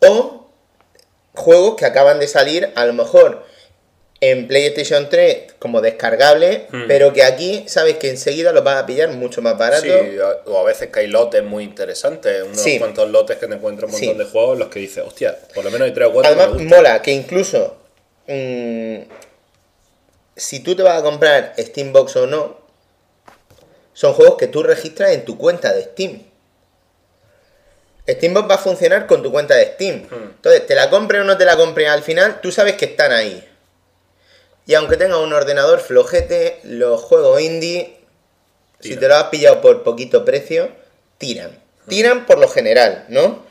o juegos que acaban de salir, a lo mejor en PlayStation 3 como descargable, Hmm. pero que aquí sabes que enseguida los vas a pillar mucho más barato. Sí, o a veces que hay lotes muy interesantes, unos Sí. cuantos lotes que te encuentras un montón Sí. de juegos en los que dices, hostia, por lo menos hay tres o cuatro me Además, mola que incluso mm, si tú te vas a comprar Steambox o no, son juegos que tú registras en tu cuenta de Steam. Steambox va a funcionar con tu cuenta de Steam. Hmm. Entonces, te la compres o no te la compres al final, tú sabes que están ahí. Y aunque tengas un ordenador flojete, los juegos indie, si te lo has pillado por poquito precio, tiran. Tiran por lo general, ¿no?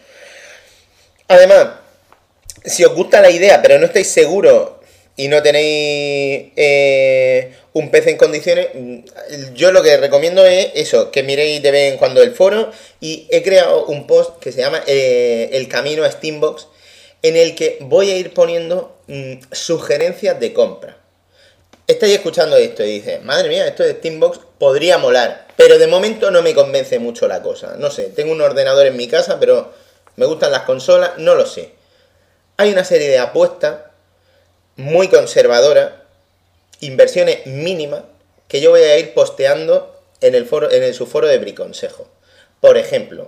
Además, si os gusta la idea, pero no estáis seguros y no tenéis eh, un PC en condiciones, mm, yo lo que recomiendo es eso, que miréis de vez en cuando el foro y he creado un post que se llama eh, El Camino a Steambox, en el que voy a ir poniendo mm, sugerencias de compra. Estáis escuchando esto y dices, madre mía, esto de Steambox podría molar, pero de momento no me convence mucho la cosa. No sé, tengo un ordenador en mi casa, pero me gustan las consolas, no lo sé. Hay una serie de apuestas muy conservadoras, inversiones mínimas, que yo voy a ir posteando en el foro, en el subforo de Briconsejo. Por ejemplo,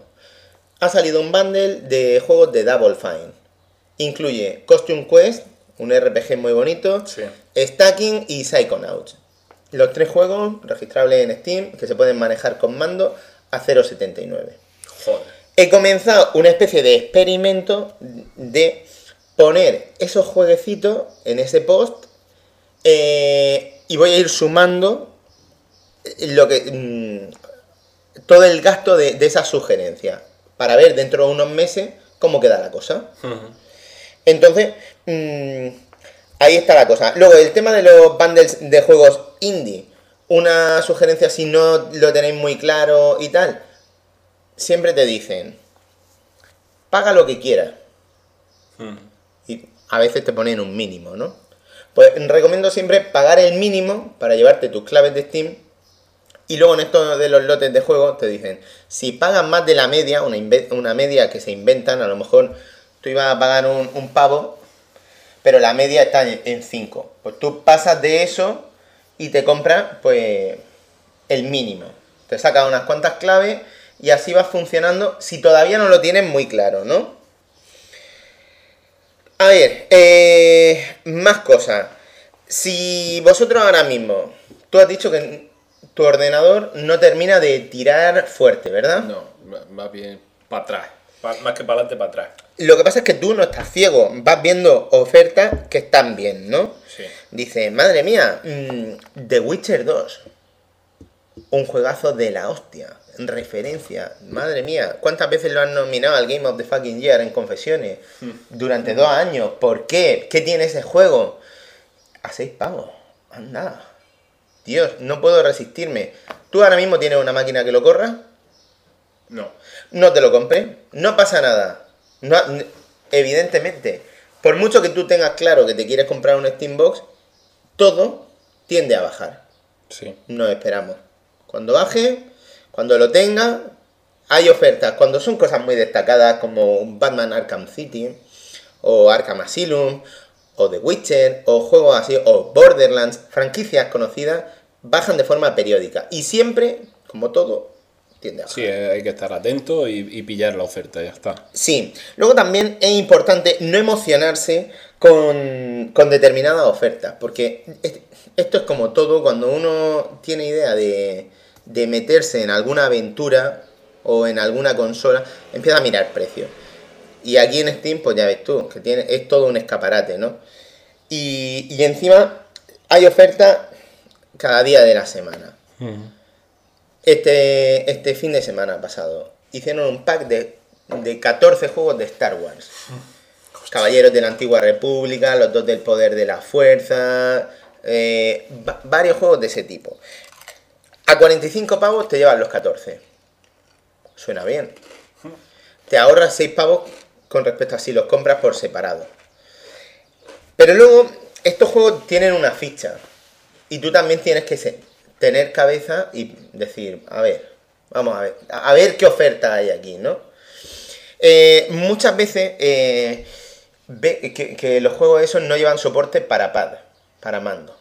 ha salido un bundle de juegos de Double Fine. Incluye Costume Quest, un RPG muy bonito, Sí. Stacking y Psychonauts. Los tres juegos registrables en Steam que se pueden manejar con mando a 0.79 Joder. he comenzado una especie de experimento de poner esos jueguecitos en ese post eh, y voy a ir sumando lo que mm, todo el gasto de, de esas sugerencias para ver dentro de unos meses cómo queda la cosa. Entonces, mm, ahí está la cosa. Luego, el tema de los bundles de juegos indie. Una sugerencia si no lo tenéis muy claro y tal. Siempre te dicen, paga lo que quieras. Ujú. Y a veces te ponen un mínimo, ¿no? Pues recomiendo siempre pagar el mínimo para llevarte tus claves de Steam. Y luego en esto de los lotes de juego te dicen, si pagas más de la media, una, una media que se inventan, a lo mejor tú ibas a pagar un, un pavo, pero la media está en 5. Pues tú pasas de eso y te compras pues el mínimo. Te sacas unas cuantas claves y así vas funcionando si todavía no lo tienes muy claro, ¿no? A ver, eh, más cosas. Si vosotros ahora mismo, tú has dicho que tu ordenador no termina de tirar fuerte, ¿verdad? No, más bien para atrás. Más que para adelante, para atrás. Lo que pasa es que tú no estás ciego, vas viendo ofertas que están bien, ¿no? Sí. Dice, madre mía, mm, The Witcher 2. Un juegazo de la hostia. Referencia. Madre mía, ¿cuántas veces lo han nominado al Game of the Fucking Year en confesiones? Durante dos años. ¿Por qué? ¿Qué tiene ese juego? A seis pavos. Anda. Dios, no puedo resistirme. ¿Tú ahora mismo tienes una máquina que lo corra? No. No te lo compres, no pasa nada. No, evidentemente, por mucho que tú tengas claro que te quieres comprar un Steambox, todo tiende a bajar. Sí. Nos esperamos. Cuando baje, cuando lo tenga, hay ofertas. Cuando son cosas muy destacadas como Batman Arkham City, o Arkham Asylum, o The Witcher, o juegos así, o Borderlands, franquicias conocidas, bajan de forma periódica. Y siempre, como todo, tiende a bajar. Sí, eh, hay que estar atento y, y pillar la oferta, ya está. Sí, luego también es importante no emocionarse con, con determinadas ofertas, porque es- esto es como todo, cuando uno tiene idea de, de meterse en alguna aventura o en alguna consola, empieza a mirar precios. Y aquí en Steam, pues ya ves tú, que tiene, es todo un escaparate, ¿no? Y, y encima hay ofertas cada día de la semana. Este, este fin de semana pasado hicieron un pack de, de 14 juegos de Star Wars. Caballeros de la Antigua República, los dos del Poder de la Fuerza, eh, va- varios juegos de ese tipo. A 45 pavos te llevan los 14. Suena bien. Te ahorras 6 pavos con respecto a si los compras por separado. Pero luego, estos juegos tienen una ficha. Y tú también tienes que tener cabeza y decir, a ver, vamos a ver, a ver qué oferta hay aquí, ¿no? Eh, muchas veces eh, ve que, que los juegos esos no llevan soporte para pad, para mando.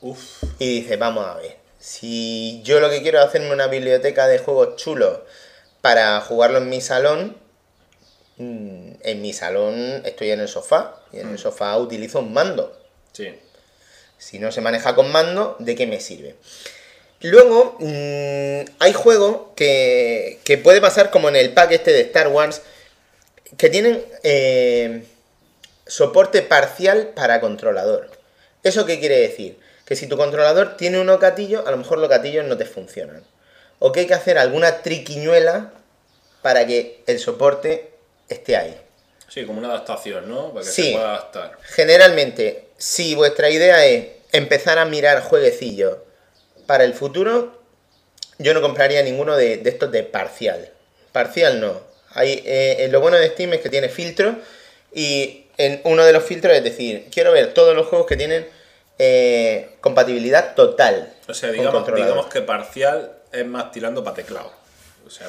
Uf. Y dice, vamos a ver, si yo lo que quiero es hacerme una biblioteca de juegos chulos para jugarlo en mi salón, mm, en mi salón estoy en el sofá y en el sofá utilizo un mando. Sí. Si no se maneja con mando, ¿de qué me sirve? Luego, mm, hay juegos que, que puede pasar como en el pack este de Star Wars, que tienen eh, soporte parcial para controlador. ¿Eso qué quiere decir? Que si tu controlador tiene unos gatillos, a lo mejor los gatillos no te funcionan. O que hay que hacer alguna triquiñuela para que el soporte esté ahí. Sí, como una adaptación, ¿no? Para que Sí. se pueda adaptar. Generalmente, si vuestra idea es empezar a mirar jueguecillos para el futuro, yo no compraría ninguno de, de estos de parcial. Parcial no. Hay, eh, lo bueno de Steam es que tiene filtros y en uno de los filtros es decir, quiero ver todos los juegos que tienen eh, compatibilidad total. O sea, digamos, digamos que parcial es más tirando para teclado. O sea,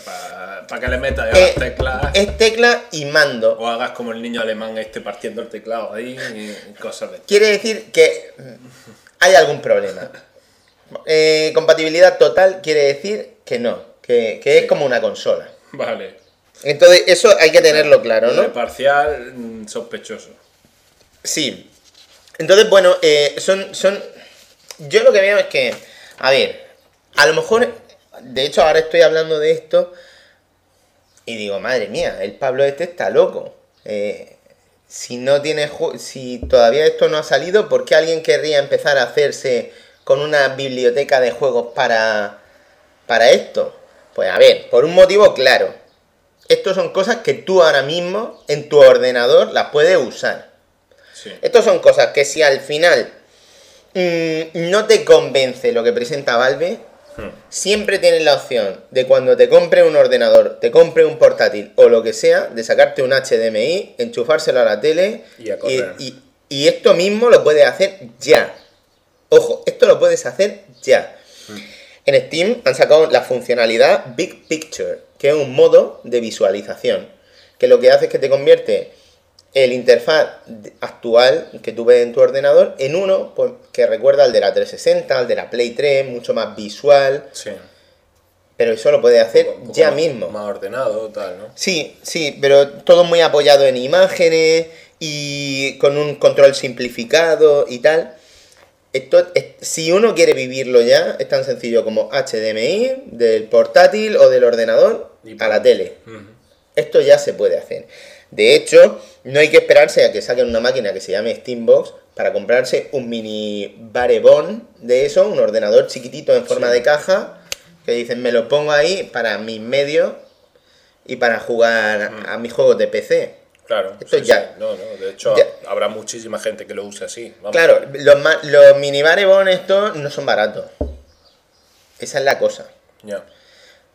para, que le metas Eh, las teclas. es tecla y mando. O hagas como el niño alemán este partiendo el teclado ahí y cosas de Quiere decir que hay algún problema. Eh, compatibilidad total quiere decir que no, que, que es como una consola. Vale. Entonces, eso hay que tenerlo claro, ¿no? Parcial, mm, sospechoso. Sí. Entonces, bueno, eh, son, son. Yo lo que veo es que, a ver, a lo mejor, de hecho, ahora estoy hablando de esto y digo, madre mía, el Pablo este está loco. Eh, si no tiene, si todavía esto no ha salido, ¿por qué alguien querría empezar a hacerse con una biblioteca de juegos para, para esto? Pues a ver, por un motivo claro. Estos son cosas que tú ahora mismo en tu ordenador las puedes usar. Sí. Estas son cosas que si al final mm, no te convence lo que presenta Valve. Siempre tienes la opción de cuando te compre un ordenador, te compre un portátil o lo que sea, de sacarte un HDMI, enchufárselo a la tele Y a y, y esto mismo lo puedes hacer ya. Ojo, esto lo puedes hacer ya. Hmm. En Steam han sacado la funcionalidad Big Picture, que es un modo de visualización, que lo que hace es que te convierte el interfaz actual que tú ves en tu ordenador en uno pues, que recuerda al de la 360, al de la Play 3, mucho más visual, Sí. pero eso lo puedes hacer Un poco ya más- mismo. Más ordenado, tal, ¿no? Sí, sí, pero todo muy apoyado en imágenes y con un control simplificado y tal. Esto, es- si uno quiere vivirlo ya, es tan sencillo como HDMI del portátil o del ordenador a la tele. Esto ya se puede hacer. De hecho, no hay que esperarse a que saquen una máquina que se llame Steambox para comprarse un mini barebón de eso, un ordenador chiquitito en forma Sí. de caja, que dicen me lo pongo ahí para mis medios y para jugar a mis juegos de PC. Claro. Esto sí, ya. sí. No, no. De hecho, Ya. habrá muchísima gente que lo use así. Vamos. Claro, los, los mini barebón estos no son baratos. Esa es la cosa. Ya.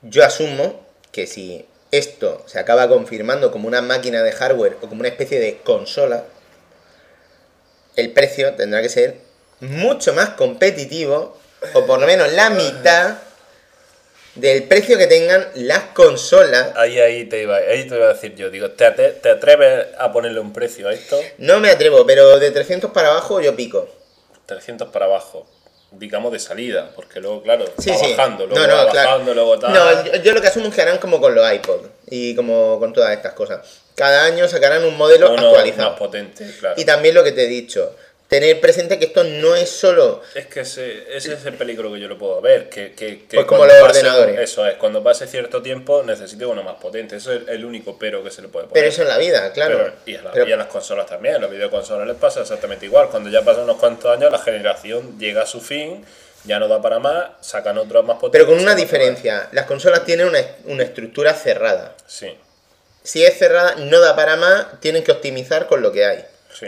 Yo asumo que si esto se acaba confirmando como una máquina de hardware o como una especie de consola, el precio tendrá que ser mucho más competitivo, o por lo menos la mitad del precio que tengan las consolas. Ahí, ahí, te iba, ahí te iba a decir yo. Digo, ¿te, te atreves a ponerle un precio a esto? No me atrevo, pero de 300 para abajo yo pico. 300 para abajo. Digamos de salida. Porque luego, claro, Sí, va sí. bajando. Luego No, no, va claro. bajando, luego tal. No, yo, yo lo que asumo es que harán como con los iPod y como con todas estas cosas. Cada año sacarán un modelo Uno actualizado. más potente, claro. Y también lo que te he dicho, tener presente que esto no es solo... Es que ese, ese es el peligro que yo lo puedo ver. Que, que, que Pues como los pase- ordenadores. Eso es, cuando pase cierto tiempo necesito uno más potente. Eso es el único pero que se le puede poner. Pero eso en la vida, claro. Pero- y, a la- Pero- y a las consolas también, a los videoconsolas les pasa exactamente igual. Cuando ya pasan unos cuantos años, la generación llega a su fin, ya no da para más, sacan otros más potentes. pero con una más. diferencia, las consolas tienen una, una estructura cerrada. Sí, Si es cerrada, no da para más, tienen que optimizar con lo que hay. sí.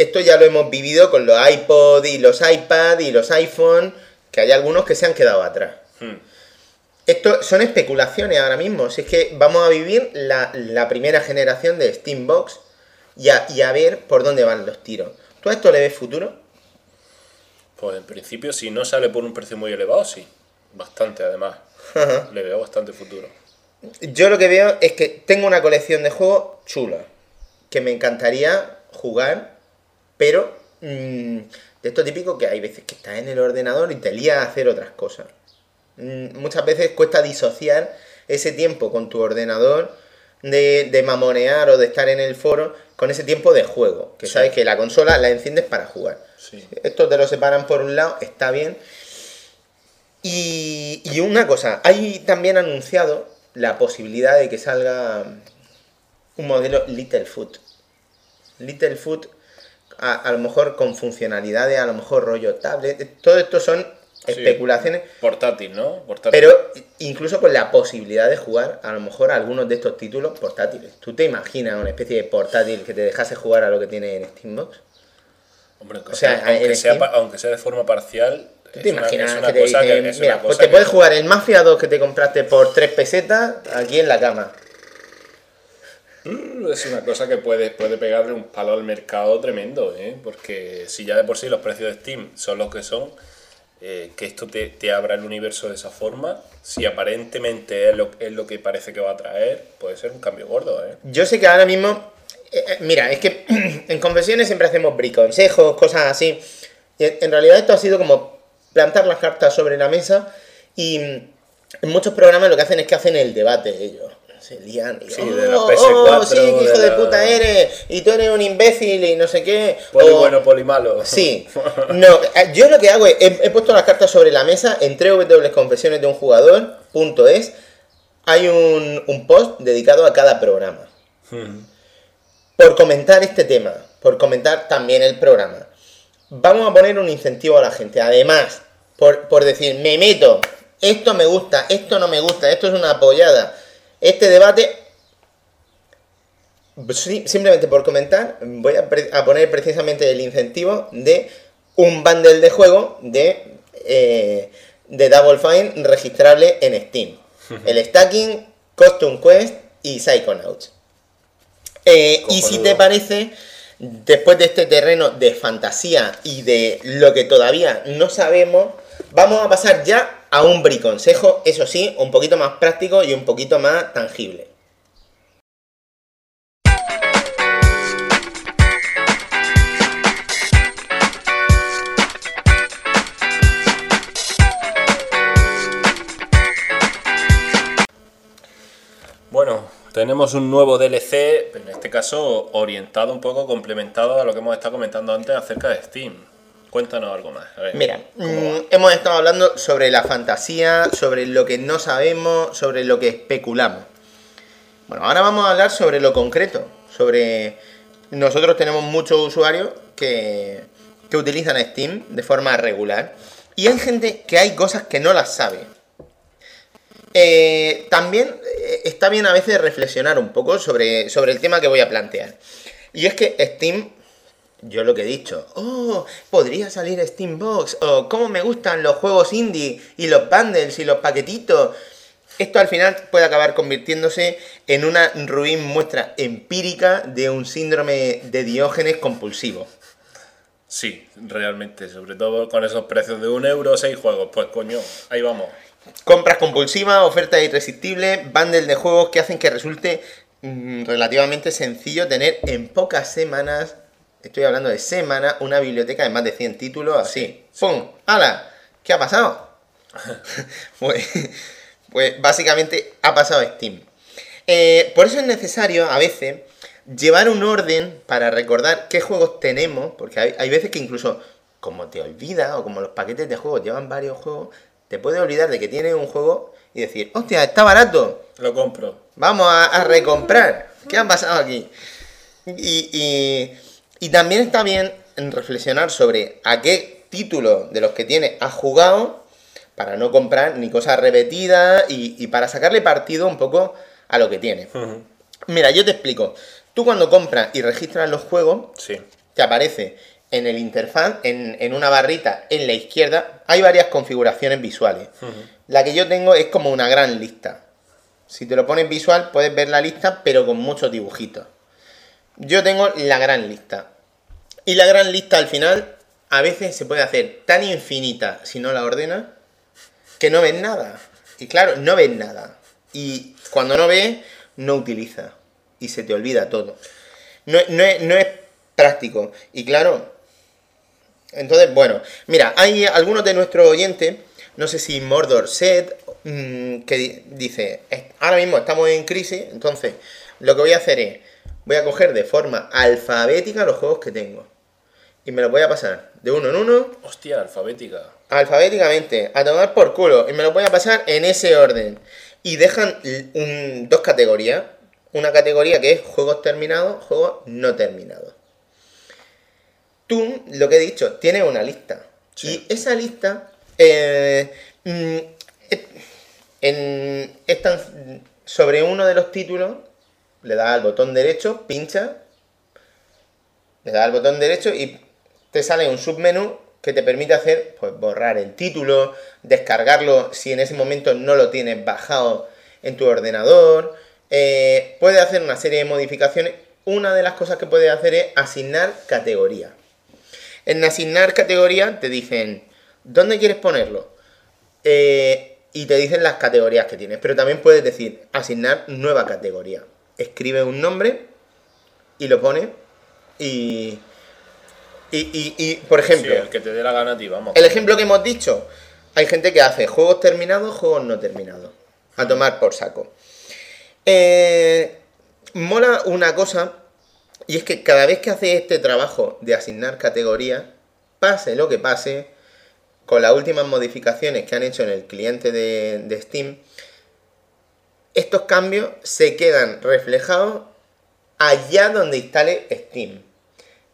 Esto ya lo hemos vivido con los iPod y los iPad y los iPhone, que hay algunos que se han quedado atrás. Hmm. Esto son especulaciones ahora mismo. Si es que vamos a vivir la, la primera generación de Steambox y a, y a ver por dónde van los tiros. ¿Tú a esto le ves futuro? Pues en principio, si no sale por un precio muy elevado, sí. Bastante, además. Le veo bastante futuro. Yo lo que veo es que tengo una colección de juegos chula. Que me encantaría jugar, pero mm, de esto típico que hay veces que estás en el ordenador y te lías a hacer otras cosas. Mm, muchas veces cuesta disociar ese tiempo con tu ordenador de, de mamonear o de estar en el foro con ese tiempo de juego. Que Sí. sabes que la consola la enciendes para jugar. Sí. Esto te lo separan por un lado, está bien. Y, y una cosa, hay también anunciado la posibilidad de que salga un modelo Littlefoot. Littlefoot, a, a lo mejor con funcionalidades, a lo mejor rollo tablet. Todo esto son Sí. especulaciones, Portátil, ¿no? Portátil. pero incluso con la posibilidad de jugar a lo mejor a algunos de estos títulos portátiles. ¿Tú te imaginas una especie de portátil que te dejase jugar a lo que tiene en Steambox? Hombre, aunque, o sea, aunque, sea, Steam- aunque sea de forma parcial, ¿Tú te es una, imaginas una que te cosa dicen, que... es mira, pues te puedes jugar el Mafia 2 que te compraste por 3 pesetas aquí en la cama? Mm, Es una cosa que puede, puede pegarle un palo al mercado tremendo, ¿eh? Porque si ya de por sí los precios de Steam son los que son, eh, que esto te, te abra el universo de esa forma, si aparentemente es lo, es lo que parece que va a traer, puede ser un cambio gordo, ¿eh? Yo sé que ahora mismo. eh, eh, mira, es que en confesiones siempre hacemos briconsejos, cosas así. En, realidad esto ha sido como plantar las cartas sobre la mesa. Y en muchos programas lo que hacen es que hacen el debate ellos. Se lían y Sí, oh, de oh, PS4, sí, qué hijo de de, la- puta eres, y tú eres un imbécil y no sé qué. Poli o- bueno, poli malo. Sí. No, eh, yo lo que hago es, he, he puesto las cartas sobre la mesa en www.confesiones de un jugador.es. Hay un, un post dedicado a cada programa. Por comentar este tema, por comentar también el programa. Vamos a poner un incentivo a la gente. Además, por, por decir, me meto, esto me gusta, esto no me gusta, esto es una apoyada. Este debate simplemente por comentar, voy a, poner precisamente el incentivo de un bundle de juego de, eh, de Double Fine registrable en Steam. El Stacking, Costume Quest y Psychonauts. Eh, y si te parece, después de este terreno de fantasía y de lo que todavía no sabemos, vamos a pasar ya a un briconsejo, eso sí, un poquito más práctico y un poquito más tangible. Bueno, tenemos un nuevo DLC, en este caso orientado un poco, complementado a lo que hemos estado comentando antes acerca de Steam. Cuéntanos algo más. a ver, Mira, ¿cómo mm, hemos estado hablando sobre la fantasía, sobre lo que no sabemos, sobre lo que especulamos. Bueno, ahora vamos a hablar sobre lo concreto, sobre... Nosotros tenemos muchos usuarios que, que utilizan Steam de forma regular y hay gente que hay cosas que no las sabe. Eh, también eh, está bien a veces reflexionar un poco sobre, sobre el tema que voy a plantear. Y es que Steam yo lo que he dicho, oh, podría salir Steambox, o cómo me gustan los juegos indie y los bundles y los paquetitos. Esto al final puede acabar convirtiéndose en una ruin muestra empírica de un síndrome de Diógenes compulsivo. Sí, realmente, sobre todo con esos precios de un euro, seis juegos. Pues coño, ahí vamos. Compras compulsivas, ofertas irresistibles, bundles de juegos que hacen que resulte mm, relativamente sencillo tener en pocas semanas, estoy hablando de semanas, una biblioteca de más de 100 títulos así. ¡Pum! ¡Hala! ¿Qué ha pasado? pues, pues básicamente ha pasado Steam. Eh, por eso es necesario a veces llevar un orden para recordar qué juegos tenemos, porque hay, hay veces que incluso como te olvidas o como los paquetes de juegos llevan varios juegos, te puedes olvidar de que tienes un juego y decir, hostia, está barato, Lo compro. vamos a, a recomprar. ¿Qué ha pasado aquí? Y, y- y también está bien en reflexionar sobre a qué título de los que tiene has jugado para no comprar ni cosas repetidas y, y para sacarle partido un poco a lo que tiene. Mira, yo te explico. Tú cuando compras y registras los juegos, Sí. te aparece en el interfaz, en, en una barrita en la izquierda, hay varias configuraciones visuales. La que yo tengo es como una gran lista. Si te lo pones visual, puedes ver la lista, pero con muchos dibujitos. Yo tengo la gran lista. Y la gran lista al final a veces se puede hacer tan infinita si no la ordenas que no ves nada. Y claro, no ves nada. Y cuando no ves, no utiliza. Y se te olvida todo. No, no es, no es práctico. Y claro, entonces, bueno, mira, hay algunos de nuestros oyentes, no sé si Mordor Set, mm, que di- dice, "Es- ahora mismo estamos en crisis, entonces lo que voy a hacer es, voy a coger de forma alfabética los juegos que tengo. Y me los voy a pasar de uno en uno, Hostia, alfabética. alfabéticamente, a tomar por culo, y me los voy a pasar en ese orden. Y dejan un- dos categorías. Una categoría que es juegos terminados, juegos no terminados. Tú, lo que he dicho, tienes una lista. Sí. Y esa lista eh, mm, en, es tan- sobre uno de los títulos, le das al botón derecho, pincha, le das al botón derecho y te sale un submenú que te permite hacer, pues, borrar el título, descargarlo si en ese momento no lo tienes bajado en tu ordenador. Eh, puedes hacer una serie de modificaciones. Una de las cosas que puedes hacer es asignar categoría. En asignar categoría te dicen, ¿dónde quieres ponerlo? Eh, y te dicen las categorías que tienes. Pero también puedes decir, asignar nueva categoría. Escribe un nombre y lo pone y... Y, y- y, por Sí, ejemplo, el que te dé la gana a ti, vamos. el ejemplo que hemos dicho, hay gente que hace juegos terminados, juegos no terminados. A tomar por saco. Eh, mola una cosa, y es que cada vez que hace este trabajo de asignar categorías, pase lo que pase, con las últimas modificaciones que han hecho en el cliente de, de Steam, estos cambios se quedan reflejados allá donde instale Steam.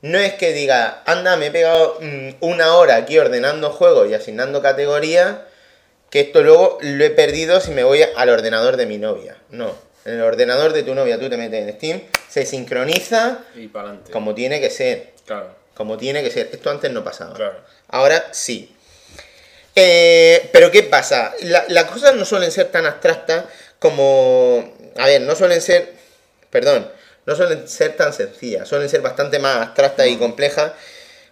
No es que diga, anda, me he pegado mm, una hora aquí ordenando juegos y asignando categorías, que esto luego lo he perdido si me voy al ordenador de mi novia. No, en el ordenador de tu novia tú te metes en Steam, se sincroniza Y para como tiene que ser. Claro, Como tiene que ser. Esto antes no pasaba. claro. Ahora sí. Eh, pero ¿qué pasa? La- las cosas no suelen ser tan abstractas como... A ver, no suelen ser... Perdón, no suelen ser tan sencillas. Suelen ser bastante más abstractas y complejas.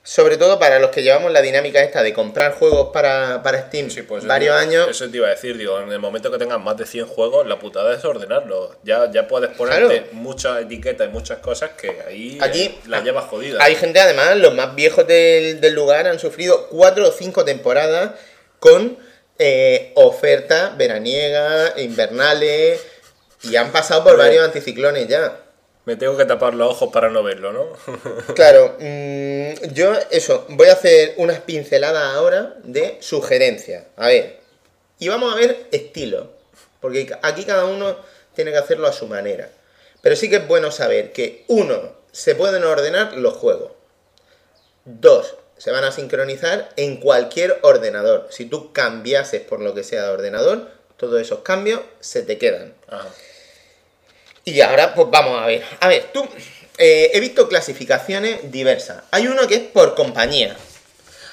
Sobre todo para los que llevamos la dinámica esta de comprar juegos para, para Steam Sí, pues varios años. Eso te iba a decir, digo, en el momento que tengas más de 100 juegos, la putada es ordenarlos. Ya, ya puedes ponerte Claro. muchas etiquetas y muchas cosas que ahí Aquí las llevas jodidas. Hay gente, además, los más viejos del, del lugar han sufrido cuatro o cinco temporadas con eh, ofertas veraniega, invernales, y han pasado por varios anticiclones ya. Me tengo que tapar los ojos para no verlo, ¿no? Claro, mm, yo eso, voy a hacer unas pinceladas ahora de sugerencias. A ver, y vamos a ver estilo, porque aquí cada uno tiene que hacerlo a su manera. Pero sí que es bueno saber que, uno, se pueden ordenar los juegos. Dos, se van a sincronizar en cualquier ordenador. Si tú cambiases por lo que sea de ordenador, todos esos cambios se te quedan. Ajá. Y ahora, pues vamos a ver. A ver, tú. eh, he visto clasificaciones diversas. Hay uno que es por compañía.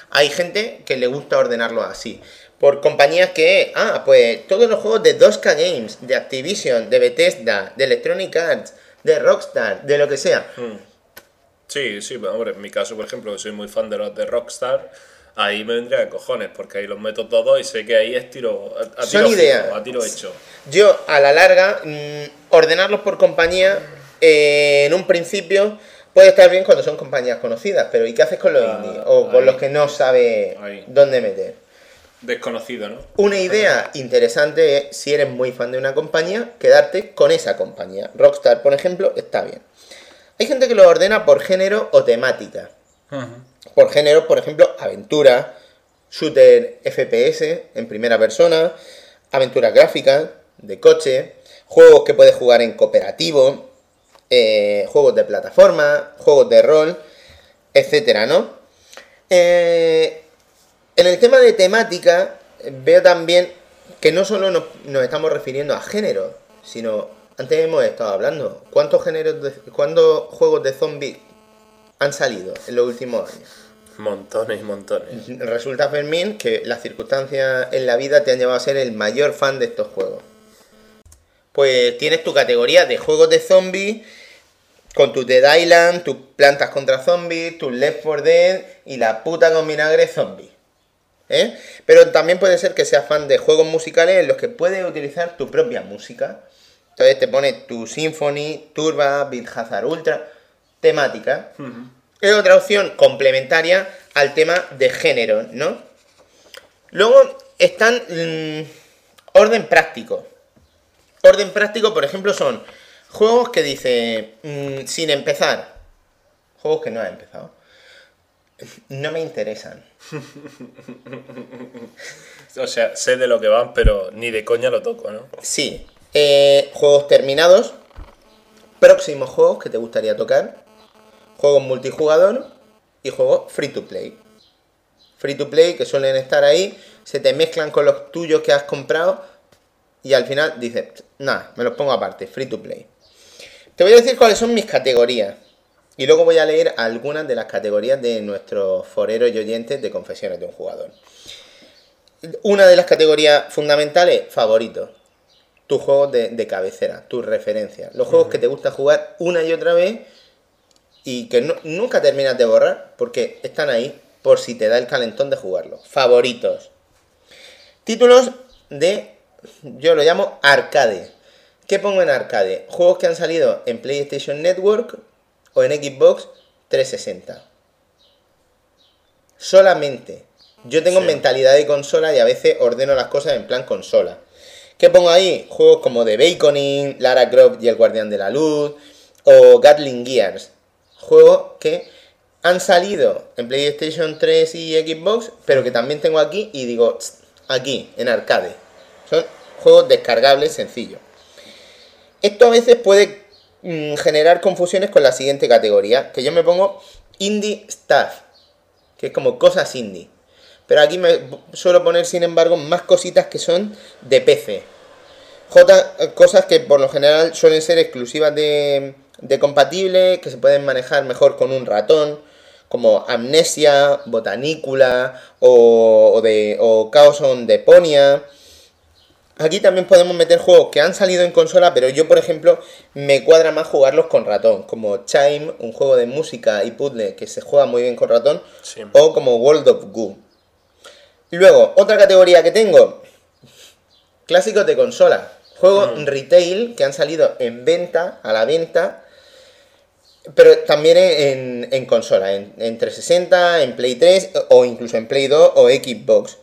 Hay gente que le gusta ordenarlo así. Por compañías que, ah, pues todos los juegos de 2K Games, de Activision, de Bethesda, de Electronic Arts, de Rockstar, de lo que sea. Mm. Sí, sí, hombre, en mi caso, por ejemplo, que soy muy fan de los de Rockstar, ahí me vendría de cojones, porque ahí los meto todos y sé que ahí es tiro, a, a Son tiro ideas. fijo, a tiro hecho. Yo, a la larga, mm, ordenarlos por compañía, eh, en un principio, puede estar bien cuando son compañías conocidas, pero ¿y qué haces con los Ah, indies? O con los que no sabe Ahí. dónde meter. Desconocido, ¿no? Una idea interesante es, si eres muy fan de una compañía, quedarte con esa compañía. Rockstar, por ejemplo, está bien. Hay gente que lo ordena por género o temática. Por género, por ejemplo, aventura, shooter FPS en primera persona, aventura gráfica, de coche, juegos que puedes jugar en cooperativo, eh, juegos de plataforma, juegos de rol, etcétera, ¿no? Eh, en el tema de temática, veo también que no solo nos, nos estamos refiriendo a género, sino, antes hemos estado hablando, ¿cuántos géneros, de, cuántos juegos de zombies han salido en los últimos años? Montones y montones. Resulta, Fermín, que las circunstancias en la vida te han llevado a ser el mayor fan de estos juegos. Pues tienes tu categoría de juegos de zombies, con tus Dead Island, tus plantas contra zombies, tus Left 4 Dead y la puta con vinagre zombie. ¿eh? Pero también puede ser que seas fan de juegos musicales en los que puedes utilizar tu propia música. Entonces te pone tu Symphony, Turba, Beat Hazard Ultra, temática. Es otra opción complementaria al tema de género, ¿no? Luego están mm, orden práctico. Orden práctico, por ejemplo, son juegos que dice mm, sin empezar. Juegos que no han empezado. No me interesan. O sea, sé de lo que van, pero ni de coña lo toco, ¿no? Sí. Eh, juegos terminados. Próximos juegos que te gustaría tocar. Juegos multijugador. Y juegos free to play. Free to play que suelen estar ahí. Se te mezclan con los tuyos que has comprado. Y al final dices, nada, me los pongo aparte. Free to play. Te voy a decir cuáles son mis categorías. Y luego voy a leer algunas de las categorías de nuestros foreros y oyentes de confesiones de un jugador. Una de las categorías fundamentales, favoritos. Tus juegos de, de cabecera, tus referencias. Los juegos que te gusta jugar una y otra vez y que no- nunca terminas de borrar porque están ahí por si te da el calentón de jugarlos. Favoritos. Títulos de, yo lo llamo arcade. ¿Qué pongo en arcade? Juegos que han salido en PlayStation Network o en Xbox 360. Solamente. Yo tengo Sí. mentalidad de consola y a veces ordeno las cosas en plan consola. ¿Qué pongo ahí? Juegos como The Baconing, Lara Croft y el Guardián de la Luz, o Gatling Gears. Juegos que han salido en PlayStation 3 y Xbox, pero que también tengo aquí y digo, "Tss, aquí, en arcade. Son juegos descargables sencillos. Esto a veces puede mm, generar confusiones con la siguiente categoría, que yo me pongo indie stuff, que es como cosas indie. Pero aquí me suelo poner, sin embargo, más cositas que son de PC. J, cosas que por lo general suelen ser exclusivas de, de compatible, que se pueden manejar mejor con un ratón, como Amnesia, Botanicula o, o de, o Chaos on Deponia. Aquí también podemos meter juegos que han salido en consola, pero yo, por ejemplo, me cuadra más jugarlos con ratón, como Chime, un juego de música y puzzle que se juega muy bien con ratón, Sí. o como World of Goo. Luego, otra categoría que tengo, clásicos de consola, juegos retail que han salido en venta, a la venta, pero también en, en consola, en, en 360, en Play 3 o incluso en Play 2 o Xbox.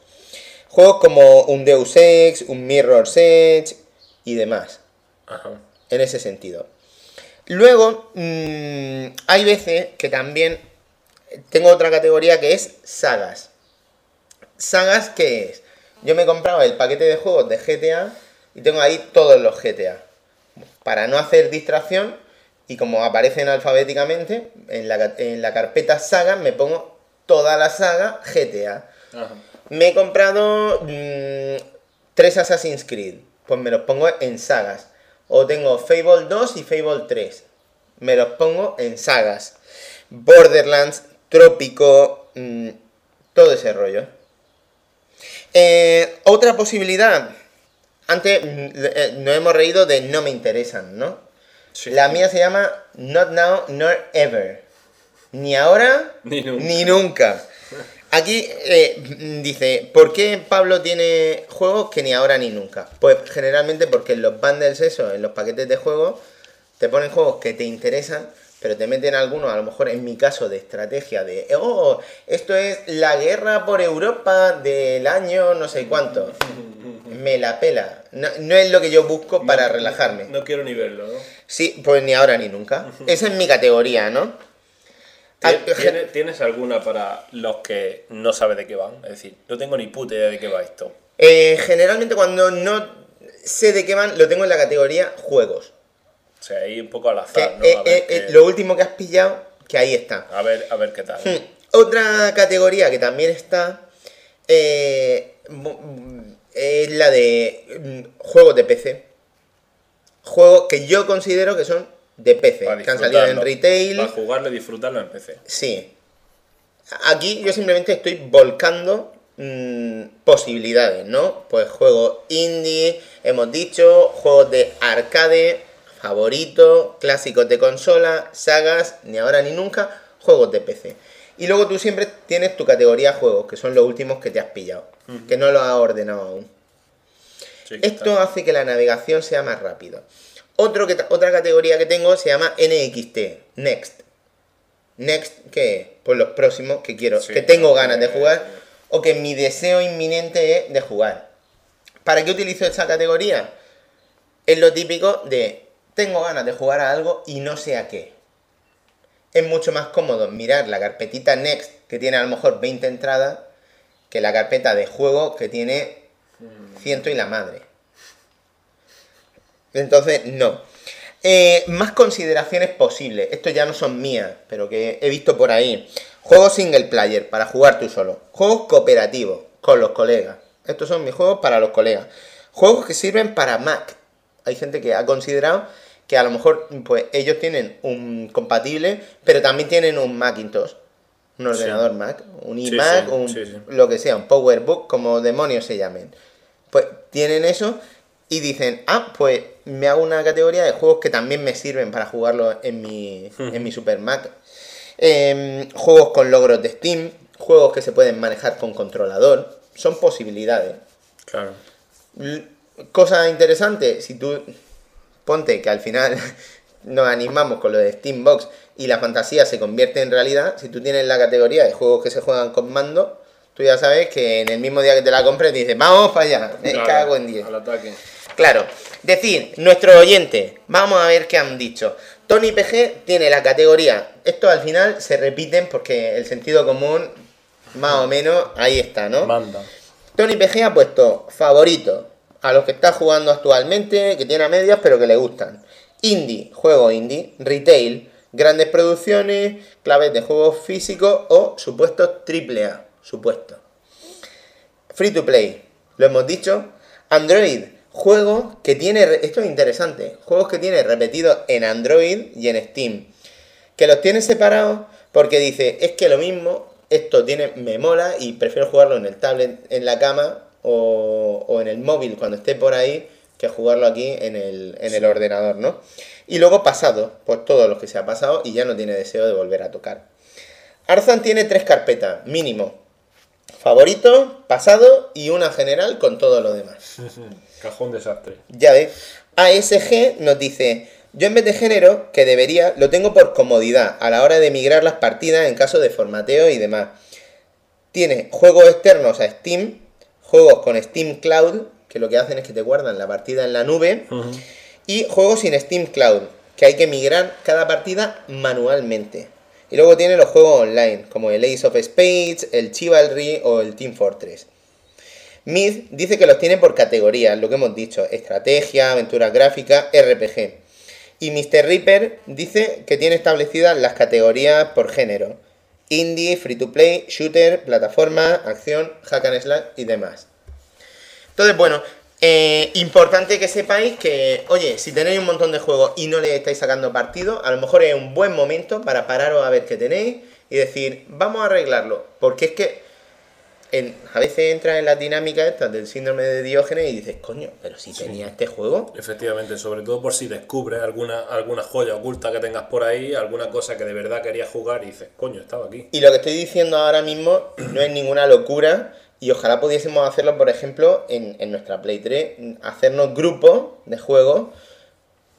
Juegos como un Deus Ex, un Mirror's Edge y demás, Ajá. en ese sentido. Luego, mm, hay veces que también tengo otra categoría que es sagas. ¿Sagas qué es? Yo me he comprado el paquete de juegos de GTA y tengo ahí todos los GTA. Para no hacer distracción y como aparecen alfabéticamente, en la, en la carpeta saga me pongo toda la saga GTA. Ajá. Me he comprado mm, tres Assassin's Creed. Pues me los pongo en sagas. O tengo Fable 2 y Fable 3. Me los pongo en sagas. Borderlands, Trópico, mm, todo ese rollo. Eh, otra posibilidad. Antes mm, eh, nos hemos reído de no me interesan, ¿no? Sí. La mía se llama Not Now Nor Ever. Ni ahora Ni nunca. Ni nunca. Aquí eh, dice, ¿por qué Pablo tiene juegos que ni ahora ni nunca? Pues generalmente porque en los bundles eso, en los paquetes de juegos, te ponen juegos que te interesan, pero te meten algunos, a lo mejor en mi caso, de estrategia, de, oh, esto es la guerra por Europa del año no sé cuánto. Me la pela. No, no es lo que yo busco para No- relajarme. No, quiero ni verlo, ¿no? Sí, pues ni ahora ni nunca. Esa es mi categoría, ¿no? Ah, ¿Tien- ¿Tiene- ¿Tienes alguna para los que no sabes de qué van? Es decir, no tengo ni puta idea de qué va esto. Eh, generalmente cuando no sé de qué van, lo tengo en la categoría juegos. O sea, ahí un poco al azar, ¿no? eh, A ver, eh, qué- eh, lo último que has pillado, que ahí está. a ver, a ver qué tal. Hmm. Otra categoría que también está eh, es la de mm, juegos de PC. Juegos que yo considero que son de PC, Para que han salido en retail. Para jugarlo y disfrutarlo en PC. Sí. Aquí yo simplemente estoy volcando mm, posibilidades, ¿no? Pues juegos indie, hemos dicho, juegos de arcade, favorito, clásicos de consola, sagas, ni ahora ni nunca, juegos de PC. Y luego tú siempre tienes tu categoría juegos, que son los últimos que te has pillado, que no los has ordenado aún. Sí, Esto hace que la navegación sea más rápida. Otro que, otra categoría que tengo se llama NXT, Next. Next, ¿qué es? Pues los próximos que quiero, Sí, que tengo ganas de jugar o que mi deseo inminente es de jugar. ¿Para qué utilizo esta categoría? Es lo típico de tengo ganas de jugar a algo y no sé a qué. Es mucho más cómodo mirar la carpetita Next que tiene a lo mejor 20 entradas que la carpeta de juego que tiene ciento y la madre. Entonces, no. Eh, más consideraciones posibles. Estos ya no son mías, pero que he visto por ahí. Juegos single player para jugar tú solo. Juegos cooperativos con los colegas. Estos son mis juegos para los colegas. Juegos que sirven para Mac. Hay gente que ha considerado que a lo mejor pues ellos tienen un compatible, pero también tienen un Macintosh. Un ordenador Mac, un iMac, sí, un, sí, lo que sea, un PowerBook, como demonios se llamen. Pues tienen eso y dicen, ah, pues me hago una categoría de juegos que también me sirven para jugarlo en mi, en mi Super Mac. Em, juegos con logros de Steam, juegos que se pueden manejar con controlador, son posibilidades. Claro. Cosa interesante, si tú ponte que al final nos animamos con lo de Steambox y la fantasía se convierte en realidad, si tú tienes la categoría de juegos que se juegan con mando, tú ya sabes que en el mismo día que te la compres dices, vamos para allá, me Claro, cago en 10. Al ataque. Claro, decir, nuestros oyentes, vamos a ver qué han dicho. Tony PG tiene la categoría, esto al final se repiten porque el sentido común, más o menos, ahí está, ¿no? Manda. Tony PG ha puesto favorito a los que está jugando actualmente, que tiene a medias pero que le gustan. Indie, juego indie, retail, grandes producciones, claves de juegos físicos o supuestos AAA, supuestos. Free to play, lo hemos dicho. Android, juegos que tiene, esto es interesante, juegos que tiene repetidos en Android y en Steam. Que los tiene separados porque dice, es que lo mismo, esto tiene, me mola y prefiero jugarlo en el tablet, en la cama o, o en el móvil cuando esté por ahí que jugarlo aquí en el, en el ordenador, ¿no? Y luego pasado, pues todo lo que se ha pasado y ya no tiene deseo de volver a tocar. Arzan tiene tres carpetas, mínimo. Favorito, pasado y una general con todo lo demás. Cajón desastre. Ya ves. ASG nos dice, yo en vez de género, que debería, lo tengo por comodidad a la hora de migrar las partidas en caso de formateo y demás. Tiene juegos externos a Steam, juegos con Steam Cloud, que lo que hacen es que te guardan la partida en la nube, y juegos sin Steam Cloud, que hay que migrar cada partida manualmente. Y luego tiene los juegos online, como el Ace of Spades, el Chivalry o el Team Fortress. Myth dice que los tiene por categorías, lo que hemos dicho, estrategia, aventura gráfica, RPG. Y Mr. Reaper dice que tiene establecidas las categorías por género. Indie, free to play, shooter, plataforma, acción, hack and slash y demás. Entonces, bueno, eh, importante que sepáis que, oye, si tenéis un montón de juegos y no le estáis sacando partido, a lo mejor es un buen momento para pararos a ver qué tenéis y decir, vamos a arreglarlo. Porque es que en- a veces entras en la dinámica esta del síndrome de Diógenes y dices, coño, pero si tenía este juego, Efectivamente, sobre todo por si descubres alguna, alguna joya oculta que tengas por ahí, alguna cosa que de verdad querías jugar y dices, coño, estaba aquí. Y lo que estoy diciendo ahora mismo no es ninguna locura y ojalá pudiésemos hacerlo, por ejemplo, en, en nuestra Play 3, hacernos grupos de juegos,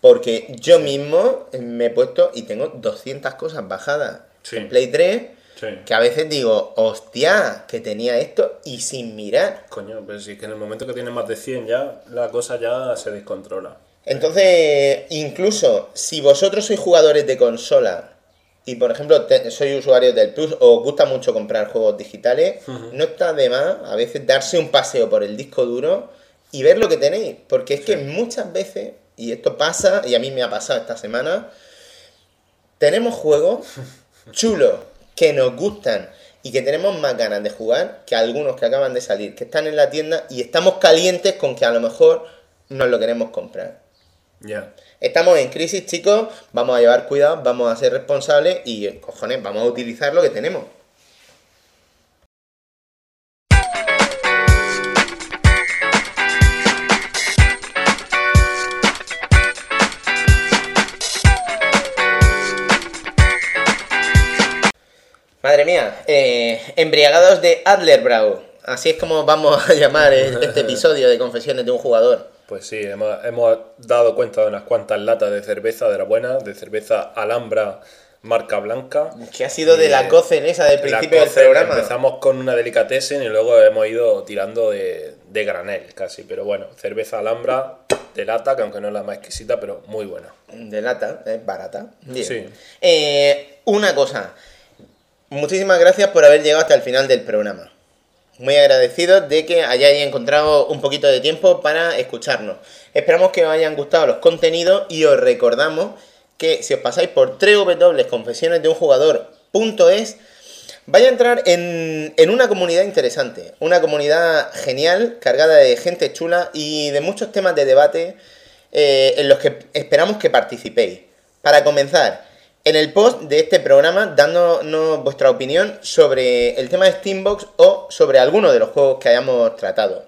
porque yo mismo me he puesto y tengo 200 cosas bajadas Sí. en Play 3, Sí. que a veces digo, hostia, que tenía esto y sin mirar. Coño, pero si es que en el momento que tienes más de 100 ya, la cosa ya se descontrola. Entonces, incluso si vosotros sois jugadores de consola y, por ejemplo, te- sois usuarios del Plus o os gusta mucho comprar juegos digitales, no está de más a veces darse un paseo por el disco duro y ver lo que tenéis. Porque es que muchas veces, y esto pasa, y a mí me ha pasado esta semana, tenemos juegos chulos que nos gustan y que tenemos más ganas de jugar que algunos que acaban de salir, que están en la tienda y estamos calientes con que a lo mejor nos lo queremos comprar. Ya. Estamos en crisis, chicos, vamos a llevar cuidado, vamos a ser responsables y, cojones, vamos a utilizar lo que tenemos. Mía, eh, embriagados de Adlerbrow. Así es como vamos a llamar este episodio de Confesiones de un jugador. Pues sí, hemos, hemos dado cuenta de unas cuantas latas de cerveza de la buena, de cerveza Alhambra marca blanca. Que ha sido de la Eh, Cocen esa del principio del programa. Empezamos con una delicatessen y luego hemos ido tirando de, de granel casi. Pero bueno, cerveza Alhambra de lata, que aunque no es la más exquisita, pero muy buena. De lata, es barata. Bien. Sí. Eh, una cosa. Muchísimas gracias por haber llegado hasta el final del programa. Muy agradecidos de que hayáis encontrado un poquito de tiempo para escucharnos. Esperamos que os hayan gustado los contenidos y os recordamos que si os pasáis por www.confesionesdeunjugador.es vais a entrar en, en una comunidad interesante, una comunidad genial, cargada de gente chula y de muchos temas de debate eh, en los que esperamos que participéis. Para comenzar, en el post de este programa, dándonos vuestra opinión sobre el tema de Steambox o sobre alguno de los juegos que hayamos tratado.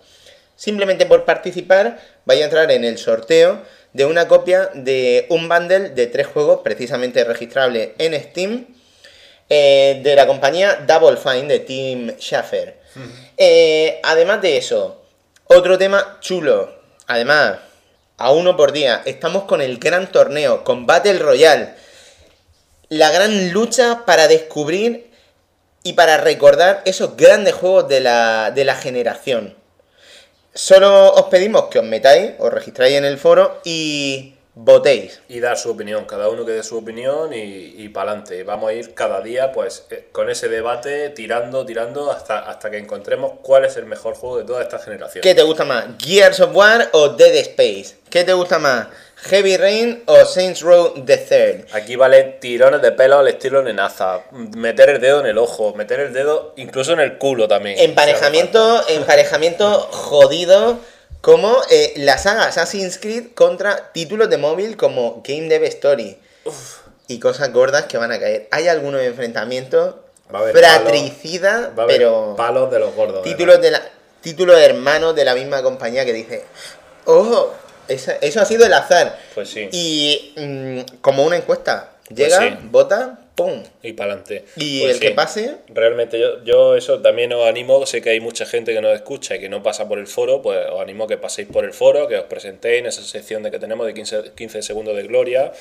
Simplemente por participar, vais a entrar en el sorteo de una copia de un bundle de tres juegos precisamente registrable en Steam eh, de la compañía Double Fine de Tim Schafer. Eh, además de eso, otro tema chulo. Además, a uno por día, estamos con el gran torneo, con Battle Royale. La gran lucha para descubrir y para recordar esos grandes juegos de la, de la generación. Solo os pedimos que os metáis, os registráis en el foro y votéis. Y dar su opinión, cada uno que dé su opinión y, y para adelante. Vamos a ir cada día pues eh, con ese debate, tirando, tirando, hasta, hasta que encontremos cuál es el mejor juego de toda esta generación. ¿Qué te gusta más? ¿Gears of War o Dead Space? ¿Qué te gusta más? ¿Heavy Rain o Saints Row the Third? Aquí valen tirones de pelo al estilo Nenaza, meter el dedo en el ojo, meter el dedo incluso en el culo también. Emparejamiento, emparejamiento jodido como eh, la saga Assassin's Creed contra títulos de móvil como Game Dev Story. Y cosas gordas que van a caer. Hay algunos enfrentamientos Va a haber fratricidas, Va a haber pero palos de los gordos. títulos de la títulos hermanos de la misma compañía que dice, ojo, esa- eso ha sido el azar. Pues sí. Y mm, como una encuesta, llega, sí. vota, pum. Y para adelante. Y el que pase, Realmente yo, yo eso también os animo, sé que hay mucha gente que nos escucha y que no pasa por el foro, pues os animo a que paséis por el foro, que os presentéis en esa sección de que tenemos de 15, 15 segundos de gloria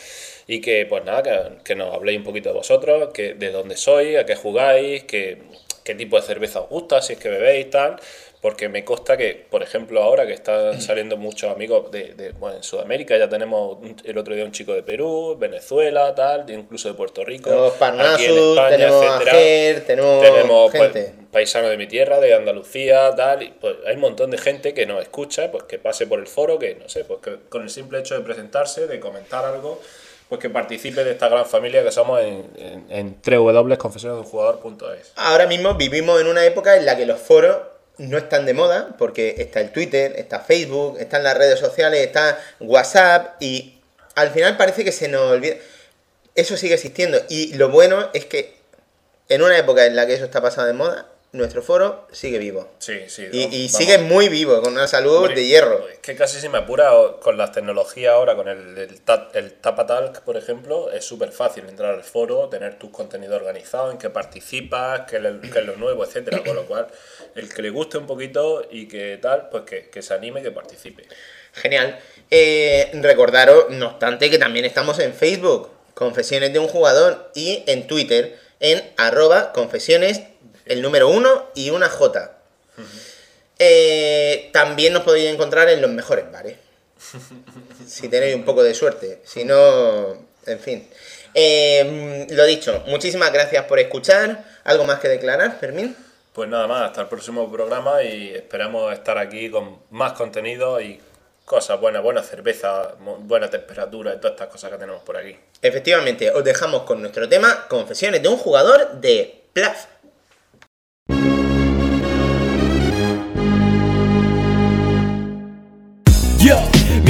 y que pues nada, que, que nos habléis un poquito de vosotros, que, de dónde sois, a qué jugáis, que, qué tipo de cerveza os gusta, si es que bebéis tal. Porque me consta que, por ejemplo, ahora que están saliendo muchos amigos de, de bueno, en Sudamérica, ya tenemos un- el otro día un chico de Perú, Venezuela, tal, incluso de Puerto Rico, tenemos aquí en Parnassus, España, tenemos etcétera. Tenemos pues, gente. paisanos de mi tierra, de Andalucía, tal, y pues hay un montón de gente que nos escucha, pues que pase por el foro, que no sé, pues que con el simple hecho de presentarse, de comentar algo, pues que participe de esta gran familia que somos en, en, en www.confesionesdeunjugador.es. Ahora mismo vivimos en una época en la que los foros no están de moda, porque está el Twitter, está Facebook, están las redes sociales, está WhatsApp, y al final parece que se nos olvida. Eso sigue existiendo, y lo bueno es que en una época en la que eso está pasado de moda, nuestro foro sigue vivo. Sí, sí. Y, y sigue muy vivo, con una salud Hombre, de hierro. Es que casi se me apura con las tecnologías ahora, con el, el, el Tapatalk, por ejemplo, es súper fácil entrar al foro, tener tus contenidos organizados, en que participas, que, le- que es lo nuevo, etcétera. Con lo cual, el que le guste un poquito y que tal, pues que, que se anime y que participe. Genial. Eh, recordaros, no obstante, que también estamos en Facebook, Confesiones de un Jugador, y en Twitter, en arroba confesiones, el número 1 y una J. Eh, también nos podéis encontrar en los mejores bares. si tenéis un poco de suerte. Si no, en fin. Eh, lo dicho, muchísimas gracias por escuchar. ¿Algo más que declarar, Fermín? Pues nada más, hasta el próximo programa y esperamos estar aquí con más contenido y cosas buenas, buena cerveza, buena temperatura y todas estas cosas que tenemos por aquí. Efectivamente, os dejamos con nuestro tema Confesiones de un jugador de Plaf.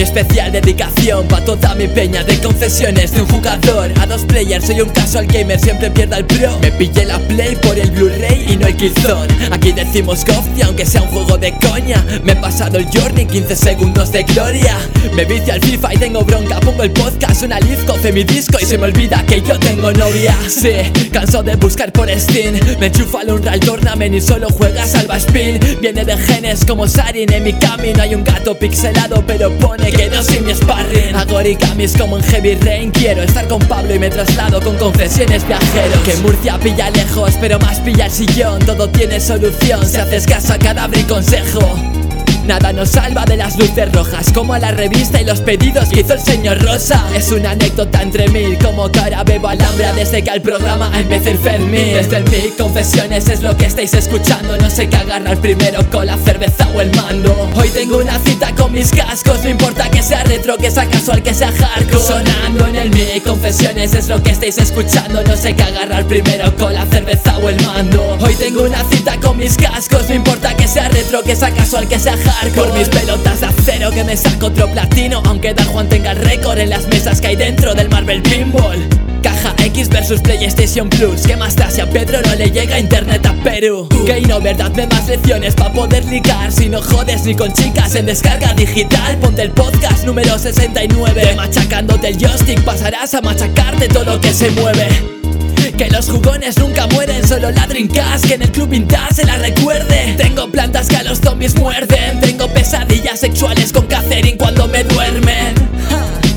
Mi especial dedicación pa' toda mi peña de confesiones de un jugador A dos players, soy un casual gamer, siempre pierda el pro. Me pillé la play por el Blu-ray y no el Killzone. Aquí decimos y aunque sea un juego de coña. Me he pasado el journey, 15 segundos de gloria. Me vicio al FIFA y tengo bronca Pongo el podcast, una live, coce mi disco Y se me olvida que yo tengo novia. Sí, canso de buscar por Steam. Me enchufa al Unreal Tournament y solo juega Salva Spin. Viene de genes como Sarin En mi camino hay un gato pixelado Pero pone que no sin mi sparring. Hago origamis como en Heavy Rain. Quiero estar con Pablo y me traslado con confesiones viajeros. Que Murcia pilla lejos pero más pilla el sillón. Todo tiene solución si haces caso a cadáver y consejo Nada nos salva de las luces rojas Como la revista y los pedidos que hizo el señor Rosa. Es una anécdota entre mil Como cara bebo alhambra desde que al programa empecé el Fermín. Desde el mic, confesiones es lo que estáis escuchando. No sé qué agarrar primero con la cerveza o el mando. Hoy tengo una cita con mis cascos No importa que sea retro, que sea casual, que sea hardcore. Sonando en el mic, confesiones es lo que estáis escuchando. No sé qué agarrar primero con la cerveza o el mando. Hoy tengo una cita con mis cascos No importa que sea retro, que sea casual, que sea hardcore por mis pelotas de acero que me saco otro platino Aunque Dan Juan tenga el récord en las mesas que hay dentro del Marvel Pinball. Caja X versus PlayStation Plus ¿Qué más si a Pedro no le llega internet a Perú? Que no, verdad, me más lecciones pa' poder ligar Si no jodes ni con chicas en descarga digital. Ponte el podcast número 69 Machacándote el joystick pasarás a machacarte todo lo que se mueve que los jugones nunca mueren, solo la Dreamcast Que en el club vintage se la recuerde. Tengo plantas que a los zombies muerden Tengo pesadillas sexuales con Catherine cuando me duermen